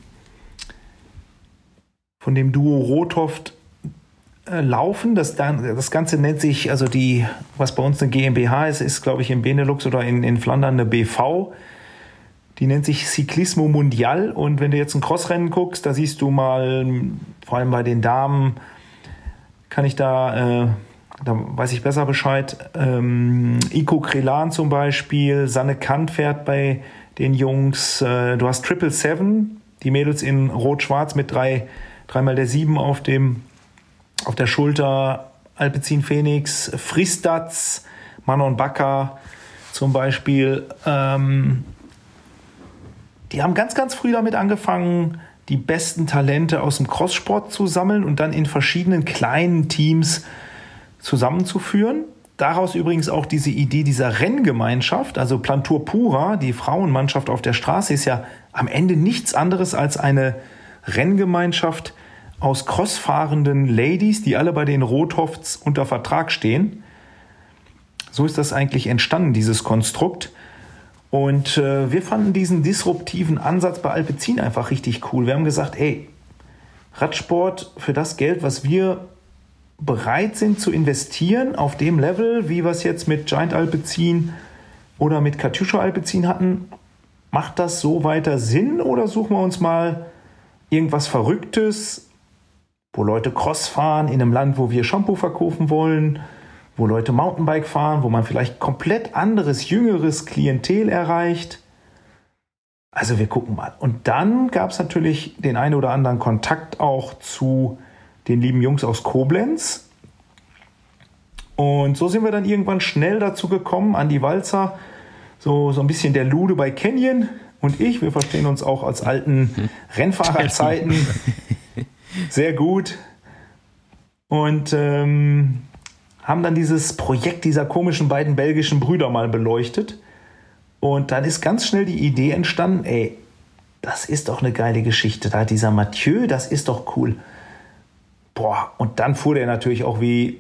von dem Duo Rothoft laufen. Das, das Ganze nennt sich, also die, was bei uns eine GmbH ist, ist glaube ich in Benelux oder in, in Flandern eine BV. Die nennt sich Ciclismo Mundial. Und wenn du jetzt ein Crossrennen guckst, da siehst du mal, vor allem bei den Damen, kann ich da, äh, da weiß ich besser Bescheid, ähm, Ico Krelan zum Beispiel, Sanne Kant fährt bei den Jungs, äh, du hast Triple Seven, die Mädels in Rot-Schwarz mit drei, dreimal der Sieben auf dem, auf der Schulter, Alpecin Phoenix, Fristats, Manon Bakker zum Beispiel, ähm, die haben ganz, ganz früh damit angefangen, die besten Talente aus dem Crosssport zu sammeln und dann in verschiedenen kleinen Teams zusammenzuführen. Daraus übrigens auch diese Idee dieser Renngemeinschaft, also Plantur Pura, die Frauenmannschaft auf der Straße, ist ja am Ende nichts anderes als eine Renngemeinschaft aus crossfahrenden Ladies, die alle bei den Rothofts unter Vertrag stehen. So ist das eigentlich entstanden, dieses Konstrukt. Und äh, wir fanden diesen disruptiven Ansatz bei Alpecin einfach richtig cool. Wir haben gesagt, ey, Radsport für das Geld, was wir bereit sind zu investieren, auf dem Level, wie wir es jetzt mit Giant Alpecin oder mit Katusha Alpecin hatten, macht das so weiter Sinn oder suchen wir uns mal irgendwas Verrücktes, wo Leute Cross fahren in einem Land, wo wir Shampoo verkaufen wollen? wo Leute Mountainbike fahren, wo man vielleicht komplett anderes, jüngeres Klientel erreicht. Also wir gucken mal. Und dann gab es natürlich den einen oder anderen Kontakt auch zu den lieben Jungs aus Koblenz. Und so sind wir dann irgendwann schnell dazu gekommen, an die Walzer, so, so ein bisschen der Lude bei Canyon und ich, wir verstehen uns auch als alten Rennfahrerzeiten [laughs] sehr gut. Und ähm, haben dann dieses Projekt dieser komischen beiden belgischen Brüder mal beleuchtet. Und dann ist ganz schnell die Idee entstanden, ey, das ist doch eine geile Geschichte. Da dieser Mathieu, das ist doch cool. Boah, und dann fuhr der natürlich auch wie,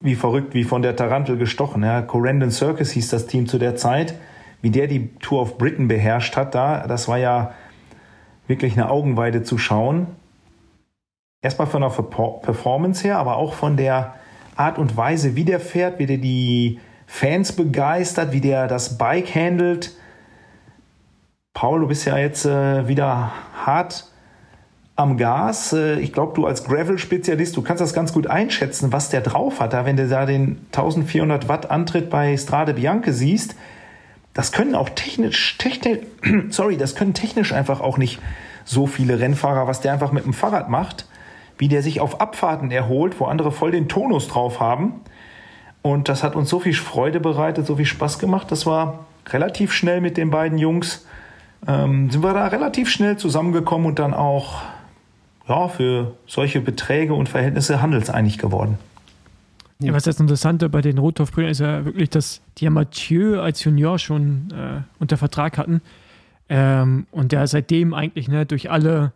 wie verrückt, wie von der Tarantel gestochen. Ja. Corendon Circus hieß das Team zu der Zeit. Wie der die Tour of Britain beherrscht hat, da, das war ja wirklich eine Augenweide zu schauen. Erstmal von der Performance her, aber auch von der, Art und Weise, wie der fährt, wie der die Fans begeistert, wie der das Bike handelt. Paul, du bist ja jetzt äh, wieder hart am Gas. Äh, ich glaube, du als Gravel-Spezialist, du kannst das ganz gut einschätzen, was der drauf hat. Da, wenn du da den 1400 Watt Antritt bei Strade Bianche siehst, das können auch technisch, technisch, [clears throat] sorry, das können technisch einfach auch nicht so viele Rennfahrer, was der einfach mit dem Fahrrad macht wie der sich auf Abfahrten erholt, wo andere voll den Tonus drauf haben. Und das hat uns so viel Freude bereitet, so viel Spaß gemacht. Das war relativ schnell mit den beiden Jungs. Ähm, sind wir da relativ schnell zusammengekommen und dann auch ja, für solche Beträge und Verhältnisse handelseinig geworden. Ja, was das Interessante bei den Rothoff-Brüdern ist ja wirklich, dass die ja Mathieu als Junior schon äh, unter Vertrag hatten ähm, und der seitdem eigentlich ne, durch alle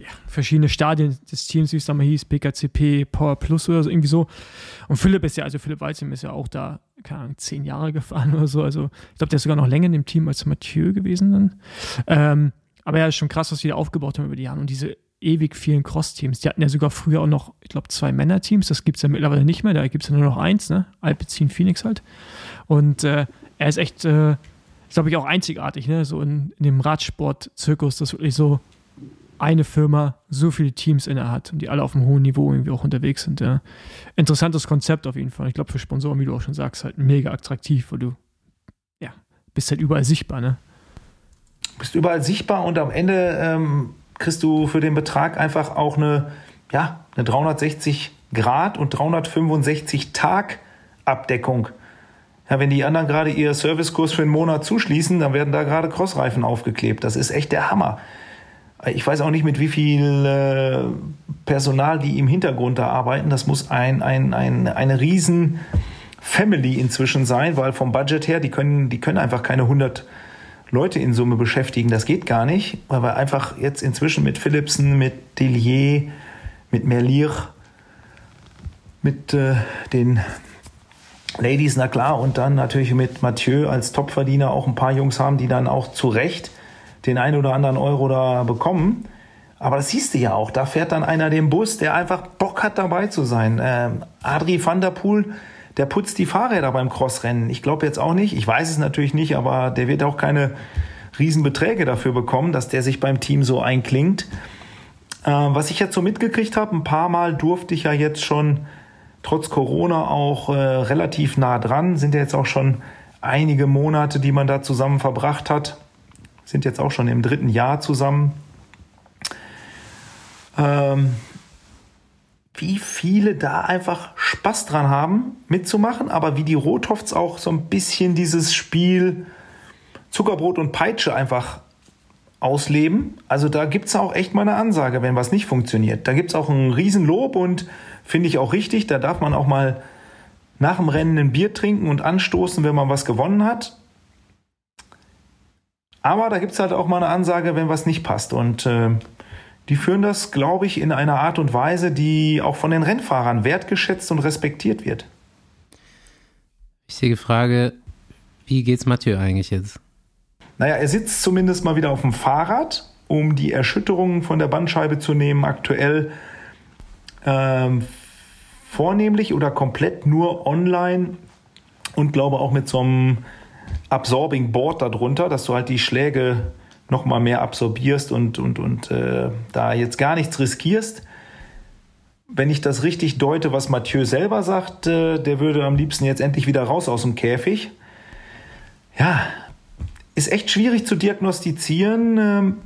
ja, verschiedene Stadien des Teams, wie es da mal hieß, PKCP, Power Plus oder so, irgendwie so. Und Philipp ist ja, also Philipp Walzim ist ja auch da, keine Ahnung, zehn Jahre gefahren oder so. Also ich glaube, der ist sogar noch länger in dem Team als Mathieu gewesen dann. Ähm, aber ja, ist schon krass, was die da aufgebaut haben über die Jahre. Und diese ewig vielen Cross-Teams. Die hatten ja sogar früher auch noch, ich glaube, zwei Männer-Teams. Das gibt es ja mittlerweile nicht mehr. Da gibt es ja nur noch eins, ne? Alpecin Phoenix halt. Und äh, er ist echt, äh, glaube ich, auch einzigartig, ne? So in, in dem Radsport-Zirkus, das wirklich so eine Firma so viele Teams inne hat und die alle auf einem hohen Niveau irgendwie auch unterwegs sind. Ja. Interessantes Konzept auf jeden Fall. Ich glaube, für Sponsoren, wie du auch schon sagst, halt mega attraktiv, weil du ja, bist halt überall sichtbar, ne? Bist überall sichtbar und am Ende ähm, kriegst du für den Betrag einfach auch eine, ja, eine 360 Grad und 365 Tag Abdeckung. Ja, wenn die anderen gerade ihr Servicekurs für einen Monat zuschließen, dann werden da gerade Crossreifen aufgeklebt. Das ist echt der Hammer. Ich weiß auch nicht, mit wie viel äh, Personal die im Hintergrund da arbeiten. Das muss ein, ein, ein, eine riesen Family inzwischen sein, weil vom Budget her, die können, die können einfach keine 100 Leute in Summe beschäftigen. Das geht gar nicht, weil wir einfach jetzt inzwischen mit Philipsen, mit Delier, mit Merlier, mit äh, den Ladies, na klar, und dann natürlich mit Mathieu als Topverdiener auch ein paar Jungs haben, die dann auch zu Recht den einen oder anderen Euro da bekommen. Aber das siehst du ja auch, da fährt dann einer den Bus, der einfach Bock hat dabei zu sein. Ähm, Adri van der Poel, der putzt die Fahrräder beim Crossrennen. Ich glaube jetzt auch nicht, ich weiß es natürlich nicht, aber der wird auch keine Riesenbeträge dafür bekommen, dass der sich beim Team so einklingt. Äh, was ich jetzt so mitgekriegt habe, ein paar Mal durfte ich ja jetzt schon trotz Corona auch äh, relativ nah dran. Sind ja jetzt auch schon einige Monate, die man da zusammen verbracht hat. Sind jetzt auch schon im dritten Jahr zusammen. Ähm, wie viele da einfach Spaß dran haben, mitzumachen, aber wie die Rothofts auch so ein bisschen dieses Spiel Zuckerbrot und Peitsche einfach ausleben. Also da gibt es auch echt mal eine Ansage, wenn was nicht funktioniert. Da gibt es auch ein Riesenlob und finde ich auch richtig. Da darf man auch mal nach dem Rennen ein Bier trinken und anstoßen, wenn man was gewonnen hat. Aber da gibt es halt auch mal eine Ansage, wenn was nicht passt. Und äh, die führen das, glaube ich, in einer Art und Weise, die auch von den Rennfahrern wertgeschätzt und respektiert wird. Wichtige Frage, wie geht's Mathieu eigentlich jetzt? Naja, er sitzt zumindest mal wieder auf dem Fahrrad, um die Erschütterungen von der Bandscheibe zu nehmen. Aktuell ähm, vornehmlich oder komplett nur online und glaube auch mit so einem Absorbing Board darunter, dass du halt die Schläge noch mal mehr absorbierst und, und, und äh, da jetzt gar nichts riskierst. Wenn ich das richtig deute, was Mathieu selber sagt, äh, der würde am liebsten jetzt endlich wieder raus aus dem Käfig. Ja, ist echt schwierig zu diagnostizieren. Ähm,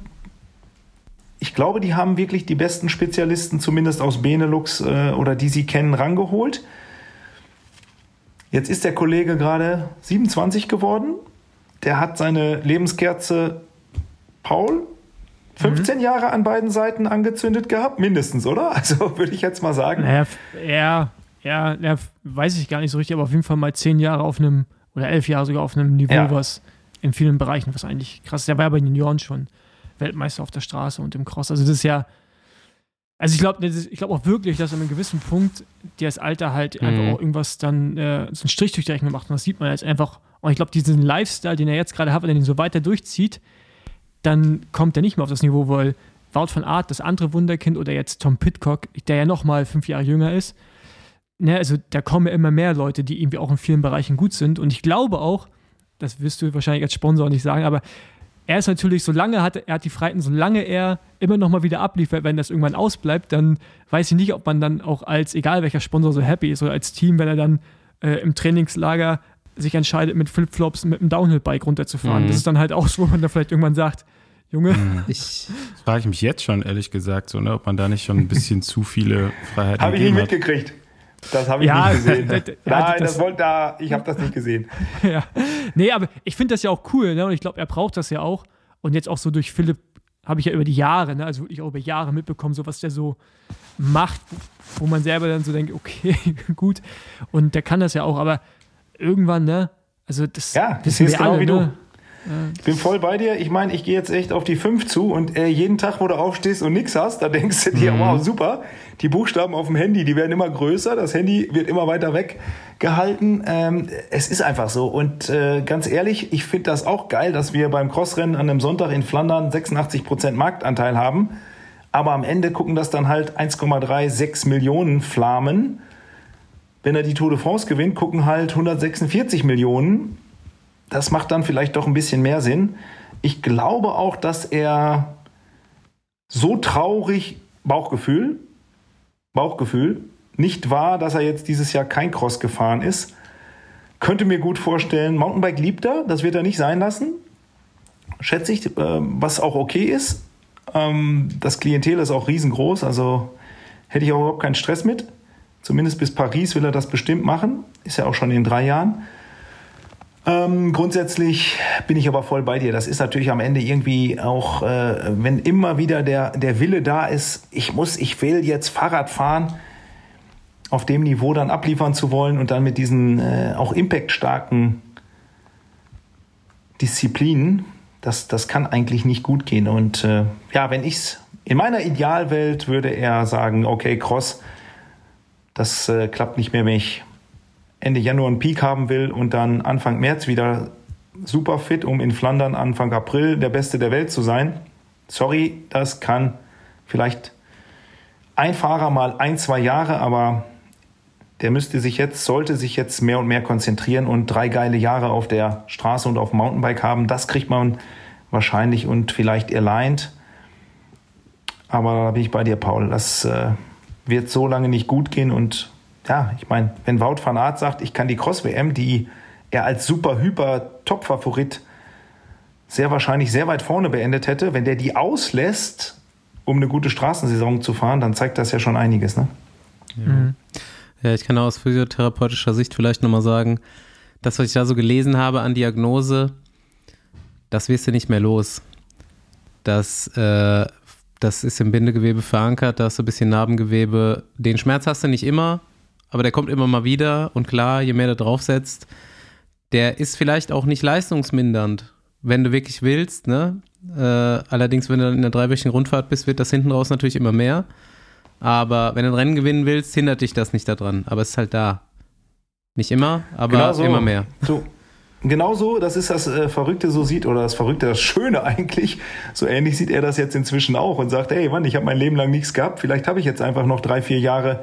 ich glaube, die haben wirklich die besten Spezialisten, zumindest aus Benelux äh, oder die sie kennen, rangeholt. Jetzt ist der Kollege gerade 27 geworden. Der hat seine Lebenskerze Paul 15 mhm. Jahre an beiden Seiten angezündet gehabt, mindestens, oder? [laughs] Also würde ich jetzt mal sagen. Naja, er, er, er, weiß ich gar nicht so richtig, aber auf jeden Fall mal 10 Jahre auf einem, oder 11 Jahre sogar auf einem Niveau, ja. was in vielen Bereichen, was eigentlich krass ist. Der war ja bei den Junioren schon Weltmeister auf der Straße und im Cross. Also das ist ja, also ich glaube ich glaub auch wirklich, dass an einem gewissen Punkt das Alter halt mhm. einfach auch irgendwas dann äh, so einen Strich durch die Rechnung macht. Und das sieht man jetzt einfach. Und ich glaube, diesen Lifestyle, den er jetzt gerade hat, wenn er den so weiter durchzieht, dann kommt er nicht mehr auf das Niveau, weil Wout von Art, das andere Wunderkind, oder jetzt Tom Pitcock, der ja nochmal fünf Jahre jünger ist, ne, also da kommen ja immer mehr Leute, die irgendwie auch in vielen Bereichen gut sind. Und ich glaube auch, das wirst du wahrscheinlich als Sponsor nicht sagen, aber er ist natürlich, solange hat er hat die Freiheiten, solange er immer noch mal wieder abliefert, wenn das irgendwann ausbleibt, dann weiß ich nicht, ob man dann auch als, egal welcher Sponsor, so happy ist oder als Team, wenn er dann äh, im Trainingslager sich entscheidet, mit Flipflops mit einem Downhill-Bike runterzufahren. Mhm. Das ist dann halt auch so, wo man da vielleicht irgendwann sagt, Junge. Mhm. [laughs] Ich das frage ich mich jetzt schon, ehrlich gesagt, so, ne, ob man da nicht schon ein bisschen zu viele Freiheiten hat. Habe ich nicht mitgekriegt. Das habe ich ja, nicht gesehen. [laughs] Nein, das, das wollte da, ich habe das nicht gesehen. [laughs] ja. Nee, aber ich finde das ja auch cool, ne? Und ich glaube, er braucht das ja auch. Und jetzt auch so durch Philipp habe ich ja über die Jahre, ne? also wirklich auch über Jahre mitbekommen, so was der so macht, wo man selber dann so denkt, [laughs] okay, gut. Und der kann das ja auch, aber irgendwann, ne? Also das, ja, das ist genau alle, wie ne? du. Ich bin voll bei dir. Ich meine, ich gehe jetzt echt auf die 5 zu und äh, jeden Tag, wo du aufstehst und nichts hast, da denkst du dir, mhm. wow, super. Die Buchstaben auf dem Handy, die werden immer größer, das Handy wird immer weiter weggehalten. Ähm, es ist einfach so. Und äh, ganz ehrlich, ich finde das auch geil, dass wir beim Crossrennen an einem Sonntag in Flandern 86 Prozent Marktanteil haben. Aber am Ende gucken das dann halt 1,36 Millionen Flamen. Wenn er die Tour de France gewinnt, gucken halt 146 Millionen das macht dann vielleicht doch ein bisschen mehr Sinn. Ich glaube auch, dass er so traurig, Bauchgefühl, Bauchgefühl, nicht war, dass er jetzt dieses Jahr kein Cross gefahren ist. Könnte mir gut vorstellen, Mountainbike liebt er, das wird er nicht sein lassen. Schätze ich, äh, was auch okay ist. Ähm, das Klientel ist auch riesengroß, also hätte ich auch überhaupt keinen Stress mit. Zumindest bis Paris will er das bestimmt machen. Ist ja auch schon in drei Jahren. Ähm, grundsätzlich bin ich aber voll bei dir. Das ist natürlich am Ende irgendwie auch, äh, wenn immer wieder der, der Wille da ist, ich muss, ich will jetzt Fahrrad fahren, auf dem Niveau dann abliefern zu wollen und dann mit diesen äh, auch impactstarken Disziplinen, das, das kann eigentlich nicht gut gehen. Und äh, ja, wenn ich's in meiner Idealwelt würde er sagen, okay, Cross, das äh, klappt nicht mehr, wenn ich Ende Januar einen Peak haben will und dann Anfang März wieder super fit, um in Flandern Anfang April der Beste der Welt zu sein. Sorry, das kann vielleicht ein Fahrer mal ein, zwei Jahre, aber der müsste sich jetzt, sollte sich jetzt mehr und mehr konzentrieren und drei geile Jahre auf der Straße und auf dem Mountainbike haben. Das kriegt man wahrscheinlich und vielleicht aligned. Aber da bin ich bei dir, Paul. Das äh, wird so lange nicht gut gehen. Und ja, ich meine, wenn Wout van Aert sagt, ich kann die Cross-WM, die er als super hyper Top-Favorit sehr wahrscheinlich sehr weit vorne beendet hätte, wenn der die auslässt, um eine gute Straßensaison zu fahren, dann zeigt das ja schon einiges. Ne? Ja. Mhm. ja, ich kann aus physiotherapeutischer Sicht vielleicht nochmal sagen, das, was ich da so gelesen habe an Diagnose, das wirst du nicht mehr los. Das, äh, das ist im Bindegewebe verankert, da hast du ein bisschen Narbengewebe. Den Schmerz hast du nicht immer, aber der kommt immer mal wieder. Und klar, je mehr du draufsetzt, der ist vielleicht auch nicht leistungsmindernd, wenn du wirklich willst. Ne? Äh, allerdings, wenn du dann in der dreiwöchigen Rundfahrt bist, wird das hinten raus natürlich immer mehr. Aber wenn du ein Rennen gewinnen willst, hindert dich das nicht daran. Aber es ist halt da. Nicht immer, aber genau so. immer mehr. So, genau so, das ist das äh, Verrückte, so sieht, oder das Verrückte, das Schöne [laughs] eigentlich. So ähnlich sieht er das jetzt inzwischen auch und sagt, hey Mann, ich habe mein Leben lang nichts gehabt, vielleicht habe ich jetzt einfach noch drei, vier Jahre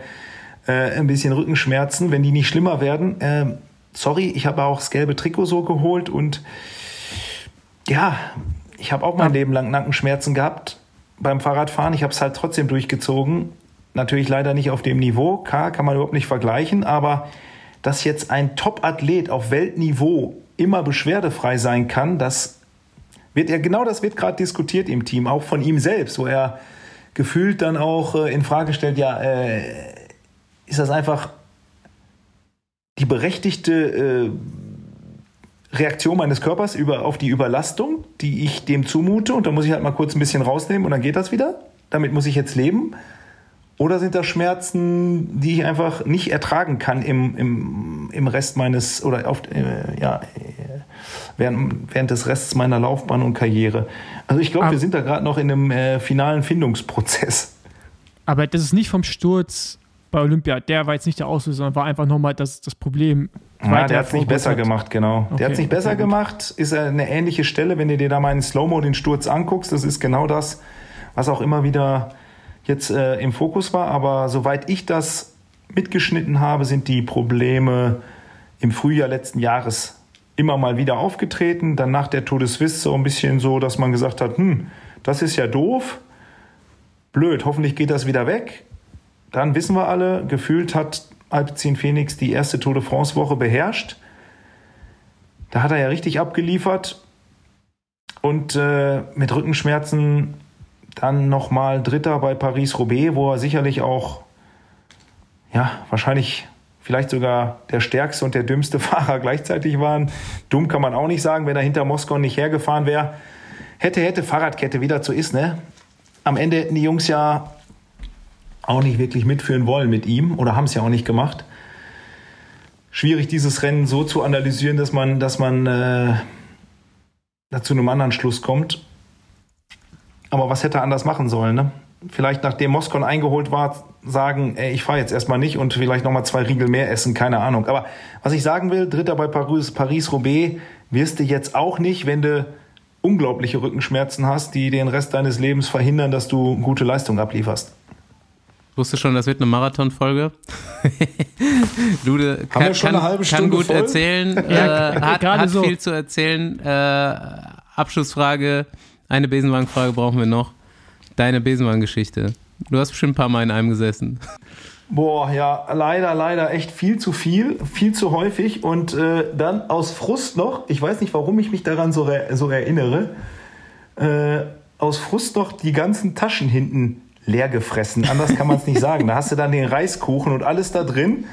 äh, ein bisschen Rückenschmerzen, wenn die nicht schlimmer werden. Äh, sorry, ich habe auch das gelbe Trikot so geholt und ja, ich habe auch mein Leben lang Nackenschmerzen gehabt beim Fahrradfahren. Ich habe es halt trotzdem durchgezogen. Natürlich leider nicht auf dem Niveau. K kann man überhaupt nicht vergleichen, aber dass jetzt ein Top-Athlet auf Weltniveau immer beschwerdefrei sein kann, das wird ja genau das wird gerade diskutiert im Team, auch von ihm selbst, wo er gefühlt dann auch äh, in Frage stellt, ja, äh, ist das einfach die berechtigte äh, Reaktion meines Körpers über, auf die Überlastung, die ich dem zumute. Und da muss ich halt mal kurz ein bisschen rausnehmen und dann geht das wieder. Damit muss ich jetzt leben. Oder sind das Schmerzen, die ich einfach nicht ertragen kann im, im, im Rest meines, oder auf, äh, ja, während, während des Rests meiner Laufbahn und Karriere? Also ich glaube, wir sind da gerade noch in einem äh, finalen Findungsprozess. Aber das ist nicht vom Sturz bei Olympia. Der war jetzt nicht der Auslöser, sondern war einfach nochmal das, das Problem ja, der hat es nicht besser hat. gemacht, genau. Okay, der hat es nicht besser gemacht. Ist eine ähnliche Stelle, wenn du dir da mal in Slow-Mo den Sturz anguckst. Das ist genau das, was auch immer wieder jetzt äh, im Fokus war. Aber soweit ich das mitgeschnitten habe, sind die Probleme im Frühjahr letzten Jahres immer mal wieder aufgetreten. Dann nach der Tour de Suisse so ein bisschen so, dass man gesagt hat, hm, das ist ja doof. Blöd, hoffentlich geht das wieder weg. Dann wissen wir alle, gefühlt hat Alpecin Phoenix die erste Tour de France Woche beherrscht. Da hat er ja richtig abgeliefert und äh, mit Rückenschmerzen dann nochmal Dritter bei Paris-Roubaix, wo er sicherlich auch, ja, wahrscheinlich vielleicht sogar der stärkste und der dümmste [laughs] Fahrer gleichzeitig waren. Dumm kann man auch nicht sagen, wenn er hinter Moskau nicht hergefahren wäre. Hätte, hätte Fahrradkette wieder zu ist, ne? Am Ende hätten die Jungs ja auch nicht wirklich mitführen wollen mit ihm oder haben es ja auch nicht gemacht. Schwierig, dieses Rennen so zu analysieren, dass man, dass man äh, zu einem anderen Schluss kommt. Aber was hätte er anders machen sollen? Ne? Vielleicht nachdem Moskau eingeholt war, sagen, ey, ich fahre jetzt erstmal nicht und vielleicht nochmal zwei Riegel mehr essen, keine Ahnung. Aber was ich sagen will, Dritter bei Paris, Paris-Roubaix wirst du jetzt auch nicht, wenn du unglaubliche Rückenschmerzen hast, die den Rest deines Lebens verhindern, dass du gute Leistung ablieferst. Wusste schon, das wird eine Marathonfolge. [laughs] Lude kann, kann, kann, gut voll? erzählen, ja, äh, hat, hat so. viel zu erzählen. Äh, Abschlussfrage, eine Besenwagenfrage brauchen wir noch. Deine Besenwagengeschichte. Du hast bestimmt ein paar Mal in einem gesessen. Boah, ja, leider, leider echt viel zu viel, viel zu häufig. Und äh, dann aus Frust noch, ich weiß nicht, warum ich mich daran so, so erinnere, äh, aus Frust noch die ganzen Taschen hinten leer gefressen. Anders kann man es nicht [laughs] sagen. Da hast du dann den Reiskuchen und alles da drin.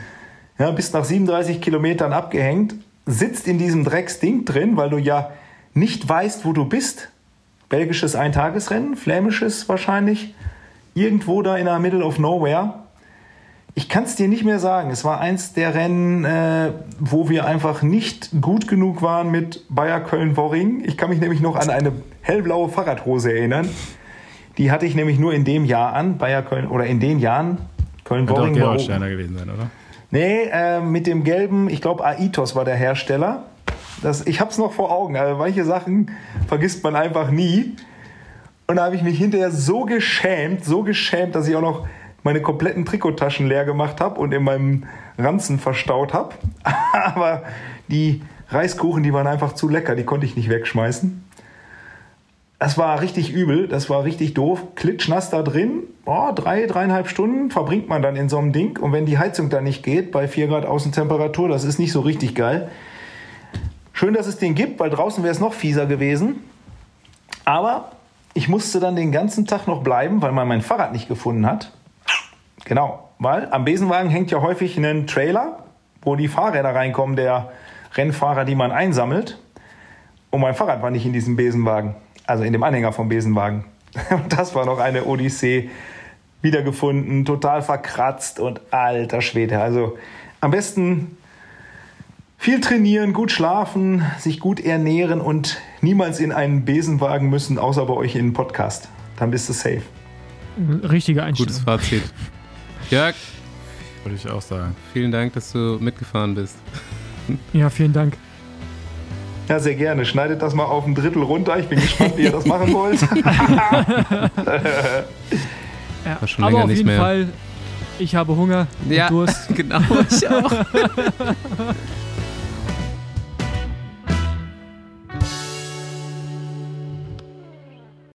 Ja, bist nach 37 Kilometern abgehängt, sitzt in diesem Drecksding drin, weil du ja nicht weißt, wo du bist. Belgisches Eintagesrennen, flämisches wahrscheinlich, irgendwo da in der Middle of Nowhere. Ich kann es dir nicht mehr sagen. Es war eins der Rennen, äh, wo wir einfach nicht gut genug waren mit Bayer Köln-Worring. Ich kann mich nämlich noch an eine hellblaue Fahrradhose erinnern. Die hatte ich nämlich nur in dem Jahr an, Bayer Köln, oder in den Jahren. Köln-Worring. Könnte auch Gerolsteiner gewesen sein, oder? Nee, äh, mit dem gelben, ich glaube Aitos war der Hersteller. Das, ich habe es noch vor Augen, aber manche Sachen vergisst man einfach nie. Und da habe ich mich hinterher so geschämt, so geschämt, dass ich auch noch meine kompletten Trikottaschen leer gemacht habe und in meinem Ranzen verstaut habe. [laughs] aber die Reiskuchen, die waren einfach zu lecker, die konnte ich nicht wegschmeißen. Das war richtig übel, das war richtig doof. Klitschnass da drin, oh, drei, dreieinhalb Stunden verbringt man dann in so einem Ding. Und wenn die Heizung da nicht geht, bei 4 Grad Außentemperatur, das ist nicht so richtig geil. Schön, dass es den gibt, weil draußen wäre es noch fieser gewesen. Aber ich musste dann den ganzen Tag noch bleiben, weil man mein Fahrrad nicht gefunden hat. Genau, weil am Besenwagen hängt ja häufig ein Trailer, wo die Fahrräder reinkommen, der Rennfahrer, die man einsammelt. Und mein Fahrrad war nicht in diesem Besenwagen also in dem Anhänger vom Besenwagen. [laughs] Und das war noch eine Odyssee. Wiedergefunden, total verkratzt und alter Schwede. Also am besten viel trainieren, gut schlafen, sich gut ernähren und niemals in einen Besenwagen müssen, außer bei euch in einen Podcast. Dann bist du safe. Richtige Einstellung. Gutes Fazit. [laughs] Jörg, Würde ich auch sagen. vielen Dank, dass du mitgefahren bist. Ja, vielen Dank. Ja, sehr gerne. Schneidet das mal auf ein Drittel runter. Ich bin gespannt, wie ihr das machen wollt. [laughs] Ja. War schon Aber auf nicht jeden mehr. Fall, ich habe Hunger und Ja, Durst. [laughs] genau. Ich auch. [laughs]